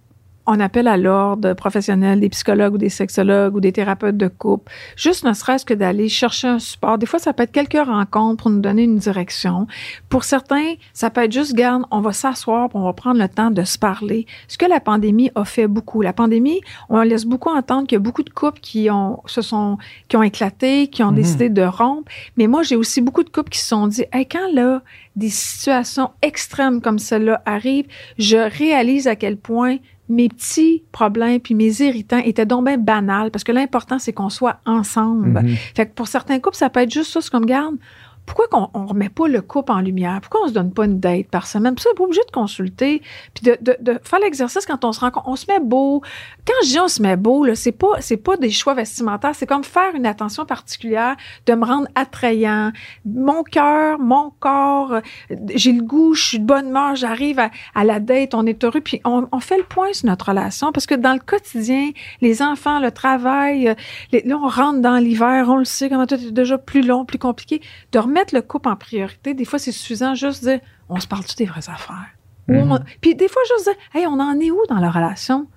on appelle à l'ordre professionnel des psychologues ou des sexologues ou des thérapeutes de couple. Juste ne serait-ce que d'aller chercher un support. Des fois, ça peut être quelques rencontres pour nous donner une direction. Pour certains, ça peut être juste, garde, on va s'asseoir, on va prendre le temps de se parler. Ce que la pandémie a fait beaucoup. La pandémie, on laisse beaucoup entendre qu'il y a beaucoup de couples qui ont, se sont, qui ont éclaté, qui ont Mhm. décidé de rompre. Mais moi, j'ai aussi beaucoup de couples qui se sont dit, hey, quand là, des situations extrêmes comme celle-là arrivent, je réalise à quel point mes petits problèmes puis mes irritants étaient donc bien banals parce que l'important c'est qu'on soit ensemble. Mhm. Fait que pour certains couples ça peut être juste ça, c'est comme garde. Pourquoi qu'on on remet pas le couple en lumière? Pourquoi on se donne pas une date par semaine? Puis ça, on n'est pas obligé de consulter. Puis de, de, de faire l'exercice quand on se rencontre. On se met beau. Quand je dis on se met beau, là, c'est pas, pas des choix vestimentaires. C'est comme faire une attention particulière, de me rendre attrayant. Mon cœur, mon corps, euh, j'ai le goût, je suis de bonne humeur, j'arrive à, à la date, on est heureux. Puis on, on fait le point sur notre relation parce que dans le quotidien, les enfants, le travail, euh, les- là, on rentre dans l'hiver, on le sait, comment tout est déjà plus long, plus compliqué. Remettre le couple en priorité, des fois, c'est suffisant juste de dire, on se parle-tu des vraies affaires? Mhm. Puis des fois, juste dire, hey, on en est où dans la relation?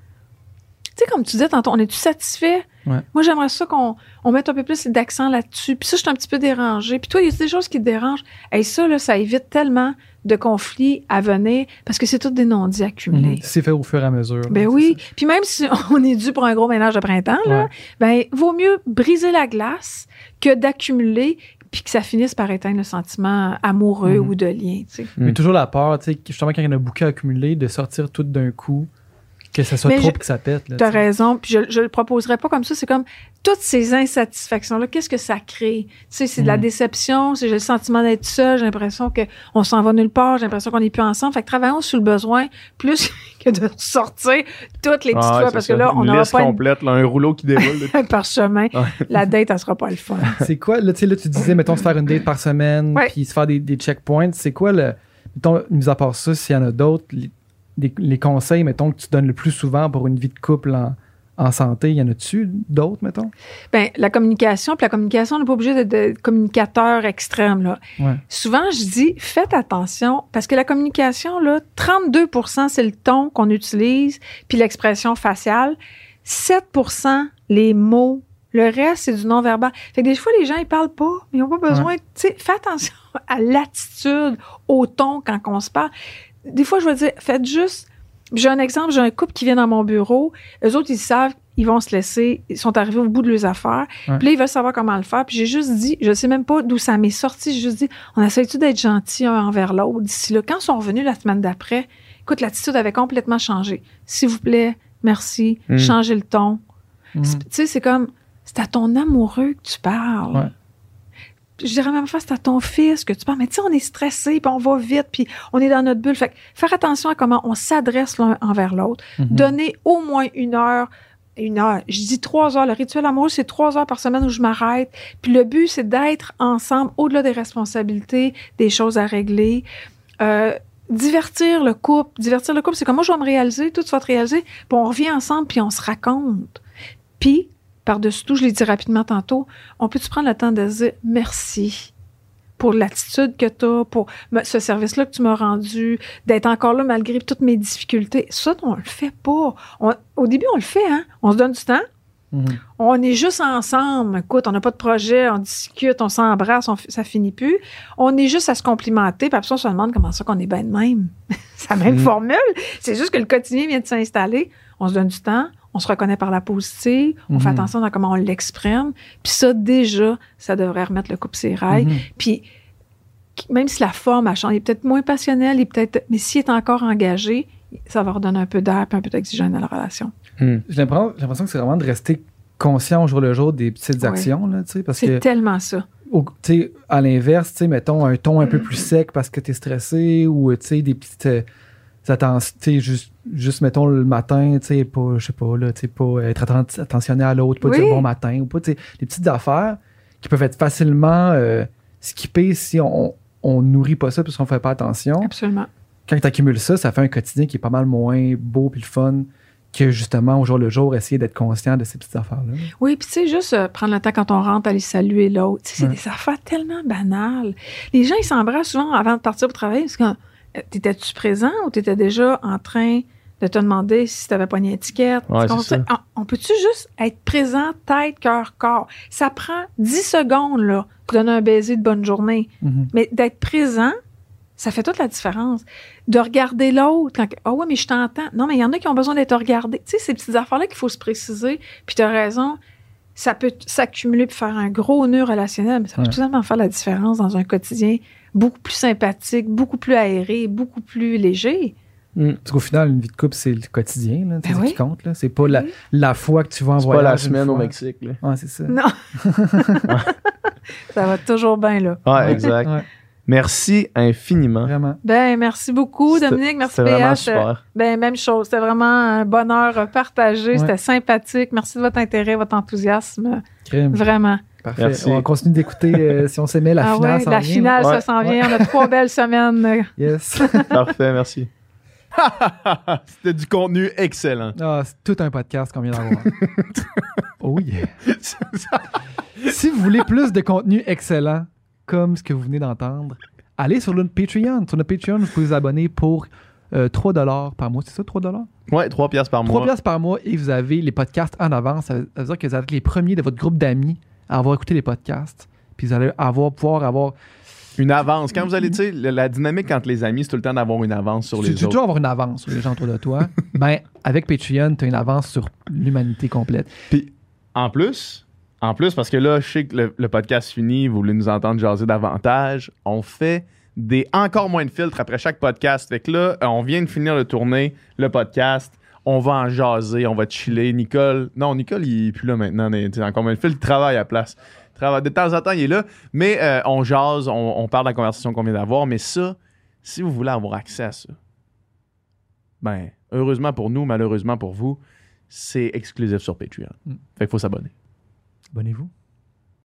Tu sais, comme tu disais tantôt, on est-tu satisfait? Ouais. Moi, j'aimerais ça qu'on on mette un peu plus d'accent là-dessus. Puis ça, je suis un petit peu dérangée. Puis toi, il y a des choses qui te dérangent. Et ça, là, ça évite tellement de conflits à venir parce que c'est tout des non-dits accumulés. Mhm. C'est fait au fur et à mesure. Ben là, oui. Puis même si on est dû pour un gros ménage de printemps, là, Ouais. ben vaut mieux briser la glace que d'accumuler puis que ça finisse par éteindre le sentiment amoureux Mhm. ou de lien. tu sais. Mais Mm. toujours la peur, tu sais, justement, quand il y en a beaucoup accumulé, de sortir tout d'un coup, que ça soit Mais trop je- que ça pète. Tu as raison. Puis je, je le proposerais pas comme ça. C'est comme toutes ces insatisfactions-là, qu'est-ce que ça crée? Tu sais, c'est de la Mhm. déception, c'est j'ai le sentiment d'être seul, j'ai l'impression qu'on s'en va nulle part, j'ai l'impression qu'on n'est plus ensemble. Fait que travaillons sur le besoin plus que de sortir toutes les petites Ah fois parce ça. que là, on Une n'aura pas une- complète, là, un rouleau qui déroule. un parchemin. La date, elle sera pas le fun. C'est quoi, là, tu sais, là, tu disais, mettons, se faire une date par semaine, Ouais. puis se faire des, des checkpoints. C'est quoi, le, mettons, mis à part ça, s'il y en a d'autres, les, les conseils, mettons, que tu donnes le plus souvent pour une vie de couple en, en santé, y en a-tu d'autres, mettons? Ben, la communication, puis la communication, on n'est pas obligé d'être de communicateur extrême, là. Ouais. Souvent, je dis, faites attention, parce que la communication, là, 32% c'est le ton qu'on utilise, puis l'expression faciale. 7% les mots. Le reste, c'est du non-verbal. Fait que des fois, les gens, ils parlent pas, mais ils n'ont pas besoin. Tu sais, fais attention à l'attitude, au ton quand on se parle. Des fois, je vais dire, faites juste. J'ai un exemple, j'ai un couple qui vient dans mon bureau. Eux autres, ils savent, ils vont se laisser, ils sont arrivés au bout de leurs affaires. Ouais. Puis là, ils veulent savoir comment le faire. Puis j'ai juste dit, je sais même pas d'où ça m'est sorti, j'ai juste dit, on essaie-tu d'être gentil un envers l'autre d'ici là? Quand ils sont revenus la semaine d'après, écoute, l'attitude avait complètement changé. S'il vous plaît, merci, Mm. changez le ton. C'est- Tu sais, c'est comme, c'est à ton amoureux que tu parles. Ouais. Je dirais même c'est à ton fils que tu parles. Mais tu sais, on est stressé, puis on va vite, puis on est dans notre bulle. Fait que faire attention à comment on s'adresse l'un envers l'autre. Mhm. Donner au moins une heure, une heure. Je dis trois heures. Le rituel amoureux, c'est trois heures par semaine où je m'arrête. Puis le but, c'est d'être ensemble au-delà des responsabilités, des choses à régler. Euh, divertir le couple. Divertir le couple, c'est comme moi, je vais me réaliser, tout va te réaliser, puis on revient ensemble, puis on se raconte. Puis, par-dessus tout, je l'ai dit rapidement tantôt, on peut-tu prendre le temps de dire merci pour l'attitude que tu as, pour ce service-là que tu m'as rendu, d'être encore là malgré toutes mes difficultés? Ça, on le fait pas. On- au début, on le fait, hein? On se donne du temps. Mhm. On est juste ensemble. Écoute, on n'a pas de projet, on discute, on s'embrasse, ça finit plus. On est juste à se complimenter, puis après ça, on se demande comment ça qu'on est bien de même. C'est la même Mm. formule. C'est juste que le quotidien vient de s'installer. On se donne du temps, on se reconnaît par la positive, on fait Mhm. attention à comment on l'exprime. Puis ça, déjà, ça devrait remettre le couple ses rails. Mhm. Puis même si la forme a changé, il est peut-être moins passionnel, il est peut-être, mais s'il est encore engagé, ça va redonner un peu d'air et un peu d'oxygène à la relation. J'ai l'impression j'ai l'impression que c'est vraiment de rester conscient au jour le jour des petites Ouais. actions, là, tu sais, parce C'est tellement ça. au- à l'inverse, mettons un ton un peu plus sec parce que tu es stressé ou, des petites juste, juste, mettons, le matin, tu sais, pas, je sais pas, là, tu sais, pas être atten- attentionné à l'autre, pas Oui. dire bon matin ou pas, tu sais, des petites affaires qui peuvent être facilement euh, skippées si on, on nourrit pas ça parce qu'on fait pas attention. Absolument. quand tu accumules ça, ça fait un quotidien qui est pas mal moins beau puis le fun que justement au jour le jour essayer d'être conscient de ces petites affaires-là. Oui, puis tu sais, juste euh, prendre le temps quand on rentre, aller saluer l'autre. C'est Ouais. des affaires tellement banales. Les gens, ils s'embrassent souvent avant de partir pour travailler. Parce que t'étais-tu présent ou t'étais déjà en train de te demander si t'avais pas une étiquette? Ouais, Tu. On, on peut-tu juste être présent, tête, cœur, corps? Ça prend 10 secondes, là, pour donner un baiser de bonne journée. Mhm. Mais d'être présent, ça fait toute la différence. De regarder l'autre quand ah ouais mais je t'entends. Non mais il y en a qui ont besoin d'être regardés. Tu sais ces petites affaires là qu'il faut se préciser. Puis tu as raison, ça peut s'accumuler pour faire un gros nœud relationnel, mais ça peut Ouais. tout simplement faire la différence dans un quotidien beaucoup plus sympathique, beaucoup plus aéré, beaucoup plus léger. Parce qu'au final, une vie de couple, c'est le quotidien, là, c'est Ben ça oui. qui compte. là. C'est pas la, Oui. la fois que tu vas en C'est voyage. pas la semaine au. Mexique. Là. Ouais, c'est ça. Non. ça va toujours bien là. Ouais, exact. Ouais, Merci infiniment. vraiment. Ben merci beaucoup C'était- Dominique, merci C'était vraiment PH. super. Ben, même chose. C'était vraiment un bonheur partagé. Ouais. C'était sympathique. Merci de votre intérêt, votre enthousiasme. Crème. Vraiment. Parfait. Merci. On continue d'écouter euh, si on s'aimait la ah finale. ouais, la vient. finale, Ouais. ça s'en vient. On a trois belles semaines. Yes. Parfait, merci. C'était du contenu excellent. Ah, c'est tout un podcast qu'on vient d'avoir. oh yeah. si vous voulez plus de contenu excellent, comme ce que vous venez d'entendre, allez sur notre Patreon. Sur notre Patreon, vous pouvez vous abonner pour euh, 3 par mois. C'est ça, 3 ouais, 3 piastres par 3 mois. piastres par mois et vous avez les podcasts en avance. Ça veut dire que vous êtes les premiers de votre groupe d'amis à avoir écouté les podcasts. Puis vous allez avoir, pouvoir avoir. Une avance. Quand vous allez, tu sais, la, dynamique entre les amis, c'est tout le temps d'avoir une avance sur Tu les tu autres. toujours avoir une avance sur les gens autour de toi. ben, avec Patreon, tu as une avance sur l'humanité complète. Puis, en plus, en plus, parce que là, je sais que le, le podcast finit, vous voulez nous entendre jaser davantage, on fait des encore moins de filtres après chaque podcast. Fait que là, on vient de finir de tourner le podcast. On va en jaser, on va chiller. Nicole, non, Nicole, il est plus là maintenant. sais, encore moins de il travaille à la place. Il travaille- De temps en temps, il est là. Mais euh, on jase, on, on parle de la conversation qu'on vient d'avoir. Mais ça, si vous voulez avoir accès à ça, ben, heureusement pour nous, malheureusement pour vous, c'est exclusif sur Patreon. Mm. Fait qu'il faut s'abonner. Abonnez-vous.